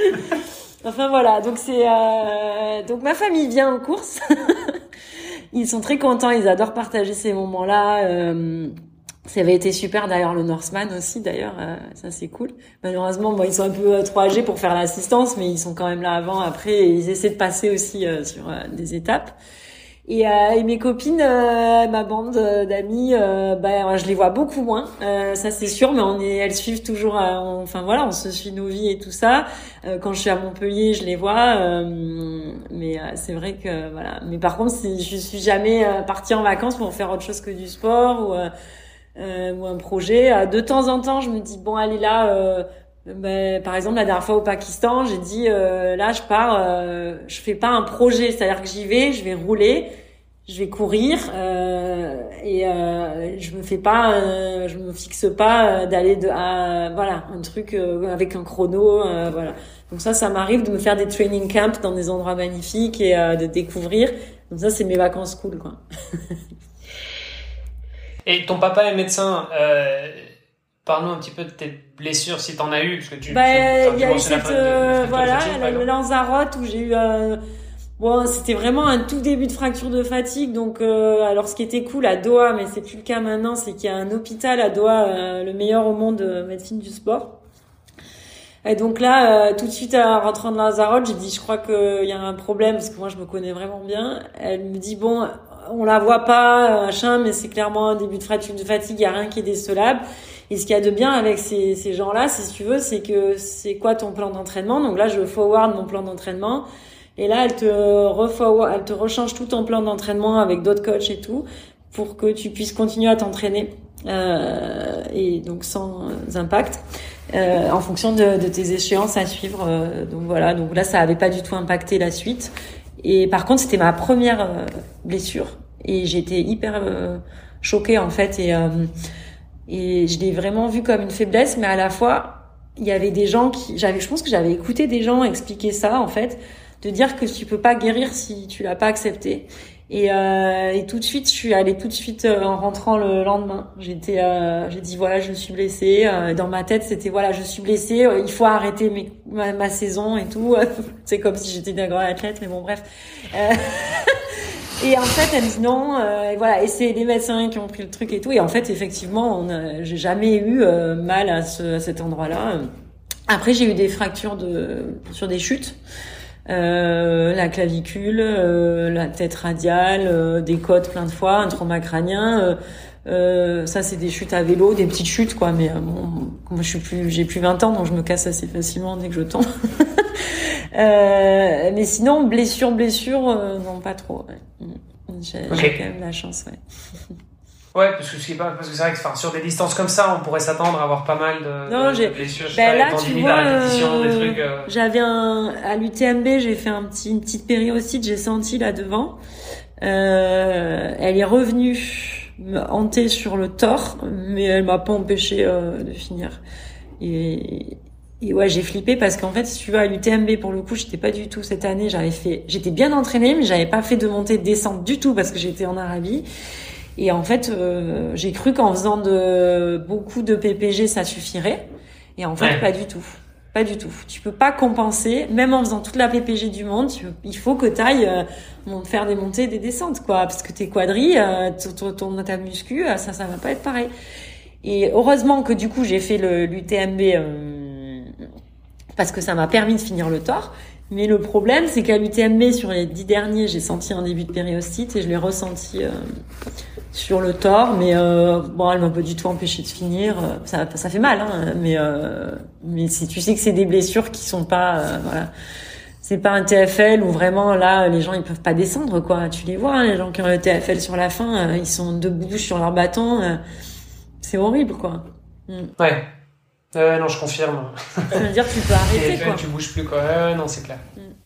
enfin voilà, donc c'est euh... donc ma famille vient en course. ils sont très contents, ils adorent partager ces moments-là. Euh... Ça avait été super d'ailleurs le Norseman aussi d'ailleurs, euh, ça c'est cool. Malheureusement, bon, ils sont un peu trop âgés pour faire l'assistance, mais ils sont quand même là avant, après, et ils essaient de passer aussi sur des étapes. Et, euh, et mes copines, euh, ma bande euh, d'amis, euh, ben je les vois beaucoup moins, ça c'est sûr, mais on est, elles suivent toujours. enfin voilà, on se suit nos vies et tout ça. quand je suis à Montpellier, je les vois, mais c'est vrai que voilà. Mais par contre, je suis jamais partie en vacances pour faire autre chose que du sport ou, ou un projet. De temps en temps, je me dis bon, allez là. Ben, par exemple, la dernière fois au Pakistan, j'ai dit euh, là, je pars, euh, je fais pas un projet, c'est-à-dire que j'y vais, je vais rouler, je vais courir euh, et euh, je me fais pas, euh, je me fixe pas d'aller de à voilà un truc avec un chrono, voilà. Donc ça, ça m'arrive de me faire des training camps dans des endroits magnifiques et de découvrir. Donc ça, c'est mes vacances cool, quoi. [laughs] et ton papa est médecin. Parle-nous un petit peu de tes blessures si t'en as eu, parce que tu. Bah, il y a eu cette euh, voilà, le Lanzarote où j'ai eu. Euh, bon, c'était vraiment un tout début de fracture de fatigue. Donc, euh, alors ce qui était cool à Doha, mais c'est plus le cas maintenant, c'est qu'il y a un hôpital à Doha, le meilleur au monde de médecine du sport. Et donc là, tout de suite en rentrant de Lanzarote, j'ai dit, je crois qu'il y a un problème parce que moi je me connais vraiment bien. Elle me dit bon, on la voit pas, machin, mais c'est clairement un début de fracture de fatigue. Il y a rien qui est décelable. Et ce qu'il y a de bien avec ces, ces gens-là, si tu veux, c'est que c'est quoi ton plan d'entraînement? Donc là, je forward mon plan d'entraînement. Et là, elle te, elle te rechange tout ton plan d'entraînement avec d'autres coachs et tout pour que tu puisses continuer à t'entraîner euh, et donc sans impact euh, en fonction de, de, tes échéances à suivre. Euh, donc voilà, donc là ça avait pas du tout impacté la suite. Et par contre c'était ma première euh, blessure et j'étais hyper euh, choquée en fait et et je l'ai vraiment vu comme une faiblesse, mais à la fois, il y avait des gens qui, j'avais, je pense que j'avais écouté des gens expliquer ça, en fait, de dire que tu peux pas guérir si tu l'as pas accepté. Et, euh, et tout de suite, je suis allée tout de suite euh, en rentrant le lendemain. J'étais, euh, j'ai dit voilà, je suis blessée. Euh, dans ma tête, c'était voilà, je suis blessée. il faut arrêter ma, ma saison et tout. [laughs] C'est comme si j'étais une grande athlète, mais bon, bref. [laughs] Et en fait, elle dit non, euh, voilà, et c'est les médecins qui ont pris le truc et tout. Et en fait, effectivement, j'ai jamais eu euh, mal à, ce, à cet endroit-là. Après, j'ai eu des fractures de sur des chutes, euh, la clavicule, euh, la tête radiale, euh, des côtes plein de fois, un trauma crânien. ça, c'est des chutes à vélo, des petites chutes, quoi. Mais bon, moi, je plus, j'ai plus 20 ans, donc je me casse assez facilement dès que je tombe. [laughs] Euh, mais sinon, blessure, blessure, non, pas trop. Ouais. J'ai quand même la chance, ouais. [laughs] Ouais, parce que c'est pas parce que c'est vrai que enfin, sur des distances comme ça, on pourrait s'attendre à avoir pas mal de, non, de, blessures. Ben là, tu vois, euh, euh... j'avais un à l'UTMB, j'ai fait un petit une petite périostite, j'ai senti là devant. Euh, elle est revenue me hanter sur le tort, mais elle m'a pas empêché euh, de finir. Et, et ouais, j'ai flippé parce qu'en fait, si tu vas à l'UTMB, pour le coup, j'étais pas du tout cette année. J'avais fait, j'étais bien entraînée, mais j'avais pas fait de montée de descente du tout parce que j'étais en Arabie. Et en fait, euh, j'ai cru qu'en faisant de beaucoup de PPG, ça suffirait. Et en fait, pas du tout. Pas du tout. Tu peux pas compenser, même en faisant toute la PPG du monde, il faut que tu ailles euh, faire des montées et des descentes, quoi. Parce que tes quadrilles, euh, ton, ta muscu, euh, ça, ça va pas être pareil. Et heureusement que du coup, j'ai fait l'UTMB parce que ça m'a permis de finir le tort. Mais le problème, c'est qu'à l'UTMB, sur les dix derniers, j'ai senti un début de périostite et je l'ai ressenti euh, sur le tort. Mais euh, bon, elle m'a pas du tout empêché de finir. Euh, ça, ça fait mal, hein, mais euh, mais si tu sais que c'est des blessures qui sont pas, euh, voilà, c'est pas un TFL où vraiment là, les gens ils peuvent pas descendre, quoi. Tu les vois, hein, les gens qui ont le TFL sur la fin, ils sont debout sur leur bâton. c'est horrible, quoi. Mm. Ouais. Ouais, non, je confirme. Ça veut dire que tu peux [laughs] arrêter, quoi. Tu bouges plus, quoi. Ouais, non, c'est clair.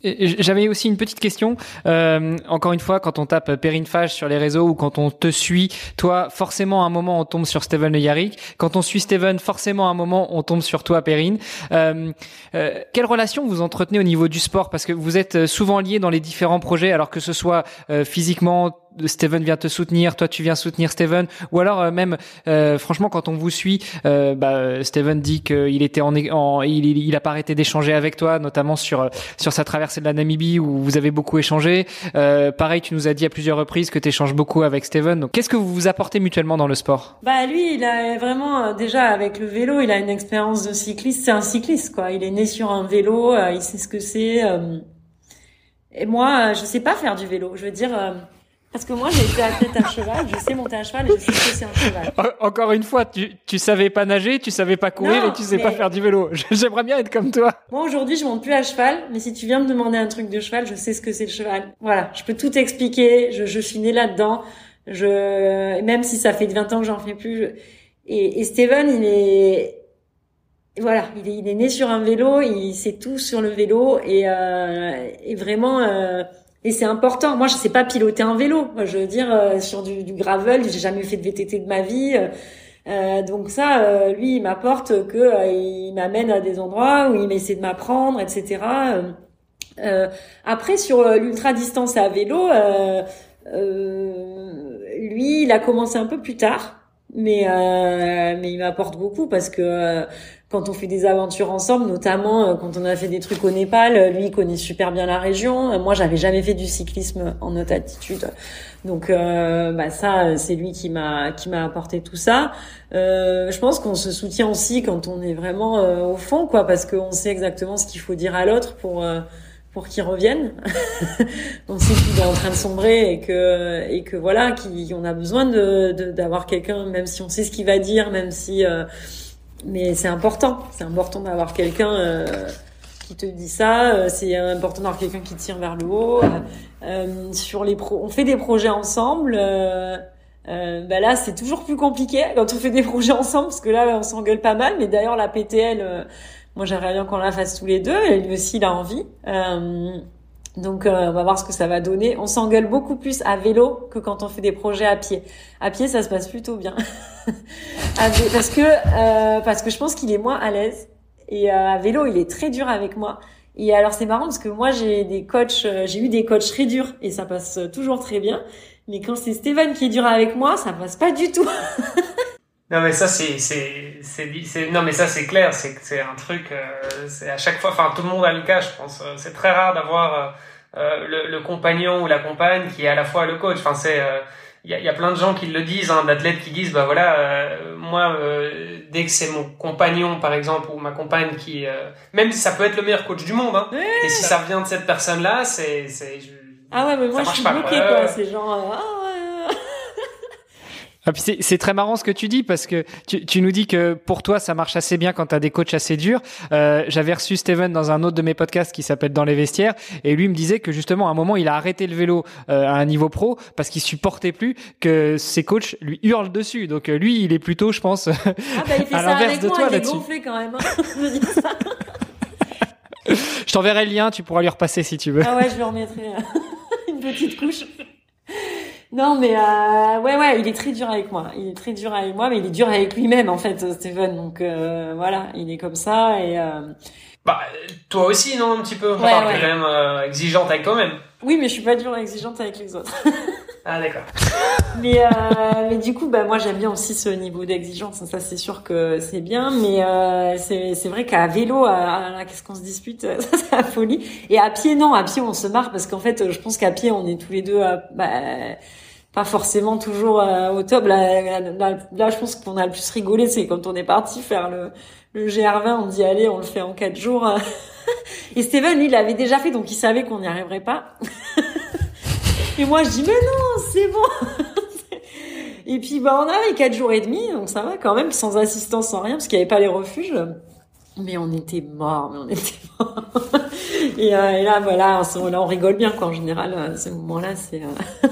J'avais aussi une petite question. Euh, encore une fois, quand on tape Perrine Fage sur les réseaux ou quand on te suit, toi, forcément, à un moment, on tombe sur Steven Le Yarrick. Quand on suit Steven, forcément, à un moment, on tombe sur toi, Perrine. Euh, euh, quelle relation vous entretenez au niveau du sport? Parce que vous êtes souvent liés dans les différents projets, alors que ce soit euh, physiquement, Steven vient te soutenir, toi tu viens soutenir Steven, ou alors euh, même, euh, franchement, quand on vous suit, euh, bah, Steven dit qu'il était en, en il, il, a pas arrêté d'échanger avec toi, notamment sur sur sa traversée de la Namibie où vous avez beaucoup échangé. pareil, tu nous as dit à plusieurs reprises que tu échanges beaucoup avec Steven. Donc, qu'est-ce que vous vous apportez mutuellement dans le sport? Bah lui, il a vraiment déjà avec le vélo, il a une expérience de cycliste. C'est un cycliste, quoi. Il est né sur un vélo, il sait ce que c'est. et moi, je sais pas faire du vélo. Je veux dire Parce que moi, j'ai été athlète à cheval, je sais monter à cheval et je sais que c'est un cheval. Encore une fois, tu, tu savais pas nager, tu savais pas courir et tu sais pas faire du vélo. [laughs] J'aimerais bien être comme toi. Moi, aujourd'hui, je monte plus à cheval, mais si tu viens me demander un truc de cheval, je sais ce que c'est le cheval. Voilà, je peux tout expliquer, je, je suis née là-dedans. Je, même si ça fait 20 ans que j'en fais plus. Et, et Steven, il est, voilà, il est, il est né sur un vélo, il sait tout sur le vélo et, euh, et vraiment, euh, et c'est important. Moi, je sais pas piloter un vélo. Moi, je veux dire, euh, sur du, du gravel, j'ai jamais fait de VTT de ma vie. Euh, euh, donc ça, euh, lui, il m'apporte que il m'amène à des endroits où il essaie de m'apprendre, etc. après, sur l'ultra distance à vélo, lui, il a commencé un peu plus tard, mais mais il m'apporte beaucoup parce que quand on fait des aventures ensemble, notamment euh, quand on a fait des trucs au Népal, euh, lui il connaît super bien la région. Euh, moi, j'avais jamais fait du cyclisme en haute altitude, donc bah ça, c'est lui qui m'a qui m'a apporté tout ça. Euh, je pense qu'on se soutient aussi quand on est vraiment au fond, quoi, parce qu'on sait exactement ce qu'il faut dire à l'autre pour pour qu'il revienne. [laughs] on sait qu'il est en train de sombrer et que et que voilà, qu'on a besoin de d'avoir quelqu'un, même si on sait ce qu'il va dire, même si mais c'est important. C'est important d'avoir quelqu'un euh, qui te dit ça. Euh, c'est important d'avoir quelqu'un qui tire vers le haut. Euh, sur les pro on fait des projets ensemble. Euh, bah là, c'est toujours plus compliqué quand on fait des projets ensemble parce que là, on s'engueule pas mal. Mais d'ailleurs, la PTL, moi, j'aimerais bien qu'on la fasse tous les deux. Et lui aussi, il a envie. Donc on va voir ce que ça va donner. On s'engueule beaucoup plus à vélo que quand on fait des projets à pied. À pied, ça se passe plutôt bien. [laughs] parce que euh, parce que je pense qu'il est moins à l'aise et euh, à vélo il est très dur avec moi et alors c'est marrant parce que moi j'ai des coachs euh, j'ai eu des coachs très durs et ça passe toujours très bien mais quand c'est Stéphane qui est dur avec moi ça passe pas du tout [laughs] non mais ça c'est c'est c'est non mais ça c'est clair c'est c'est un truc c'est à chaque fois enfin tout le monde a le cas je pense. C'est très rare d'avoir le, le, compagnon ou la compagne qui est à la fois le coach. Enfin c'est il y a, y a, plein de gens qui le disent, hein, d'athlètes qui disent, bah voilà, euh, moi, euh, dès que c'est mon compagnon, par exemple, ou ma compagne qui, euh, même si ça peut être le meilleur coach du monde, hein, et si ça vient de cette personne-là, c'est, c'est, ah ouais, mais moi je suis bloquée, quoi. C'est genre, ah ah, c'est très marrant ce que tu dis parce que tu, tu, nous dis que pour toi ça marche assez bien quand tu as des coachs assez durs. Euh, J'avais reçu Steven dans un autre de mes podcasts qui s'appelle Dans les vestiaires et lui me disait que justement à un moment il a arrêté le vélo euh, à un niveau pro parce qu'il supportait plus que ses coachs lui hurlent dessus. Donc euh, lui il est plutôt je pense [laughs] ah bah, il fait à l'inverse de toi là-dessus. quand même. Hein. [laughs] je t'enverrai le lien, tu pourras lui repasser si tu veux. Ah ouais, je lui remettrai [laughs] une petite couche. Non, mais euh, ouais, ouais, il est très dur avec moi. Il est très dur avec moi, mais il est dur avec lui-même en fait, Steven. Donc euh, voilà, il est comme ça et. Euh... Bah, toi aussi, non, un petit peu? Enfin, ouais, quand même exigeante avec toi-même. Oui, mais je suis pas dure exigeante avec les autres. [laughs] ah d'accord. mais mais du coup, bah moi j'aime bien aussi ce niveau d'exigence. Ça, c'est sûr que c'est bien, mais c'est c'est vrai qu'à vélo, qu'est-ce qu'on se dispute? [laughs] Ça, c'est la folie. Et à pied, non. À pied, on se marre parce qu'en fait, je pense qu'à pied, on est tous les deux. bah, pas forcément toujours euh, au top. Là, je pense qu'on a le plus rigolé, c'est quand on est parti faire le, le GR20, on dit allez, on le fait en quatre jours. [laughs] Et Steven, lui, il l'avait déjà fait, donc il savait qu'on n'y arriverait pas. [laughs] et moi, je dis mais non, c'est bon. [laughs] et puis bah on avait quatre jours et demi, donc ça va quand même, sans assistance, sans rien, parce qu'il n'y avait pas les refuges. Mais on était morts, mais on était morts. et, euh, et, là, voilà, là, on rigole bien, quoi. En général, à ce moment-là, c'est. Euh,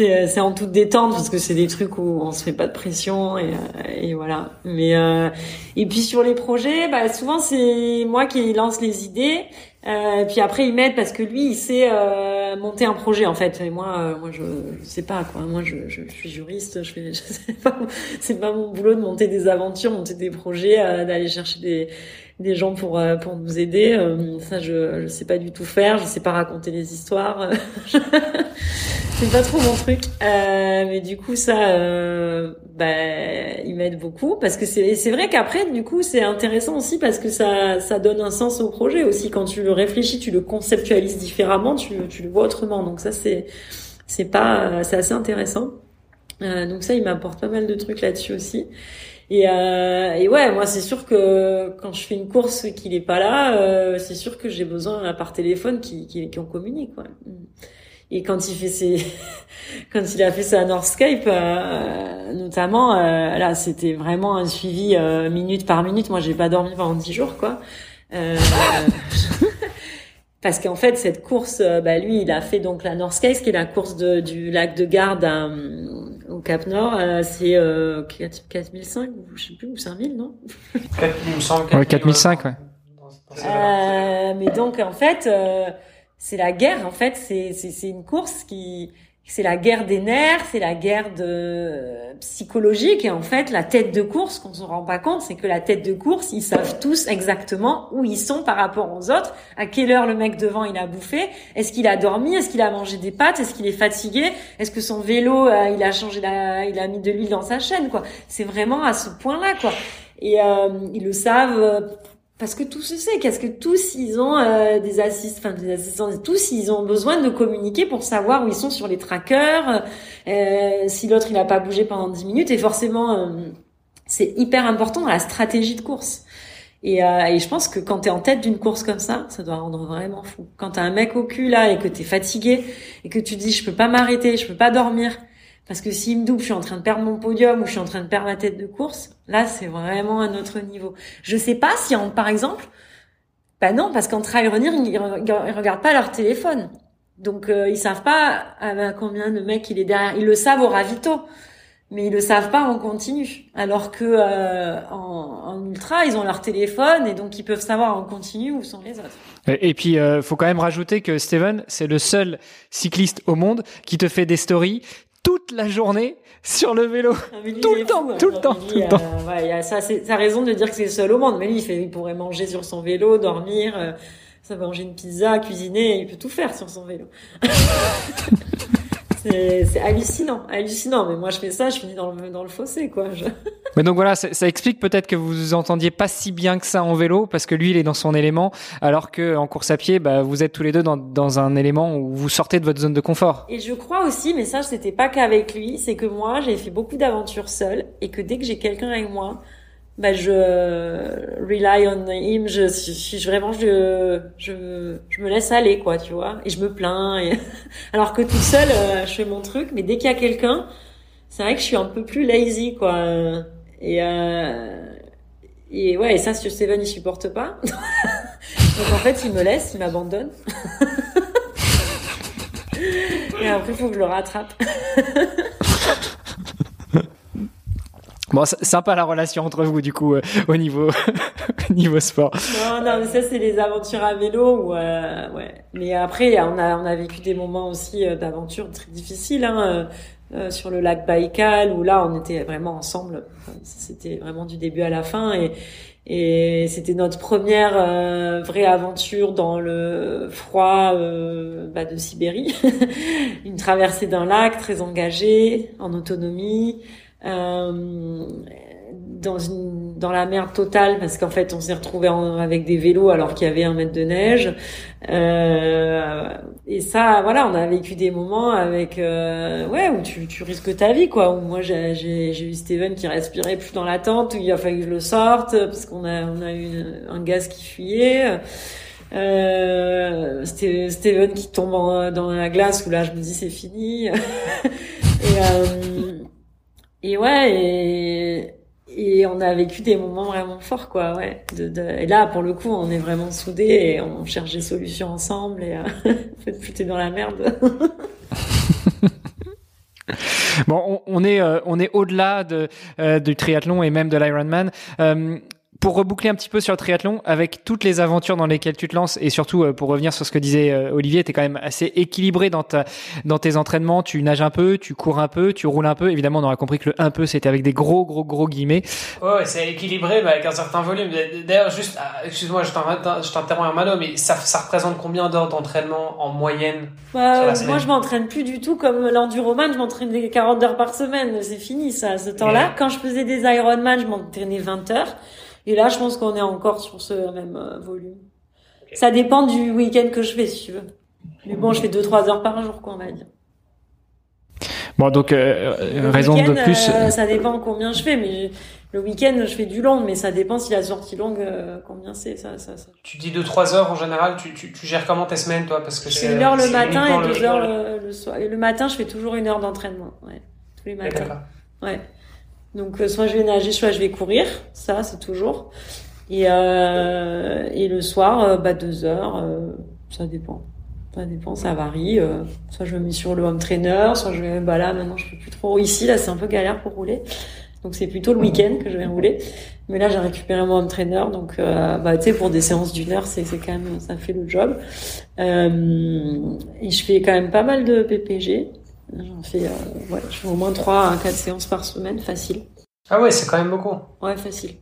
euh, c'est en toute détente parce que c'est des trucs où on se fait pas de pression et, euh, et voilà. Mais euh, et puis sur les projets, bah souvent c'est moi qui lance les idées. Euh, puis après il m'aide parce que lui il sait euh, monter un projet en fait. Et moi moi je, je sais pas quoi. Moi je, je, suis juriste, je fais [laughs] je sais pas c'est pas mon boulot de monter des aventures, monter des projets, d'aller chercher des des gens pour pour nous aider. ça je je sais pas du tout faire. Je sais pas raconter des histoires. [laughs] c'est pas trop mon truc. Euh, mais du coup, ça, euh, bah, il m'aide beaucoup parce que c'est, c'est vrai qu'après, du coup, c'est intéressant aussi parce que ça, ça donne un sens au projet aussi. Quand tu le réfléchis, tu le conceptualises différemment, tu, tu le vois autrement. Donc ça, c'est, c'est pas, c'est assez intéressant. Euh, donc ça, il m'apporte pas mal de trucs là-dessus aussi. Et, euh, et ouais, moi c'est sûr que quand je fais une course qu'il est pas là, euh, c'est sûr que j'ai besoin par téléphone qui qui, qui communique. Ouais. Et quand il fait ses, [laughs] quand il a fait sa Northscape, euh, notamment, euh, là, c'était vraiment un suivi euh, minute par minute. Moi, j'ai pas dormi pendant dix jours, quoi. [laughs] parce qu'en fait, cette course, bah, lui, il a fait donc la Northscape, qui est la course de, du lac de Garde au Cap Nord. c'est 4005 ou je sais plus ou 5000, non? 4005, ouais. mais donc, en fait c'est la guerre en fait c'est c'est une course qui c'est la guerre des nerfs, c'est la guerre de psychologique et en fait la tête de course qu'on se rend pas compte, c'est que la tête de course, ils savent tous exactement où ils sont par rapport aux autres, à quelle heure le mec devant il a bouffé, est-ce qu'il a dormi, est-ce qu'il a mangé des pâtes, est-ce qu'il est fatigué, est-ce que son vélo euh, il a changé la, il a mis de l'huile dans sa chaîne quoi. C'est vraiment à ce point-là quoi. Et euh, ils le savent parce que tous se sait, qu'est-ce que tous ils ont euh, des assistants, enfin des assistants, tous ils ont besoin de communiquer pour savoir où ils sont sur les trackers, euh, si l'autre il a pas bougé pendant 10 minutes et forcément euh, c'est hyper important dans la stratégie de course. Et, euh, et je pense que quand tu es en tête d'une course comme ça, ça doit rendre vraiment fou. Quand t'as un mec au cul là et que t'es fatigué et que tu dis je peux pas m'arrêter, je peux pas dormir, parce que s'il me double, je suis en train de perdre mon podium ou je suis en train de perdre ma tête de course. Là, c'est vraiment un autre niveau. Je sais pas si, en, par exemple, bah non, parce qu'en trail running, ils, regardent pas leur téléphone. Donc, euh, ils savent pas à combien de mecs il est derrière. Ils le savent au ravito, mais ils le savent pas en continu. Alors que euh, en, en, ultra, ils ont leur téléphone et donc ils peuvent savoir en continu où sont les autres. Et puis, euh, faut quand même rajouter que Steven, c'est le seul cycliste au monde qui te fait des stories toute la journée sur le vélo. Ah, tout, le temps, tout le temps, tout le temps, ouais, ça, c'est, ça raison de dire que c'est le seul au monde. Mais lui, il, fait, il pourrait manger sur son vélo, dormir, euh, ça manger une pizza, cuisiner, il peut tout faire sur son vélo. [laughs] c'est hallucinant, hallucinant. Mais moi, je fais ça, je finis dans le, dans le fossé, quoi. [laughs] Mais donc voilà, ça, explique peut-être que vous vous entendiez pas si bien que ça en vélo, parce que lui, il est dans son élément, alors que en course à pied, bah, vous êtes tous les deux dans, dans un élément où vous sortez de votre zone de confort. Et je crois aussi, mais ça, c'était pas qu'avec lui, c'est que moi, j'ai fait beaucoup d'aventures seule, et que dès que j'ai quelqu'un avec moi, bah je rely on him je suis vraiment je je je me laisse aller quoi tu vois. Et je me plains et [laughs] alors que toute seule euh, je fais mon truc mais dès qu'il y a quelqu'un c'est vrai que je suis un peu plus lazy quoi. Et euh, et ouais et ça sur Steven il supporte pas. [laughs] Donc en fait il me laisse il m'abandonne. [laughs] Et après il faut que je le rattrape Bon, sympa la relation entre vous du coup euh, au niveau [laughs] niveau sport. Non, non, mais ça c'est les aventures à vélo ou euh, ouais. Mais après, on a on a vécu des moments aussi euh, d'aventure très difficiles hein, euh, sur le lac Baïkal où là on était vraiment ensemble. C'était vraiment du début à la fin et et c'était notre première vraie aventure dans le froid bah, de Sibérie. [laughs] Une traversée d'un lac très engagée, en autonomie. Euh, dans une dans la merde totale parce qu'en fait on s'est retrouvé avec des vélos alors qu'il y avait un mètre de neige. Euh, et ça voilà on a vécu des moments avec euh, ouais où tu, tu risques ta vie quoi. Où moi j'ai j'ai eu Steven qui respirait plus dans la tente où il a fallu que je le sorte parce qu'on a on a eu un gaz qui fuyait. Euh, Steven qui tombe dans la glace où là je me dis c'est fini. [laughs] Et euh, et ouais, et, et on a vécu des moments vraiment forts, quoi, ouais. De, de, et là, pour le coup, on est vraiment soudés et on cherche des solutions ensemble et euh, [laughs] fait plus dans la merde. [laughs] bon, on, on, est euh, on est au-delà de euh, du triathlon et même de l'Ironman. Euh, pour reboucler un petit peu sur le triathlon, avec toutes les aventures dans lesquelles tu te lances, et surtout euh, pour revenir sur ce que disait euh, Olivier, tu es quand même assez équilibré dans, ta, dans tes entraînements. Tu nages un peu, tu cours un peu, tu roules un peu. Évidemment, on aura compris que le un peu, c'était avec des gros, gros, gros guillemets. Ouais, c'est équilibré, mais avec un certain volume. D'ailleurs, juste, ah, excuse-moi, je t'interromps, Armando, mais ça, ça représente combien d'heures d'entraînement en moyenne bah, Moi, je m'entraîne plus du tout comme l'enduroman. Je m'entraîne des 40 heures par semaine. C'est fini, ça, ce temps-là. Quand je faisais des Ironman, je m'entraînais 20 heures. Et là, je pense qu'on est encore sur ce même euh, volume. Ça dépend du week-end que je fais, si tu veux. Mais bon, je fais 2-3 heures par jour, quoi, on va dire. Bon, donc raison de plus. ça dépend combien je fais, mais le week-end, je fais du long, mais ça dépend si la sortie longue, euh, combien c'est. Ça, ça, ça, Tu dis 2-3 heures en général, tu, tu, tu, gères comment tes semaines, toi? Parce que Je fais une heure le matin et deux heures le, le, soir. Et le matin, je fais toujours une heure d'entraînement, ouais, tous les matins. Ouais. Donc, euh, soit je vais nager, soit je vais courir, ça, c'est toujours. Et, euh, et le soir, euh, bah, deux heures, ça dépend. Ça dépend, ça varie. soit je me mets sur le home trainer, soit je vais, bah là, maintenant, je fais plus trop ici, là, c'est un peu galère pour rouler. Donc c'est plutôt le week-end que je vais rouler. Mais là, j'ai récupéré mon entraîneur, donc euh, bah tu sais pour des séances d'une heure, c'est c'est quand même ça fait le job. Euh, et je fais quand même pas mal de PPG. J'en fais euh, ouais, je fais au moins 3 à 4 séances par semaine, facile. Ah ouais, c'est quand même beaucoup. Ouais, facile.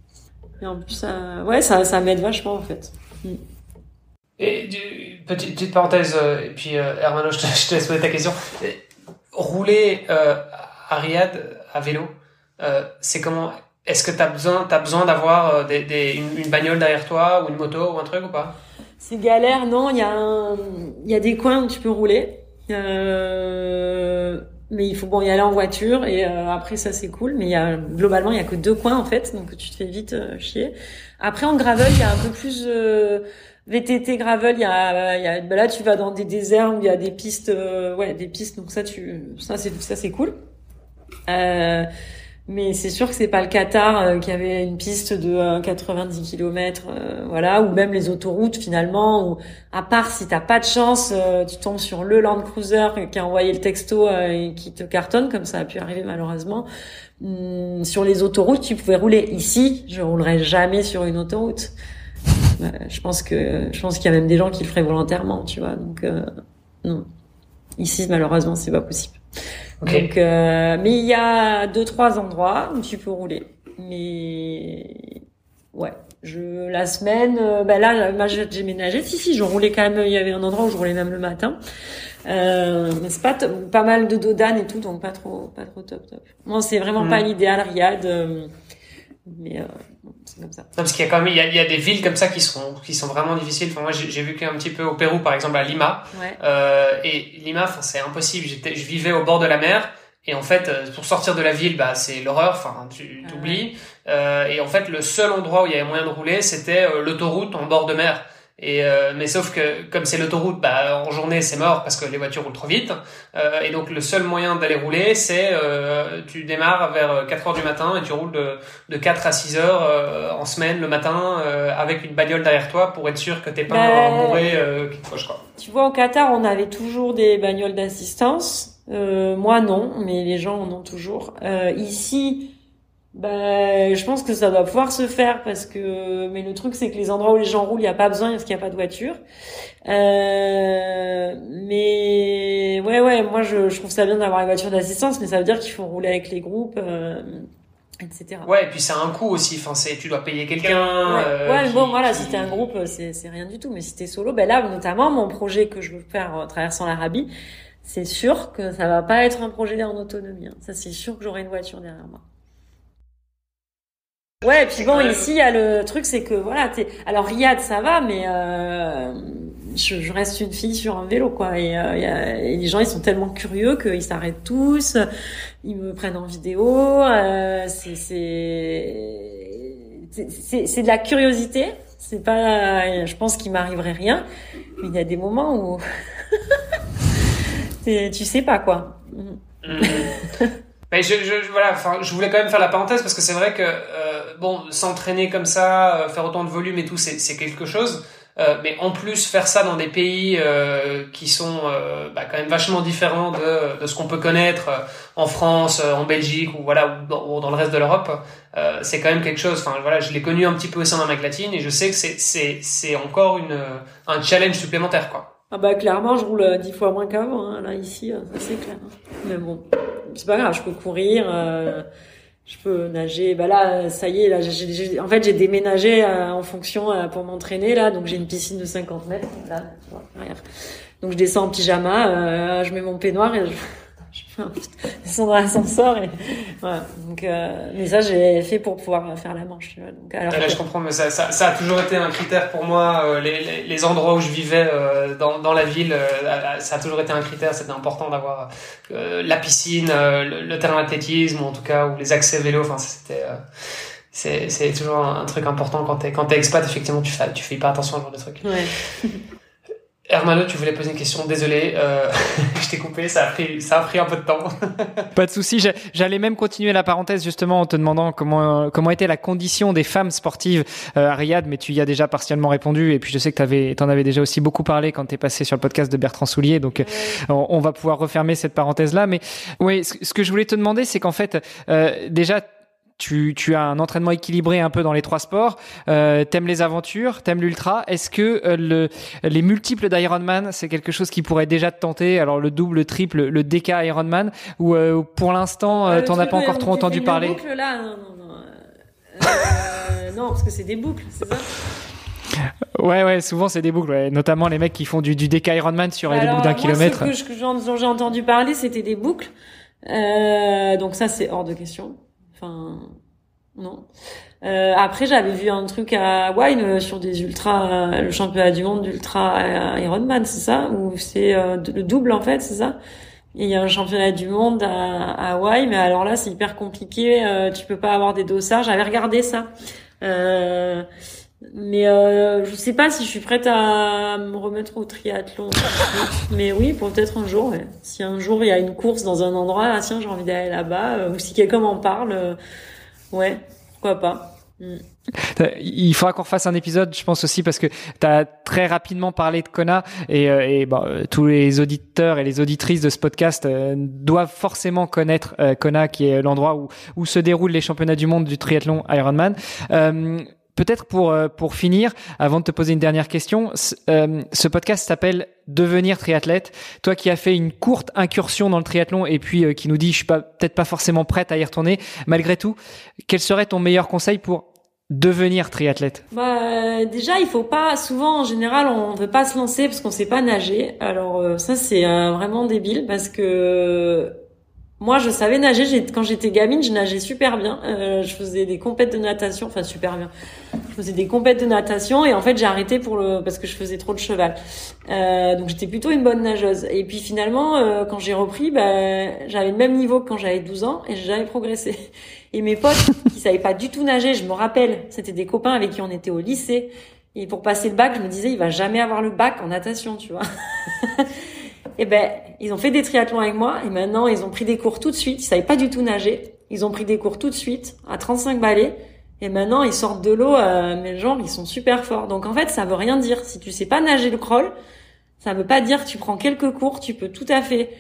Et en plus ça ouais, ça ça m'aide vachement en fait. Mm. Et petite, petite parenthèse et puis Hermano, je te, je te laisse poser ta question. Rouler à Riyad à vélo, euh, c'est comment Est-ce que tu as besoin, as besoin d'avoir euh, des, des, une, bagnole derrière toi ou une moto ou un truc ou pas? C'est galère, non. Il y, a y a des coins où tu peux rouler. Euh, mais il faut bon y aller en voiture et euh, après ça c'est cool. Mais il y a globalement il y a que deux coins en fait donc tu te fais vite chier. Après en gravel il y a un peu plus VTT gravel. Il y a, y a bah là tu vas dans des déserts où il y a des pistes ouais des pistes. Donc ça tu ça c'est ça c'est cool. Euh, mais c'est sûr que c'est pas le Qatar euh, qui avait une piste de 90 euh, km, euh, voilà, ou même les autoroutes finalement. Où, à part si t'as pas de chance, tu tombes sur le Land Cruiser qui a envoyé le texto et qui te cartonne, comme ça a pu arriver malheureusement. Hum, sur les autoroutes, tu pouvais rouler. Ici, je roulerai jamais sur une autoroute. je pense que je pense qu'il y a même des gens qui le feraient volontairement, tu vois. Donc non, ici malheureusement c'est pas possible. Donc, euh, mais il y a deux trois endroits où tu peux rouler. Mais ouais, je la semaine, ben là, j'ai ménagé. Si si, je roulais quand même. Il y avait un endroit où je roulais même le matin. Euh, mais c'est pas pas mal de dodan et tout, donc pas trop pas trop top top. Moi, c'est vraiment pas mm. l'idéal, Riyad. Euh, mais euh, comme ça. Non, parce qu'il y a quand même il y a, il y a, des villes comme ça qui sont qui sont vraiment difficiles. Enfin, moi, j'ai vu qu'un petit peu au Pérou, par exemple, à Lima. Ouais. Euh, et Lima, enfin, c'est impossible. J'étais, je vivais au bord de la mer. Et en fait, euh, pour sortir de la ville, bah, c'est l'horreur. Enfin, tu ah t'oublies. Euh, et en fait, le seul endroit où il y avait moyen de rouler, c'était euh, l'autoroute en bord de mer. Et euh, mais sauf que comme c'est l'autoroute, bah en journée c'est mort parce que les voitures roulent trop vite. Euh, et donc le seul moyen d'aller rouler, c'est euh, tu démarres vers 4 heures du matin et tu roules de, de 4 à 6 heures euh, en semaine le matin euh, avec une bagnole derrière toi pour être sûr que t'es pas bah, bourré qui te quoi. Tu vois au Qatar on avait toujours des bagnoles d'assistance. moi non, mais les gens en ont toujours. ici ben, je pense que ça doit pouvoir se faire parce que, mais le truc c'est que les endroits où les gens roulent, il n'y a pas besoin parce qu'il n'y a pas de voiture. Euh, mais ouais, ouais, moi je, je trouve ça bien d'avoir une voiture d'assistance, mais ça veut dire qu'il faut rouler avec les groupes. Euh, etc. Ouais, et puis c'est un coût aussi. Enfin, c'est tu dois payer quelqu'un. Ouais, euh, ouais bon, voilà, si t'es un groupe, c'est c'est rien du tout. Mais si t'es solo, ben là, notamment mon projet que je veux faire en traversant l'Arabie, c'est sûr que ça va pas être un projet en autonomie. Hein. Ça, c'est sûr que j'aurai une voiture derrière moi. Ouais, et puis bon, ici, il y a le truc, c'est que voilà, t'es. Alors Riyad, ça va, mais euh, je, je, reste une fille sur un vélo, quoi. Et, euh, y a, et les gens, ils sont tellement curieux qu'ils s'arrêtent tous, ils me prennent en vidéo. Euh, c'est c'est c'est de la curiosité. C'est pas, je pense qu'il m'arriverait rien, mais il y a des moments où [laughs] tu sais pas quoi. [laughs] Mais je, je, voilà, enfin, je voulais quand même faire la parenthèse parce que c'est vrai que euh, bon, s'entraîner comme ça, euh, faire autant de volume et tout, c'est quelque chose. Euh, mais en plus, faire ça dans des pays euh, qui sont bah, quand même vachement différents de, ce qu'on peut connaître en France, en Belgique ou voilà ou dans, le reste de l'Europe, c'est quand même quelque chose. Enfin voilà, je l'ai connu un petit peu aussi en Amérique latine et je sais que c'est encore un challenge supplémentaire quoi. Ah bah clairement, je roule dix fois moins qu'avant. Hein, là ici, ça c'est clair. Mais bon, c'est pas grave, je peux courir, je peux nager. Bah là, ça y est, là, j'ai, en fait, j'ai déménagé euh, en fonction euh, pour m'entraîner là, donc j'ai une piscine de 50 mètres là, Donc je descends en pyjama, je mets mon peignoir et je, [laughs] sont dans l'ascenseur et voilà. Donc, euh, mais ça, j'ai fait pour pouvoir faire la manche. Tu vois. Donc, alors là, je comprends, mais ça, ça, ça, a toujours été un critère pour moi. Euh, les, les, les, endroits où je vivais euh, dans, dans la ville, euh, ça a toujours été un critère. C'était important d'avoir la piscine, le, le, terrain d'athlétisme, ou en tout cas, ou les accès vélo. Enfin, c'était c'est, c'est toujours un, truc important quand t'es quand t'es expat effectivement tu fais tu fais pas attention à ce genre de trucs ouais. [laughs] Hermano, tu voulais poser une question. Désolé, euh, [laughs] je t'ai coupé. Ça a pris, ça a pris un peu de temps. [laughs] Pas de souci. J'allais même continuer la parenthèse justement en te demandant comment comment était la condition des femmes sportives euh, à Riyad, mais tu y as déjà partiellement répondu. Et puis je sais que t'avais, t'en avais déjà aussi beaucoup parlé quand t'es passé sur le podcast de Bertrand Soulier. Donc on, on, va pouvoir refermer cette parenthèse là. Mais oui, ce, que je voulais te demander, c'est qu'en fait, euh, déjà tu, tu, as un entraînement équilibré un peu dans les trois sports, euh, t'aimes les aventures, t'aimes l'ultra. Est-ce que euh, le, les multiples d'Ironman, c'est quelque chose qui pourrait déjà te tenter? Alors le double, le triple, le DK Ironman, ou euh, pour l'instant, euh, t'en as pas encore trop entendu parler? boucles, là, non, non, non. Euh, non, parce que c'est des boucles, c'est ça? Ouais, ouais, souvent c'est des boucles, ouais. notamment les mecs qui font du, du DK Ironman sur des boucles d'un kilomètre. Ce que, que j'ai entendu parler, c'était des boucles. donc ça, c'est hors de question. Enfin, non. Euh, après, j'avais vu un truc à Wine euh, sur des ultras, euh, le championnat du monde d'ultra Ironman, c'est ça? Ou c'est le double en fait, c'est ça? Il y a un championnat du monde à, à Hawaï, mais alors là, c'est hyper compliqué. tu peux pas avoir des dossards. J'avais regardé ça. Euh, mais euh, je sais pas si je suis prête à me remettre au triathlon. [laughs] Mais oui, pour peut-être un jour. Si un jour il y a une course dans un endroit, ah, tiens, j'ai envie d'aller là-bas, euh, ou si quelqu'un m'en parle, euh, ouais, pourquoi pas. Mm. Il faudra qu'on fasse un épisode, je pense aussi, parce que tu as très rapidement parlé de Kona et, euh, et bon, tous les auditeurs et les auditrices de ce podcast doivent forcément connaître Kona, qui est l'endroit où, où se déroulent les championnats du monde du triathlon Ironman. Peut-être pour euh, pour finir, avant de te poser une dernière question, euh, ce podcast s'appelle Devenir triathlète. Toi qui as fait une courte incursion dans le triathlon et puis euh, qui nous dit je suis peut-être pas forcément prête à y retourner, malgré tout, quel serait ton meilleur conseil pour devenir triathlète? Bah déjà, il faut pas souvent en général, on veut pas se lancer parce qu'on sait pas nager. Alors ça c'est vraiment débile parce que moi, je savais nager. Quand j'étais gamine, je nageais super bien. Euh, je faisais des compètes de natation, enfin super bien. Je faisais des compètes de natation et en fait, j'ai arrêté pour le parce que je faisais trop de cheval. Euh, donc, j'étais plutôt une bonne nageuse. Et puis finalement, euh, quand j'ai repris, bah, j'avais le même niveau que quand j'avais 12 ans et j'ai jamais progressé. [laughs] Et mes potes qui savaient pas du tout nager, je me rappelle, c'était des copains avec qui on était au lycée. Et pour passer le bac, je me disais, il va jamais avoir le bac en natation, tu vois. [laughs] et ben ils ont fait des triathlons avec moi et maintenant ils ont pris des cours tout de suite. Ils savaient pas du tout nager. Ils ont pris des cours tout de suite à 35 balais et maintenant ils sortent de l'eau. Euh, mais genre ils sont super forts. Donc en fait ça veut rien dire. Si tu sais pas nager le crawl, ça veut pas dire que tu prends quelques cours. Tu peux tout à fait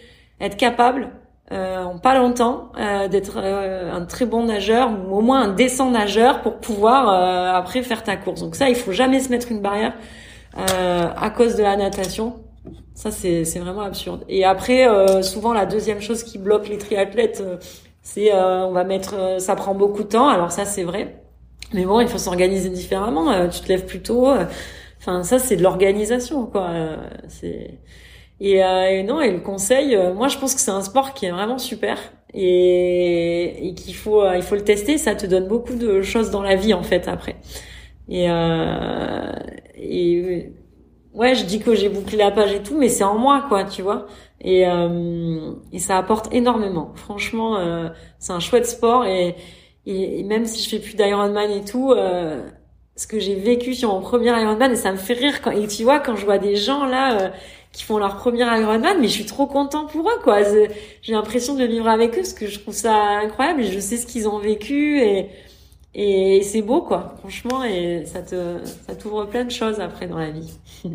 être capable euh, en pas longtemps euh, d'être euh, un très bon nageur ou au moins un décent nageur pour pouvoir euh, après faire ta course. Donc ça il faut jamais se mettre une barrière à cause de la natation ça, c'est vraiment absurde. Et après, euh, souvent, la deuxième chose qui bloque les triathlètes, euh, c'est euh, on va mettre, ça prend beaucoup de temps. Alors ça, c'est vrai. Mais bon, il faut s'organiser différemment. tu te lèves plus tôt. Enfin, ça, c'est de l'organisation, quoi. c'est et, et, non, et le conseil, moi, je pense que c'est un sport qui est vraiment super et, et qu'il faut, il faut le tester. Ça te donne beaucoup de choses dans la vie, en fait, après. Et, et ouais, je dis que j'ai bouclé la page et tout, mais c'est en moi, quoi, tu vois. Et, euh, et ça apporte énormément. Franchement, euh, c'est un chouette sport et, et, même si je fais plus d'Ironman et tout, euh, ce que j'ai vécu sur mon premier Ironman, et ça me fait rire quand, et tu vois, quand je vois des gens là euh, qui font leur premier Ironman, mais je suis trop content pour eux, quoi. J'ai l'impression de vivre avec eux parce que je trouve ça incroyable et je sais ce qu'ils ont vécu et et c'est beau, quoi, franchement, et ça te, ça t'ouvre plein de choses après dans la vie. [laughs]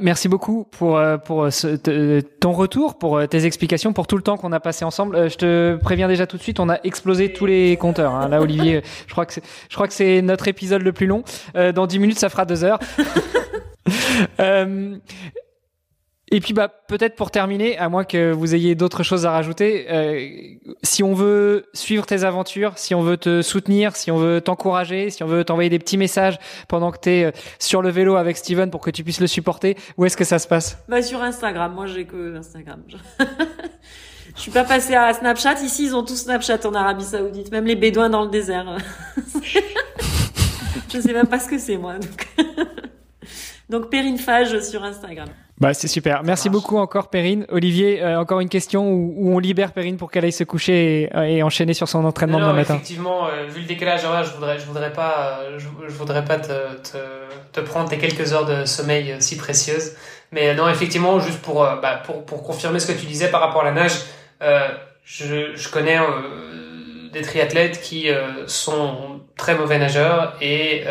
merci beaucoup pour euh, pour ce, ton retour, pour euh, tes explications, pour tout le temps qu'on a passé ensemble. Euh, je te préviens déjà tout de suite, on a explosé tous les compteurs. Hein. Là, Olivier, [laughs] je crois que c'est, je crois que c'est notre épisode le plus long. Dans 10 minutes, ça fera deux heures. [laughs] Et puis bah peut-être pour terminer, à moins que vous ayez d'autres choses à rajouter, euh, si on veut suivre tes aventures, si on veut te soutenir, si on veut t'encourager, si on veut t'envoyer des petits messages pendant que tu es euh, sur le vélo avec Steven pour que tu puisses le supporter, où est-ce que ça se passe? Bah sur Instagram, moi j'ai que Instagram. [laughs] Je suis pas passée à Snapchat. Ici, ils ont tous Snapchat en Arabie Saoudite, même les Bédouins dans le désert. [laughs] je sais même pas ce que c'est moi. Donc, [laughs] donc Fage sur Instagram. Bah c'est super. Merci beaucoup encore Perrine. Olivier, euh, encore une question où, où, on libère Perrine pour qu'elle aille se coucher et, et, enchaîner sur son entraînement non, demain matin. Effectivement, euh, vu le décalage horaire, je voudrais, je voudrais pas, euh, je, je, voudrais pas te, te, te, prendre tes quelques heures de sommeil si précieuses. Mais non, effectivement, juste pour, bah, pour, pour confirmer ce que tu disais par rapport à la nage, je, je connais des triathlètes qui sont très mauvais nageurs et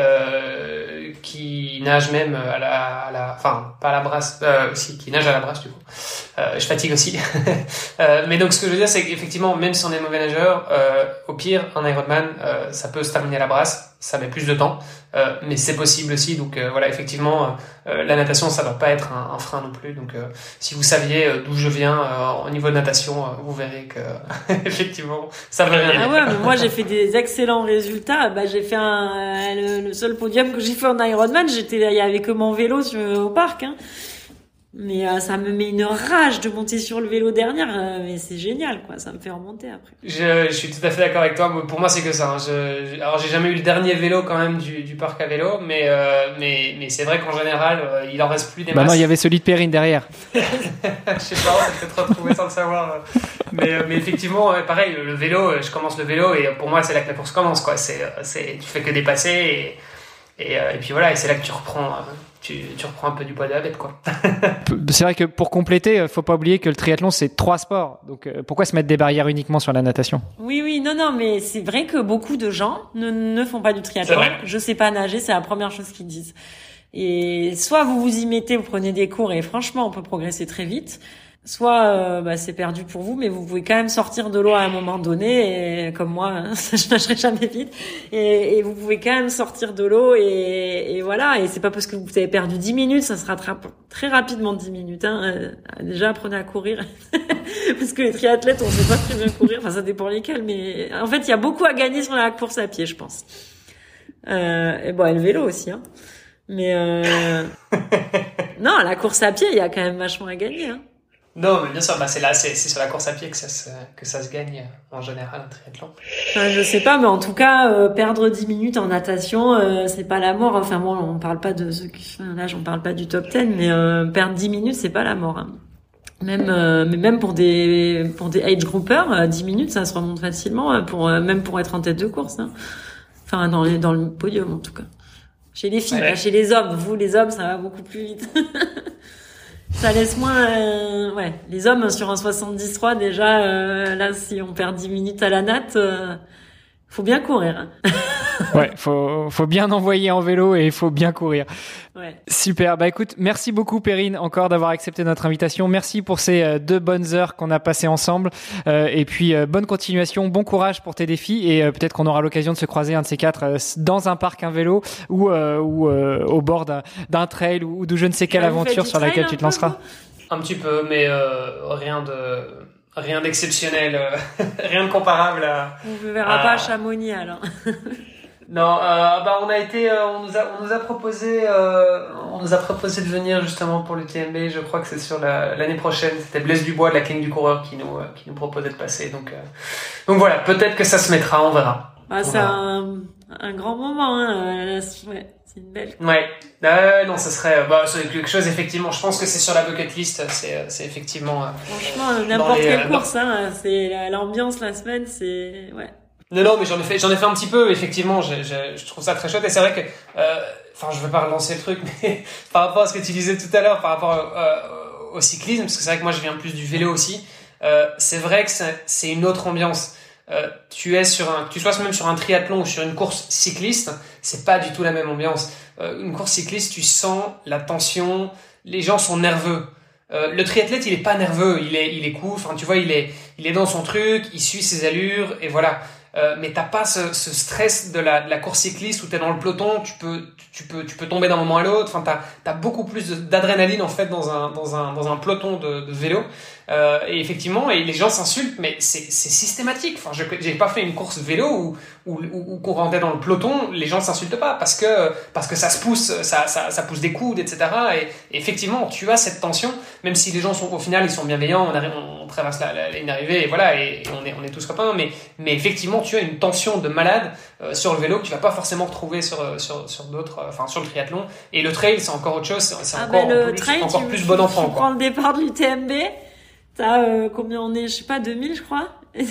qui nage même à la, à la, enfin pas à la brasse, euh, aussi qui nage à la brasse du coup. Euh, je fatigue aussi. [laughs] euh, mais donc ce que je veux dire c'est qu'effectivement même si on est mauvais nageur, euh, au pire un Ironman euh, ça peut se terminer à la brasse, ça met plus de temps, euh, mais c'est possible aussi. Donc voilà effectivement la natation ça doit pas être un, un frein non plus. Donc si vous saviez d'où je viens au niveau de natation, vous verrez que [laughs] effectivement ça veut rien. Ah ouais, mais moi j'ai fait des excellents résultats. Bah j'ai fait un, le, le seul podium que j'ai fait en Ironman, j'étais que mon vélo au parc. Hein. Mais euh, ça me met une rage de monter sur le vélo dernière, euh, mais c'est génial, quoi. Ça me fait remonter après. Je, je suis tout à fait d'accord avec toi. Pour moi, c'est que ça. Hein. Je, alors, j'ai jamais eu le dernier vélo quand même du, du parc à vélo, mais euh, mais mais c'est vrai qu'en général, euh, il en reste plus des bah masses. non, il y avait celui de Perrine derrière. [laughs] je sais pas, on s'est peut-être retrouvé sans le savoir. Mais mais effectivement, pareil, le vélo, je commence le vélo et pour moi, c'est là que la course commence, quoi. C'est c'est tu fais que dépasser et et, et puis voilà, et c'est là que tu reprends tu, tu, reprends un peu du poids de la bête, quoi. [laughs] c'est vrai que pour compléter, faut pas oublier que le triathlon c'est trois sports. Donc pourquoi se mettre des barrières uniquement sur la natation? Oui, oui, non, non, mais c'est vrai que beaucoup de gens ne, ne font pas du triathlon. Je sais pas nager, c'est la première chose qu'ils disent. Et soit vous vous y mettez, vous prenez des cours et franchement, on peut progresser très vite soit euh, bah, c'est perdu pour vous, mais vous pouvez quand même sortir de l'eau à un moment donné, et, comme moi, hein, [laughs] je nagerai jamais vite, et, et, vous pouvez quand même sortir de l'eau, et, et, voilà, et c'est pas parce que vous avez perdu 10 minutes, ça se rattrape très rapidement 10 minutes. Hein. Euh, déjà, apprenez à courir, [laughs] parce que les triathlètes, on sait pas très bien courir, enfin ça dépend lesquels, mais en fait, il y a beaucoup à gagner sur la course à pied, je pense. Euh, et bon, et le vélo aussi, hein. Mais euh... [laughs] non, la course à pied, il y a quand même vachement à gagner. Hein. Non, mais bien sûr, bah c'est là, c'est sur la course à pied que ça se, que ça se gagne en général un triathlon. Enfin, je sais pas, mais en tout cas, euh, perdre 10 minutes en natation, euh, c'est pas la mort. Enfin bon, on parle pas de qui, enfin, là, j'en parle pas du top 10, mais euh, perdre 10 minutes, c'est pas la mort. Hein. Même, euh, mais même pour des pour des age groupers, 10 minutes, ça se remonte facilement, pour même pour être en tête de course. Hein. Enfin, dans les, dans le podium en tout cas. Chez les filles, Ouais. chez les hommes. Vous, les hommes, ça va beaucoup plus vite. [laughs] ça laisse moins euh, ouais les hommes sur un 73 déjà euh, là si on perd 10 minutes à la natte euh, faut bien courir [laughs] ouais faut faut bien envoyer en vélo et il faut bien courir. Ouais. Super. Bah écoute merci beaucoup Perrine encore d'avoir accepté notre invitation. Merci pour ces euh, deux bonnes heures qu'on a passées ensemble. Euh, et puis euh, bonne continuation bon courage pour tes défis et euh, peut-être qu'on aura l'occasion de se croiser un de ces quatre euh, dans un parc un vélo ou euh, ou au bord d'un trail ou de je ne sais quelle Ah, aventure sur laquelle tu te lanceras. Un petit peu, mais euh, rien de rien d'exceptionnel, euh, [laughs] rien de comparable à. on ne verra pas à Chamonix alors [laughs] Non, euh, bah on a été, euh, on nous a, on nous a proposé, on nous a proposé de venir justement pour le TMB. Je crois que c'est sur la- l'année prochaine. C'était Blaise Dubois de la clinique du coureur qui nous, qui nous proposait de passer. Donc, donc voilà, peut-être que ça se mettra, on verra. bah, c'est un, un grand moment hein. euh, ouais, c'est une belle Ouais, euh, non, ce serait, bah, c'est quelque chose effectivement. Je pense que c'est sur la bucket list. C'est, euh, c'est effectivement. euh, franchement euh, n'importe les, quelle euh, course hein, c'est la- l'ambiance la semaine c'est ouais Non, non, mais j'en ai fait, j'en ai fait un petit peu. Effectivement, je, je, je trouve ça très chouette. Et c'est vrai que, euh, enfin, je veux pas relancer le truc, [laughs] mais par rapport à ce que tu disais tout à l'heure, par rapport euh, au cyclisme, parce que c'est vrai que moi, je viens plus du vélo aussi. Euh, c'est vrai que c'est une autre ambiance. Euh, tu es sur un, tu sois même sur un triathlon ou sur une course cycliste, c'est pas du tout la même ambiance. Euh, une course cycliste, tu sens la tension, les gens sont nerveux. Euh, le triathlète, il est pas nerveux, il est, il est cool. Enfin, tu vois, il est, il est dans son truc, il suit ses allures et voilà. mais t'as pas ce, stress de la, course cycliste où t'es dans le peloton, tu peux, tu peux, tu peux tomber d'un moment à l'autre. Enfin, t'as, t'as beaucoup plus d'adrénaline en fait dans un, dans un, dans un peloton de, de vélo. Euh, et effectivement, et les gens s'insultent, mais c'est systématique. Enfin, je j'ai pas fait une course vélo où, où, où, qu'on rentrait dans le peloton, les gens s'insultent pas parce que parce que ça se pousse, ça, ça, ça pousse des coudes, etc. Et, effectivement, tu as cette tension, même si les gens sont au final ils sont bienveillants, on, arrive, on, traverse la, la ligne d'arrivée et voilà, et, on est on est tous copains. Mais mais effectivement, tu as une tension de malade euh, sur le vélo que tu vas pas forcément retrouver sur sur sur d'autres, euh, enfin sur le triathlon. Et le trail, c'est encore autre chose, c'est ah encore, plus, trail, encore plus bon enfant. Tu prends le départ de l'UTMB T'as euh, combien on est Je sais pas, 2000 je crois. [laughs]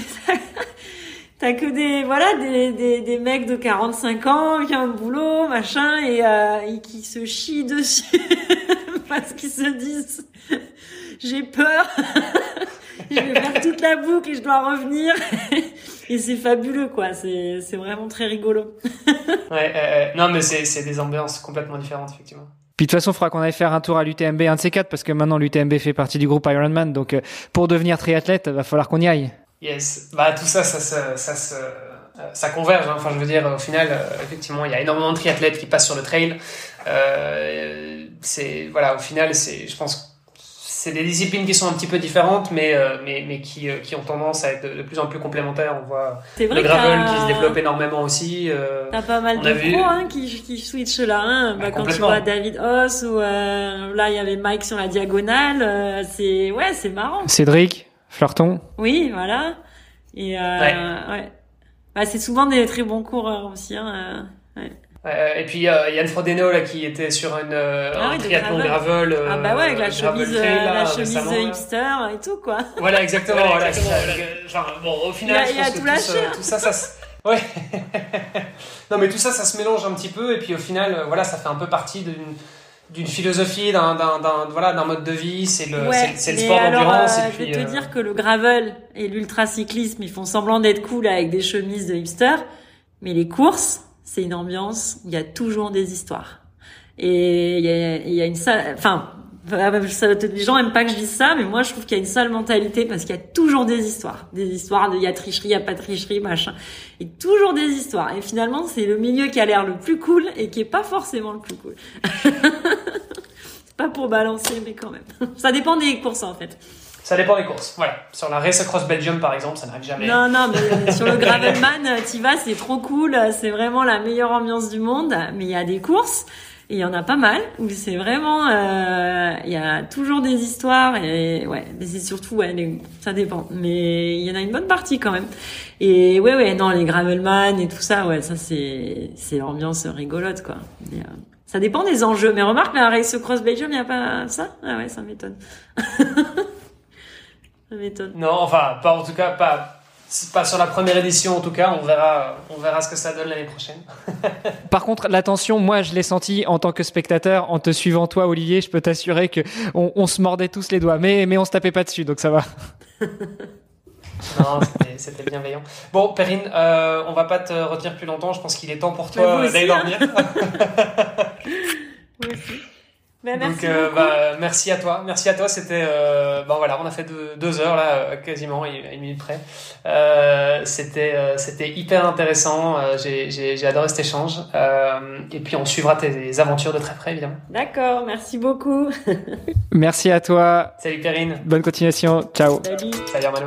T'as que des voilà des, des, des mecs de 45 ans qui ont un boulot machin et, euh, et qui se chient dessus [laughs] parce qu'ils se disent j'ai peur. [laughs] Je vais faire toute la boucle et je dois revenir. Et c'est fabuleux quoi. C'est c'est vraiment très rigolo. Ouais euh, non mais c'est c'est des ambiances complètement différentes effectivement puis de toute façon, il faudra qu'on aille faire un tour à l'UTMB, un de ces quatre, parce que maintenant l'UTMB fait partie du groupe Ironman. Donc, euh, pour devenir triathlète, va falloir qu'on y aille. Yes. Bah, tout ça, ça, ça, ça, ça, ça converge. Hein. Enfin, je veux dire, au final, euh, effectivement, il y a énormément de triathlètes qui passent sur le trail. Euh, c'est, voilà, au final, c'est, je pense c'est des disciplines qui sont un petit peu différentes, mais, euh, mais, mais qui, euh, qui ont tendance à être de, plus en plus complémentaires. On voit le gravel qui se développe énormément aussi. Euh, T'as pas mal de pros hein, qui, qui switchent là. Hein. Bah, quand tu vois David Hoss ou euh, là il y avait Mike sur la diagonale, euh, c'est ouais c'est marrant. Cédric, Fleurton. Oui, voilà. Et ouais. ouais. Bah, c'est souvent des très bons coureurs aussi. Hein, ouais. Euh, et puis euh, Yann Frodeno là qui était sur une euh, ah un triathlon gravel. gravel ah bah ouais avec la chemise, trail, là, la chemise hipster et tout quoi. Voilà exactement. voilà, exactement. Genre, bon au final il y a, je pense que tout, tout, ça ça [laughs] ouais. non mais tout ça ça se mélange un petit peu et puis au final voilà ça fait un peu partie d'une d'une philosophie, d'un voilà d'un mode de vie, c'est le ouais, c'est le sport d'endurance. Euh, je vais te dire que le gravel et l'ultracyclisme, ils font semblant d'être cool avec des chemises de hipster, mais les courses, c'est une ambiance où il y a toujours des histoires. Et il y a, il y a une salle, enfin, les gens aiment pas que je dise ça, mais moi je trouve qu'il y a une sale mentalité parce qu'il y a toujours des histoires, des histoires de il y a tricherie, il y a pas tricherie, machin, et toujours des histoires. Et finalement, c'est le milieu qui a l'air le plus cool et qui est pas forcément le plus cool. [laughs] c'est pas pour balancer, mais quand même. Ça dépend des courses en fait. Ça dépend des courses. Voilà. Sur la Race Across Belgium, par exemple, ça n'arrive jamais. Non, non, mais sur le [laughs] Gravelman, tu vas, c'est trop cool. C'est vraiment la meilleure ambiance du monde. Mais il y a des courses. Et il y en a pas mal où c'est vraiment, euh, il y a toujours des histoires et ouais, mais c'est surtout ouais, ça dépend. Mais il y en a une bonne partie quand même. Et ouais, ouais, non, les gravelman et tout ça, ouais, ça c'est c'est l'ambiance rigolote quoi. Euh, ça dépend des enjeux. Mais remarque, la Race Cross Belgium, il n'y a pas ça? Ah ouais, ça m'étonne. [laughs] Non, enfin, pas en tout cas, pas, pas sur la première édition en tout cas. On verra, on verra ce que ça donne l'année prochaine. [laughs] Par contre, l'attention, moi, je l'ai senti en tant que spectateur, en te suivant toi, Olivier. Je peux t'assurer que on, se mordait tous les doigts, mais mais on se tapait pas dessus, donc ça va. [laughs] non, c'était bienveillant. Bon, Perrine, euh, on va pas te retenir plus longtemps. Je pense qu'il est temps pour toi d'aller dormir. [laughs] Ben, merci Donc, euh, bah, merci à toi. Merci à toi. C'était, euh, ben voilà, on a fait deux, heures là, euh, quasiment, une minute près. Euh, c'était, euh, c'était hyper intéressant. J'ai, j'ai, j'ai adoré cet échange. et puis, on suivra tes aventures de très près, évidemment. D'accord. Merci beaucoup. [laughs] merci à toi. Salut Karine. Bonne continuation. Ciao. Salut. Salut Armano.